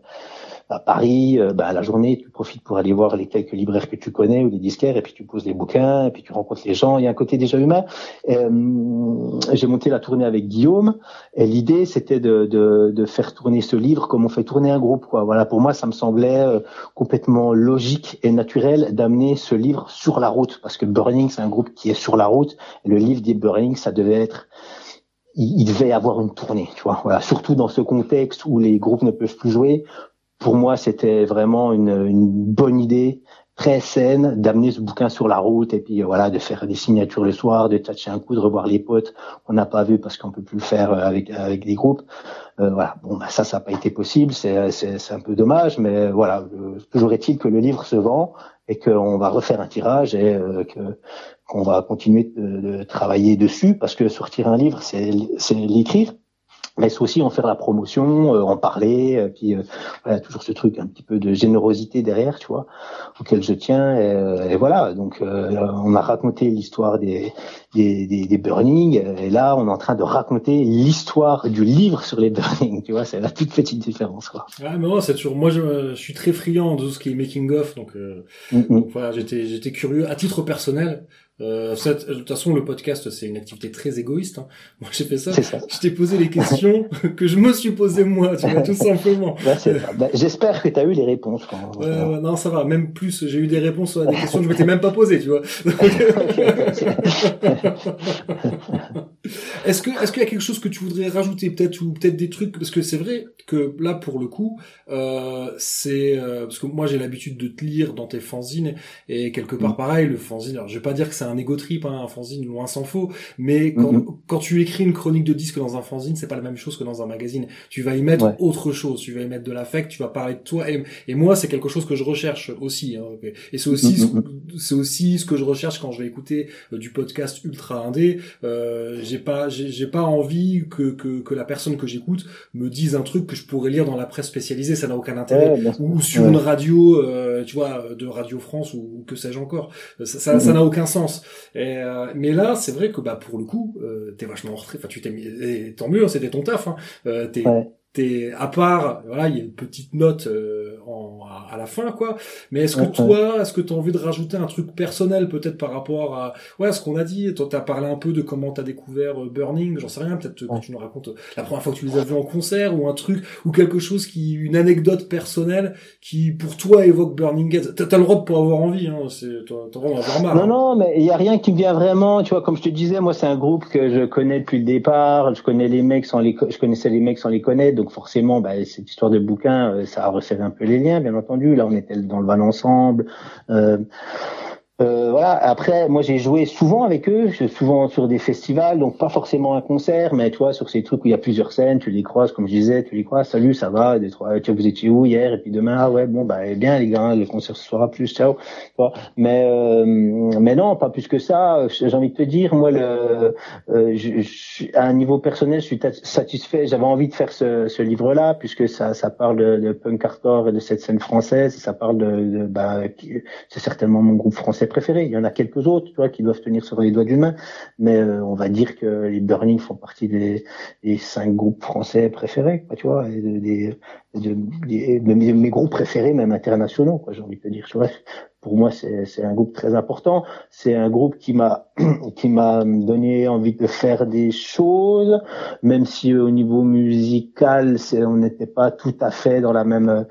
à Paris, euh, bah, la journée, tu profites pour aller voir les quelques libraires que tu connais ou les disquaires, et puis tu poses les bouquins, et puis tu rencontres les gens. Il y a un côté déjà humain. Euh, j'ai monté la tournée avec Guillaume, et l'idée c'était de, de, de, faire tourner ce livre comme on fait tourner un groupe. Quoi. Voilà, pour moi, ça me semblait euh, complètement logique et naturel d'amener ce livre sur la route, parce que Burning, c'est un groupe qui est sur la route, et le livre dit Burning, ça devait être il, devait avoir une tournée, tu vois. Voilà, surtout dans ce contexte où les groupes ne peuvent plus jouer pour moi, c'était vraiment une, une, bonne idée, très saine, d'amener ce bouquin sur la route et puis voilà, de faire des signatures le soir, de tâcher un coup, de revoir les potes qu'on n'a pas vu parce qu'on peut plus le faire euh, avec avec des groupes. Euh, voilà, bon, bah, ça, ça n'a pas été possible, c'est c'est un peu dommage, mais voilà, toujours est-il que le livre se vend et qu'on va refaire un tirage et euh, que qu'on va continuer de, de, travailler dessus parce que sortir un livre, c'est c'est l'écrire mais c'est aussi en faire la promotion, euh, en parler, euh, puis euh, voilà, toujours ce truc un petit peu de générosité derrière, tu vois, auquel je tiens. Et, et voilà, donc on a raconté l'histoire des, des, des, des burning, et là on est en train de raconter l'histoire du livre sur les burning, tu vois, c'est la toute petite différence, quoi. Ouais, mais c'est toujours, moi je, je, suis très friand de tout ce qui est making of, donc, mm, mm. donc voilà, j'étais j'étais curieux à titre personnel. Euh, de toute façon, le podcast, c'est une activité très égoïste. Hein. Moi, j'ai fait ça. ça. Je t'ai posé les questions que je me suis posé moi, tu vois, tout simplement. Bah, J'espère que tu as eu les réponses. Ouais, ouais, non, ça va. Même plus, j'ai eu des réponses à des questions que je m'étais même pas posées, tu vois. Est-ce que est-ce qu'il y a quelque chose que tu voudrais rajouter peut-être ou peut-être des trucs? Parce que c'est vrai que là pour le coup euh, c'est euh, parce que moi j'ai l'habitude de te lire dans tes fanzines et quelque part mm. pareil le fanzine alors je vais pas dire que c'est un ego trip hein, un fanzine loin s'en faut. Mais quand, mm-hmm. quand tu écris une chronique de disque dans un fanzine c'est pas la même chose que dans un magazine. Tu vas y mettre autre chose. Tu vas y mettre de l'affect tu vas parler de toi. Et, et moi c'est quelque chose que je recherche aussi hein, et c'est aussi mm-hmm. c'est aussi ce que je recherche quand je vais écouter euh, du podcast ultra indé. Euh, j'ai pas j'ai pas envie que, que, que la personne que j'écoute me dise un truc que je pourrais lire dans la presse spécialisée. Ça n'a aucun intérêt. Ou sur une radio euh, tu vois de Radio France ou, que sais-je encore. Ça ça mm-hmm. n'a aucun sens et, euh, mais là c'est vrai que bah pour le coup euh, t'es vachement en retrait enfin tu t'es mis et tant mieux c'était ton taf hein. Euh, t'es t'es à part voilà il y a une petite note euh, en, à, la fin quoi. Mais est-ce que toi est-ce que tu as envie de rajouter un truc personnel peut-être par rapport à ouais ce qu'on a dit? Toi t'as parlé un peu de comment t'as découvert euh, Burning j'en sais rien peut-être que tu nous racontes la première fois que tu les as vus en concert ou un truc ou quelque chose qui une anecdote personnelle qui pour toi évoque Burning Gates. T'as, as le droit de pas avoir envie hein c'est t'as, t'as avoir mal non hein. non mais il y a rien qui me vient vraiment tu vois comme je te disais moi c'est un groupe que je connais depuis le départ je connais les mecs sans les je connaissais les mecs sans les connaître donc forcément, bah, cette histoire de bouquin, euh, ça a un peu les liens, bien entendu. Là, on était dans le van ensemble. Euh, euh, voilà. Après, moi, j'ai joué souvent avec eux, souvent sur des festivals, donc pas forcément un concert, mais toi, sur ces trucs où il y a plusieurs scènes, tu les croises, comme je disais, tu les croises. Salut, ça va Des trois, tu vous étiez où hier Et puis demain, ah ouais, bon, bah eh bien les gars, le concert ce sera plus, ciao. Mais euh, mais non, pas plus que ça. J'ai envie de te dire, moi, le, euh, je, à un niveau personnel, je suis satisfait. J'avais envie de faire ce, ce livre-là, puisque ça, ça parle de, de punk hardcore et de cette scène française. Ça parle de, de bah, c'est certainement mon groupe français préférés. Il y en a quelques autres, tu vois, qui doivent tenir sur les doigts d'une main. Mais euh, on va dire que les Burning font partie des, des cinq groupes français préférés, quoi, tu vois, et des, de, mes, groupes préférés, même internationaux, quoi, j'ai envie de te dire. Tu vois, pour moi, c'est un groupe très important. C'est un groupe qui m'a qui m'a donné envie de faire des choses, même si euh, au niveau musical, on n'était pas tout à fait dans la même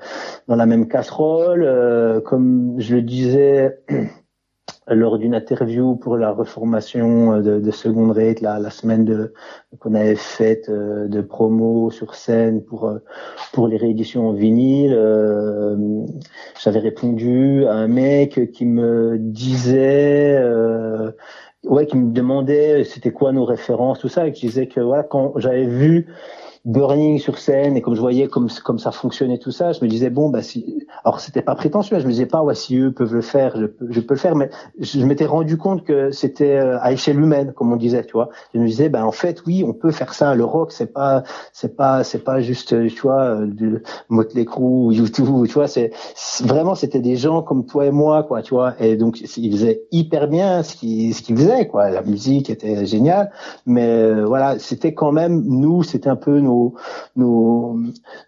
dans la même casserole. Euh, comme je le disais. lors d'une interview pour la reformation euh, de, de Second Rate, la, la semaine qu'on avait faite euh, de promo sur scène pour euh, pour les rééditions en vinyle, j'avais répondu à un mec qui me disait ouais qui me demandait c'était quoi nos références tout ça et qui disait que voilà quand j'avais vu Burning sur scène et comme je voyais comme comme ça fonctionnait tout ça, je me disais bon bah si alors c'était pas prétentieux, je me disais pas ouais si eux peuvent le faire, je je peux le faire, mais je, m'étais rendu compte que c'était euh, à échelle humaine comme on disait, tu vois. Je me disais bah en fait oui on peut faire ça, le rock c'est pas c'est pas c'est pas juste tu vois euh, du Motley Crue ou YouTube, tu vois c'est vraiment c'était des gens comme toi et moi quoi, tu vois et donc ils faisaient hyper bien ce qu'ils ce qu'ils faisaient quoi, la musique était géniale, mais euh, voilà c'était quand même nous c'était un peu nos nos,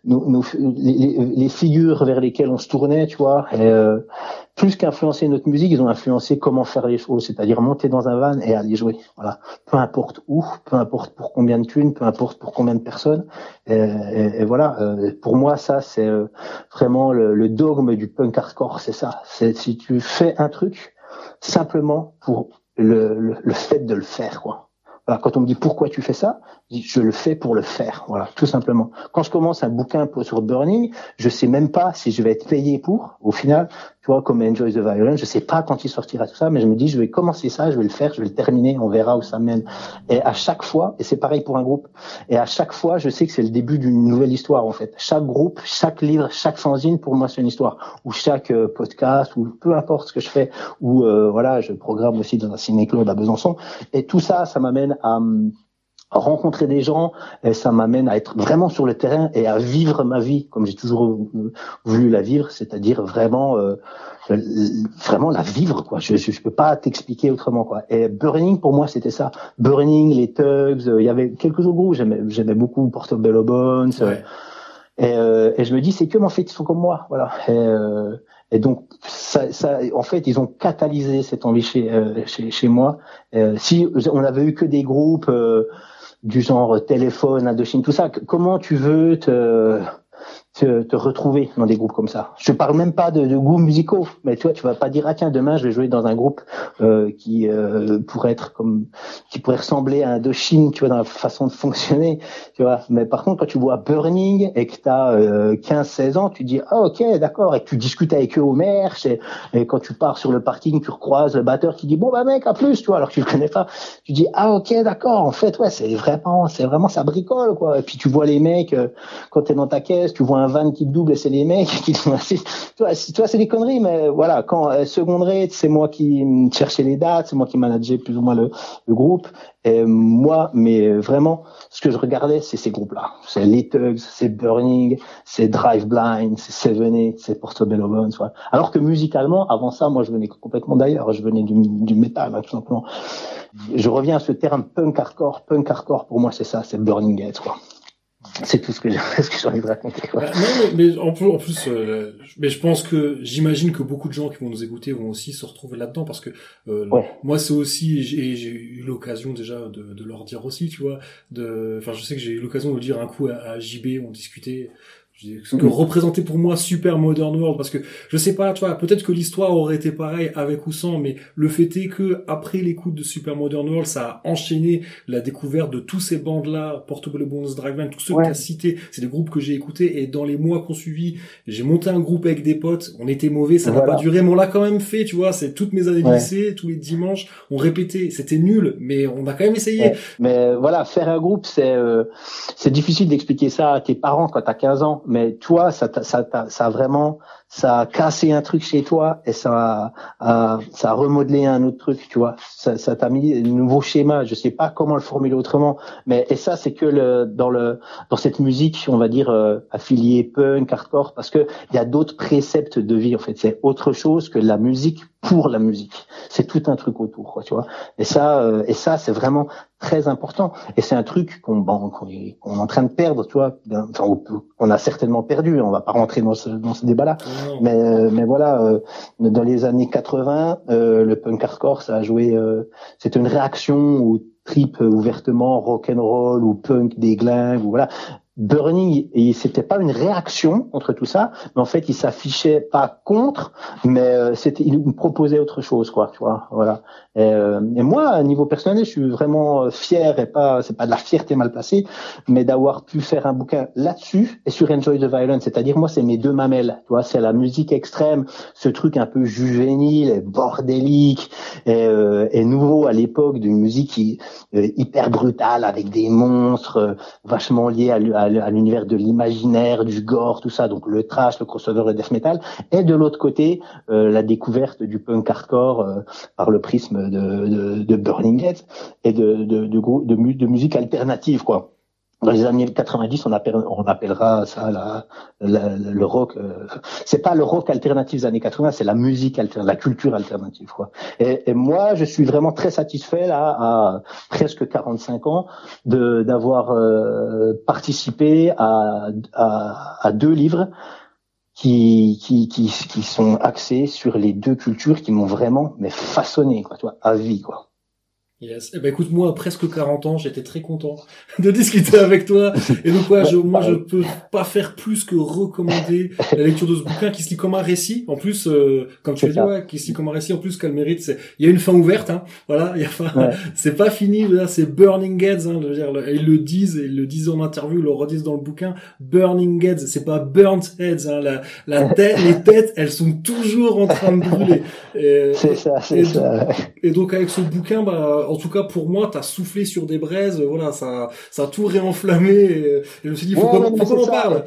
les, figures vers lesquelles on se tournait, tu vois. Euh, plus qu'influencer notre musique, ils ont influencé comment faire les choses, c'est-à-dire monter dans un van et aller jouer. Voilà, peu importe où, peu importe pour combien de thunes, peu importe pour combien de personnes. Et, voilà, euh, pour moi, ça c'est euh, vraiment le, dogme du punk hardcore, c'est ça. C'est si tu fais un truc simplement pour le, le, le fait de le faire, quoi quand on me dit pourquoi tu fais ça, je le fais pour le faire. Voilà, tout simplement. Quand je commence un bouquin sur Burning, je sais même pas si je vais être payé pour. Au final, comme Enjoy the Violence. Je sais pas quand il sortira tout ça, mais je me dis, je vais commencer ça, je vais le faire, je vais le terminer, on verra où ça mène. Et à chaque fois, et c'est pareil pour un groupe, et à chaque fois, je sais que c'est le début d'une nouvelle histoire, en fait. Chaque groupe, chaque livre, chaque fanzine, pour moi, c'est une histoire. Ou chaque euh, podcast, ou peu importe ce que je fais, ou euh, voilà, je programme aussi dans un ciné-club à Besançon. Et tout ça, ça m'amène à hum, rencontrer des gens et ça m'amène à être vraiment sur le terrain et à vivre ma vie comme j'ai toujours voulu la vivre c'est-à-dire vraiment euh, vraiment la vivre quoi. Je je, peux pas t'expliquer autrement quoi. Et Burning pour moi c'était ça. Burning les Tugs euh, il y avait quelques autres groupes. J'aimais j'aimais beaucoup Portobello Bones et, euh, et je me dis c'est que en fait ils sont comme moi voilà. Et, et donc, ça, ça, en fait, ils ont catalysé cette envie chez, chez, chez moi. si on avait eu que des groupes du genre téléphone, Indochine, tout ça. Comment tu veux te te, retrouver dans des groupes comme ça. Je parle même pas de, de goûts musicaux, mais tu vois, tu vas pas dire ah tiens demain je vais jouer dans un groupe euh, qui euh, pourrait être comme qui pourrait ressembler à Indochine, tu vois, dans la façon de fonctionner, tu vois. Mais par contre quand tu vois Burning et que tu as euh, 15-16 ans, tu dis ah ok d'accord et que tu discutes avec eux au merch et, quand tu pars sur le parking, tu recroises le batteur qui dit bon bah mec à plus, tu alors que tu le connais pas, tu dis ah ok d'accord en fait ouais c'est vraiment c'est vraiment ça bricole quoi. Et puis tu vois les mecs euh, quand tu es dans ta caisse, tu vois un van qui double c'est les mecs qui toi, toi c'est des conneries, mais voilà, quand euh, seconderie, c'est moi qui cherchais les dates, c'est moi qui manageais plus ou moins le, groupe. Moi, mais vraiment, ce que je regardais, c'est ces groupes-là. C'est Les Tugs, c'est Burning, c'est Drive Blind, c'est Seven Eight, c'est Portobello Bones. Alors que musicalement, avant ça, moi, je venais complètement d'ailleurs. Je venais du, du métal, tout simplement. Je reviens à ce terme punk hardcore. Punk hardcore, pour moi, c'est ça, c'est Burning Gates, quoi. C'est tout ce que j'ai envie de raconter. Quoi. Bah, non, mais, mais, en plus, en plus euh, mais je pense que j'imagine que beaucoup de gens qui vont nous écouter vont aussi se retrouver là-dedans parce que euh, ouais. moi c'est aussi j'ai eu l'occasion déjà de, de, leur dire aussi, tu vois, de, enfin je sais que j'ai eu l'occasion de dire un coup à, à JB, on discutait que représentait pour moi Super Modern World parce que je sais pas tu vois peut-être que l'histoire aurait été pareille avec ou sans mais le fait est que après l'écoute de Super Modern World ça a enchaîné la découverte de tous ces bandes là Portable Bones Dragman tous ceux ouais. que tu as cités c'est des groupes que j'ai écoutés et dans les mois qu'on suivi j'ai monté un groupe avec des potes on était mauvais ça n'a pas duré mais on l'a quand même fait tu vois c'est toutes mes années de ouais. lycée tous les dimanches on répétait c'était nul mais on a quand même essayé ouais. mais voilà faire un groupe c'est euh, c'est difficile d'expliquer ça à tes parents quand t'as 15 ans mais toi, ça, ça, ça a vraiment, ça a cassé un truc chez toi et ça a, ça a remodelé un autre truc, tu vois. Ça, ça t'a mis un nouveau schéma. Je sais pas comment le formuler autrement, mais et ça, c'est que le, dans le, dans cette musique, on va dire euh, affiliée punk, hardcore, parce que il y a d'autres préceptes de vie. En fait, c'est autre chose que la musique pour la musique. C'est tout un truc autour, quoi, tu vois. Et ça, euh, et ça, c'est vraiment très important. Et c'est un truc qu'on bon, qu'on est en train de perdre, tu vois. Enfin, on a certainement perdu. On va pas rentrer dans ce, dans ce débat-là. Mais, euh, mais voilà, euh, dans les années 80, euh, le punk hardcore, ça a joué. Euh, C'était une réaction au trip ouvertement rock and roll ou punk des glingues ou voilà Burning, et c'était pas une réaction contre tout ça, mais en fait, il s'affichait pas contre, mais euh, c'était, il me proposait autre chose, quoi, tu vois, voilà. Et, euh, moi, à niveau personnel, je suis vraiment euh, fier et pas, c'est pas de la fierté mal placée, mais d'avoir pu faire un bouquin là-dessus et sur Enjoy the Violence, c'est-à-dire moi, c'est mes deux mamelles, tu vois, c'est la musique extrême, ce truc un peu juvénile, et bordélique et, nouveau à l'époque d'une musique hyper brutale avec des monstres vachement liés à à l'univers de l'imaginaire, du gore, tout ça, donc le trash, le crossover, le death metal, et de l'autre côté euh, la découverte du punk hardcore euh, par le prisme de, de, de Burning Heads et de, de, de musique alternative, quoi dans les années 90, on, appelle, on appellera ça la, le rock. Euh, c'est pas le rock alternatif des années 80, c'est la musique la culture alternative. Quoi. Et, moi, je suis vraiment très satisfait là, à presque 45 ans, de d'avoir euh, participé à, à, à, deux livres qui, qui, qui, qui sont axés sur les deux cultures qui m'ont vraiment mais façonné, quoi, tu à vie, quoi. Yes. Eh ben écoute, moi, presque 40 ans, j'étais très content de discuter avec toi. Et donc, ouais, je, moi, je peux pas faire plus que recommander la lecture de ce bouquin qui se lit comme un récit. En plus, euh, comme tu as dit, ouais, qui se lit comme un récit. En plus, qu'elle mérite, c'est, il y a une fin ouverte, hein. Voilà. Il y a ouais. c'est pas fini, là, c'est Burning Heads, hein. Je veux dire, ils le disent, ils le disent en interview, ils le redisent dans le bouquin. Burning Heads, c'est pas Burnt Heads, hein. La, la tête, les têtes, elles sont toujours en train de brûler. C'est ça, c'est ça. Et donc, avec ce bouquin, bah, en tout cas pour moi, t'as soufflé sur des braises, voilà, ça, ça a tout réenflammé. Et, je me suis dit, faut ouais, qu'on qu en parle.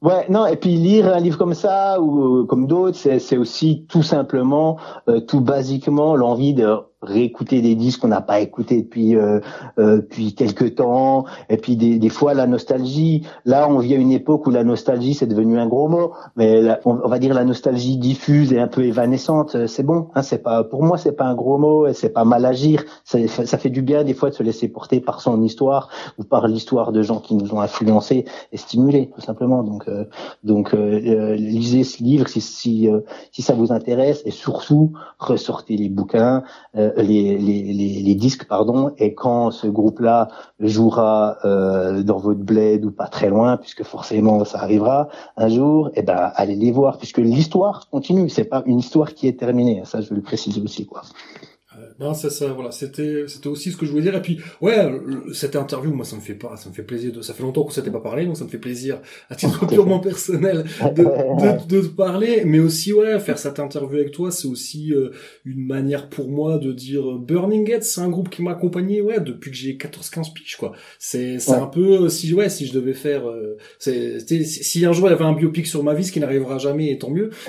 Ouais, non, et puis lire un livre comme ça ou comme d'autres, c'est aussi tout simplement, euh, tout basiquement, l'envie de réécouter des disques qu'on n'a pas écoutés depuis euh, euh, depuis quelques temps. Et puis des, des fois la nostalgie. Là on vit à une époque où la nostalgie c'est devenu un gros mot. Mais la, on, va dire la nostalgie diffuse et un peu évanescente euh, c'est bon hein, c'est pas pour moi c'est pas un gros mot et c'est pas mal agir. Ça, ça fait du bien des fois de se laisser porter par son histoire ou par l'histoire de gens qui nous ont influencés et stimulés tout simplement. Donc euh, donc euh, lisez ce livre si si, si ça vous intéresse. Et surtout ressortez les bouquins euh, euh, les, disques, pardon, et quand ce groupe-là jouera euh, dans votre bled ou pas très loin, puisque forcément ça arrivera un jour, et eh ben allez les voir, puisque l'histoire continue. C'est pas une histoire qui est terminée. Ça, je veux le préciser aussi, quoi. Non, c'est ça, voilà, c'était, c'était aussi ce que je voulais dire. Et puis, ouais, cette interview, moi, ça me fait pas, ça me fait plaisir de, ça fait longtemps qu'on s'était pas parlé, donc ça me fait plaisir, à titre purement personnel, de, de, de, te parler. Mais aussi, ouais, faire cette interview avec toi, c'est aussi euh, une manière pour moi de dire euh, Burning Head, c'est un groupe qui m'a accompagné, ouais, depuis que j'ai 14-15 piges, quoi. C'est, c'est un peu, euh, si, ouais, si je devais faire, c'est, si un jour il y avait un biopic sur ma vie, ce qui n'arrivera jamais, et tant mieux.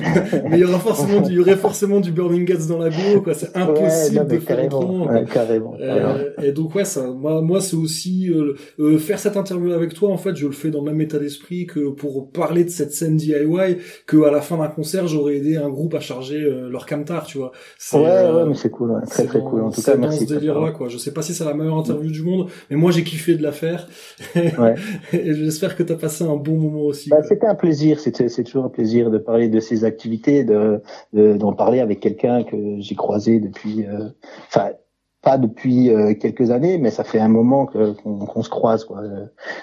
mais il y aura forcément, il y aurait forcément du Burning Heads dans la bio, quoi. C'est impossible carrément, carrément, euh, et donc ouais, ça, moi, moi c'est aussi euh, euh, faire cette interview avec toi. En fait, je le fais dans le même état d'esprit que pour parler de cette scène DIY, que à la fin d'un concert, j'aurais aidé un groupe à charger leur camtar, tu vois. Ouais, ouais, mais c'est cool, très très cool. En tout cas, merci. Dans ce délire-là, quoi. Je sais pas si c'est la meilleure interview du monde, mais moi j'ai kiffé de la faire. Ouais. et j'espère que t'as passé un bon moment aussi. Bah, c'était un plaisir. C'était, c'est toujours un plaisir de parler de ces activités, de, d'en parler avec quelqu'un que j'ai croisé depuis. Euh, enfin pas depuis euh, quelques années, mais ça fait un moment qu'on se croise. Quoi.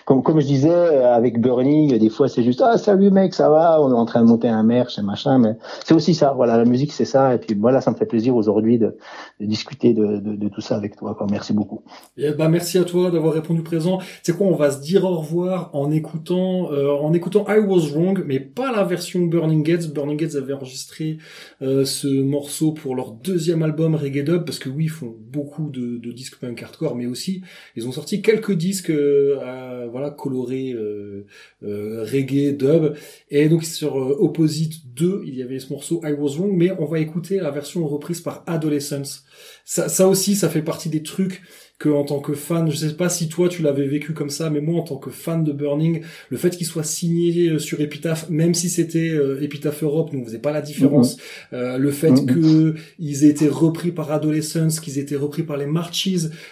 Comme, comme je disais, euh, avec Burning, des fois c'est juste ah salut mec, ça va, on est en train de monter un merch et machin, mais c'est aussi ça. Voilà, la musique c'est ça. Et puis voilà, ça me fait plaisir aujourd'hui de, de, discuter de, de, de, tout ça avec toi. Quoi. Merci beaucoup. Et bah merci à toi d'avoir répondu présent. C'est quoi, on va se dire au revoir en écoutant euh, en écoutant I Was Wrong, mais pas la version Burning Gates. Burning Gates avait enregistré ce morceau pour leur deuxième album Reggae Dub parce que oui, ils font beaucoup de, de, disques punk hardcore, mais aussi ils ont sorti quelques disques euh, voilà colorés euh, euh, reggae, dub. Et donc sur Opposite 2, il y avait ce morceau I Was Wrong, mais on va écouter la version reprise par Adolescence. Ça, ça aussi, ça fait partie des trucs que en tant que fan, je sais pas si toi tu l'avais vécu comme ça, mais moi en tant que fan de Burning, le fait qu'il soit signé euh, sur Epitaph, même si c'était euh, Epitaph Europe, ne faisait pas la différence. Mhm. Euh, le fait qu'ils que ils aient été repris par Adolescence, qu'ils aient été repris par les Marches,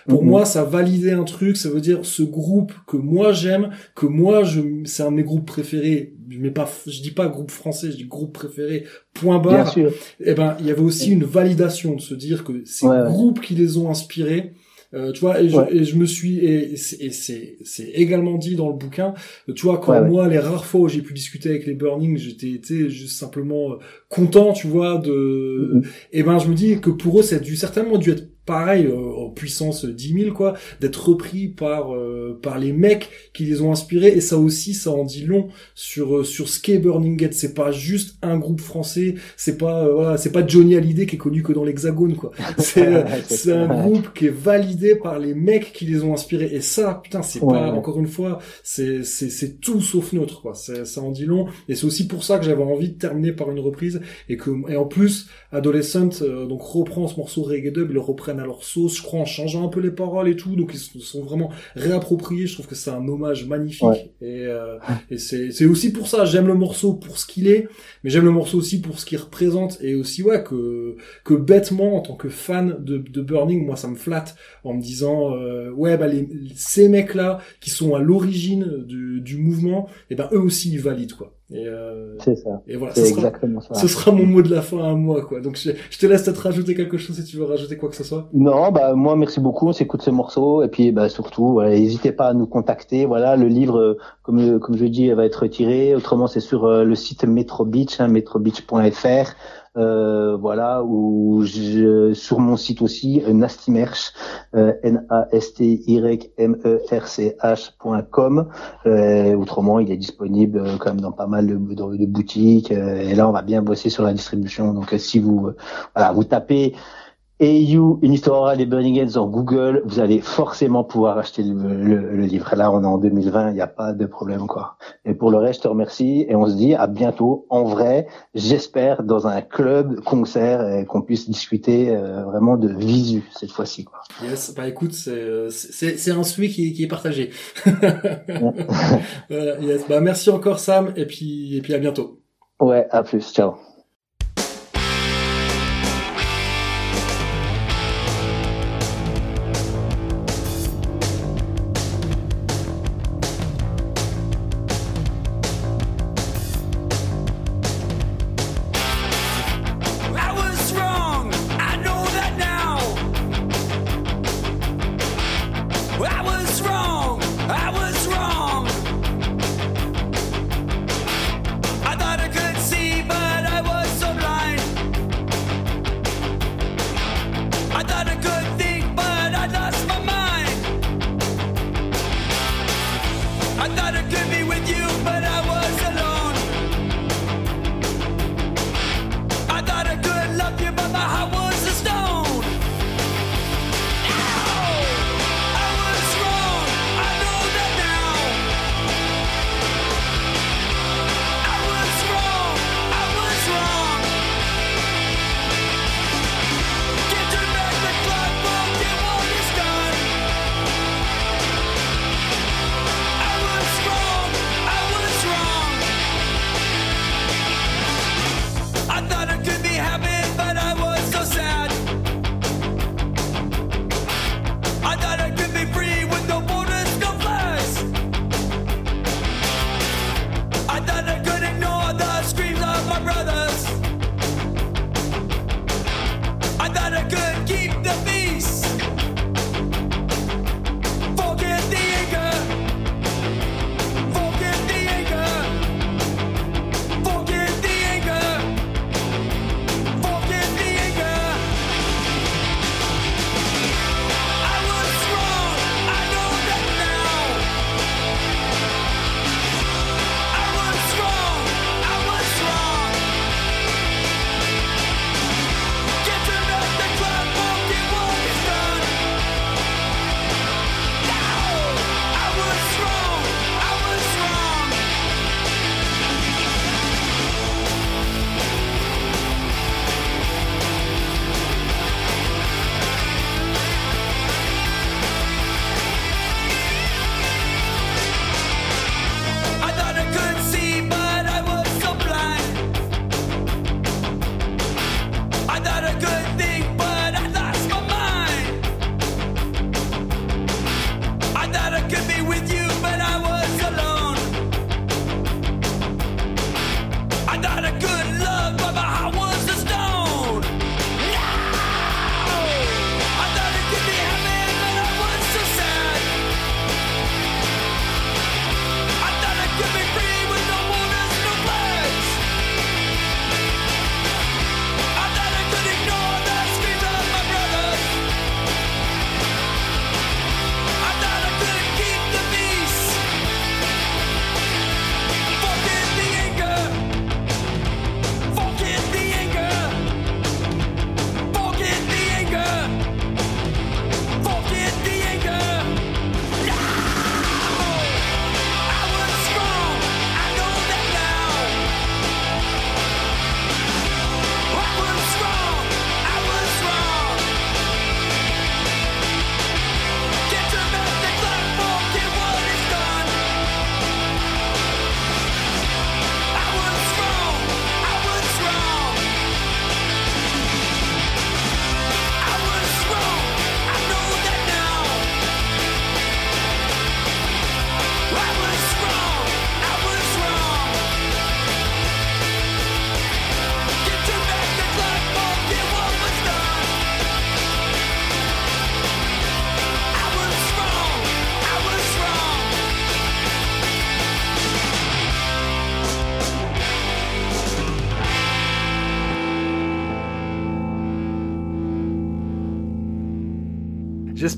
pour mhm. moi ça validait un truc. Ça veut dire ce groupe que moi j'aime, que moi je, c'est un de mes groupes préférés. Mais pas, je dis pas groupe français, je dis groupe préféré. Point barre. Et eh ben, il y avait aussi une validation de se dire que ces groupes qui les ont inspirés euh, tu vois, et je, et je, me suis et, et c'est c'est également dit dans le bouquin. Tu vois, quand moi les rares fois où j'ai pu discuter avec les Burning, j'étais juste simplement euh, content, tu vois, de. Mm-hmm. Et ben je me dis que pour eux, ça a dû certainement dû être pareil euh, en puissance 10 000 quoi d'être repris par euh, par les mecs qui les ont inspirés. Et ça aussi ça en dit long sur euh, sur ce qu'est Burning Gate c'est pas juste un groupe français. C'est pas voilà c'est pas Johnny Hallyday qui est connu que dans l'hexagone quoi. C'est c'est un groupe qui est validé par les mecs qui les ont inspirés. Et ça putain c'est pas encore une fois c'est c'est c'est tout sauf neutre quoi. Ça en dit long. Et c'est aussi pour ça que j'avais envie de terminer par une reprise. Et que et en plus Adolescent donc reprend ce morceau reggae dub il le reprend à leur sauce, je crois, en changeant un peu les paroles et tout. Donc ils se sont vraiment réappropriés. Je trouve que c'est un hommage magnifique. Et, euh, et c'est, c'est aussi pour ça, j'aime le morceau pour ce qu'il est, mais j'aime le morceau aussi pour ce qu'il représente. Et aussi, ouais, que, que bêtement, en tant que fan de, de Burning, moi ça me flatte en me disant, euh, ouais, bah les, ces mecs-là qui sont à l'origine du, du mouvement, et eh ben eux aussi ils valident, quoi. Et euh, c'est ça. Et voilà, c'est exactement ça. Ce sera mon mot de la fin à moi, quoi. Donc je, je te laisse peut-être rajouter quelque chose si tu veux rajouter quoi que ce soit. Non, bah moi merci beaucoup. On s'écoute ce morceau et puis bah surtout, n'hésitez pas à nous contacter. Voilà, le livre, comme comme je dis, va être retiré. Autrement, c'est sur euh, le site Metro Beach, hein, metrobeach.fr. Euh, voilà, ou sur mon site aussi, Nastimerch, euh, N-A-S-T-Y-M-E-R-C-H.com. Euh, autrement, il est disponible euh, quand même dans pas mal de, de boutiques. Euh, et là, on va bien bosser sur la distribution. Donc, si vous, voilà, vous tapez you, une histoire orale des Burning Heads en Google, vous allez forcément pouvoir acheter le, livre. Là, on est en 2020, il n'y a pas de problème, quoi. Et pour le reste, je te remercie et on se dit à bientôt, en vrai, j'espère, dans un club, concert, et qu'on puisse discuter euh, vraiment de visu cette fois-ci, quoi. Yes, bah écoute, c'est, euh, un souhait qui, qui est partagé. yes, bah merci encore Sam, et puis, et puis à bientôt. Ouais, à plus, ciao.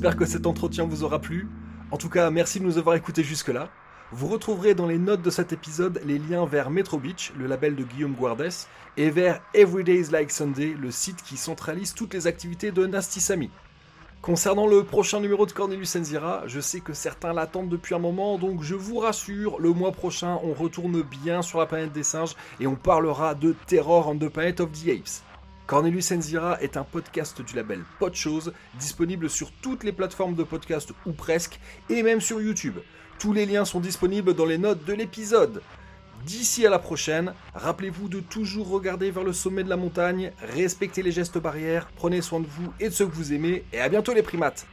J'espère que cet entretien vous aura plu. En tout cas, merci de nous avoir écoutés jusque-là. Vous retrouverez dans les notes de cet épisode les liens vers Metro Beach, le label de Guillaume Guardes, et vers Everyday's Like Sunday, le site qui centralise toutes les activités de Nasty. Concernant le prochain numéro de Cornelius Enzira, je sais que certains l'attendent depuis un moment, donc je vous rassure, le mois prochain, on retourne bien sur la planète des singes et on parlera de Terror on the Planet of the Apes. Cornelius Enzira est un podcast du label Podchose, disponible sur toutes les plateformes de podcast ou presque, et même sur YouTube. Tous les liens sont disponibles dans les notes de l'épisode. D'ici à la prochaine, rappelez-vous de toujours regarder vers le sommet de la montagne, respectez les gestes barrières, prenez soin de vous et de ceux que vous aimez, et à bientôt les primates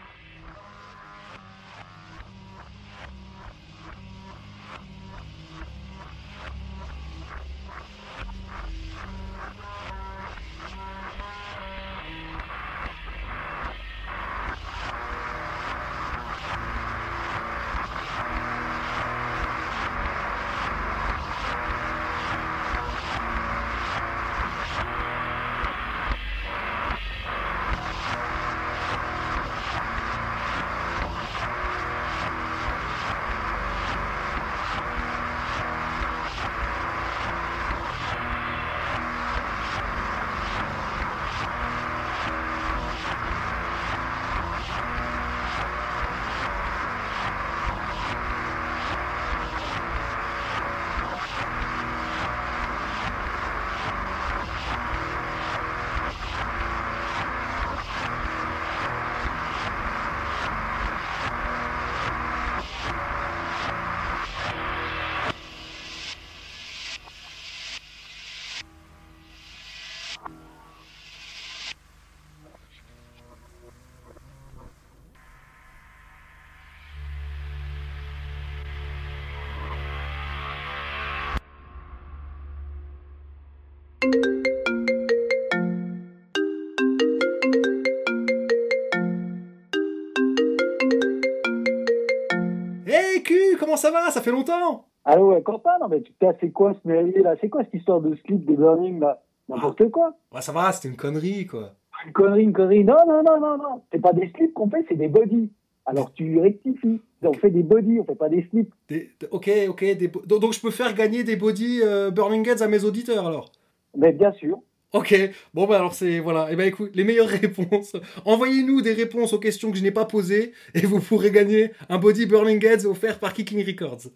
ça va Ça fait longtemps Ah ouais, Quentin, non mais putain, c'est quoi ce merdier là? C'est quoi cette histoire de slip de Burning là? N'importe quoi. Ouais, ça va, c'était une connerie, quoi. Une connerie, une connerie. Non, non, non, non, non. C'est pas des slips qu'on fait, c'est des bodies. Alors tu rectifies. On fait des bodies, on fait pas des slips. Des- ok, ok. des donc, donc je peux faire gagner des body euh, Burning Heads à mes auditeurs, alors? Mais bien sûr. Ok, bon bah alors c'est voilà, et ben écoute, les meilleures réponses. Envoyez-nous des réponses aux questions que je n'ai pas posées et vous pourrez gagner un body Burning Heads offert par Kicking Records.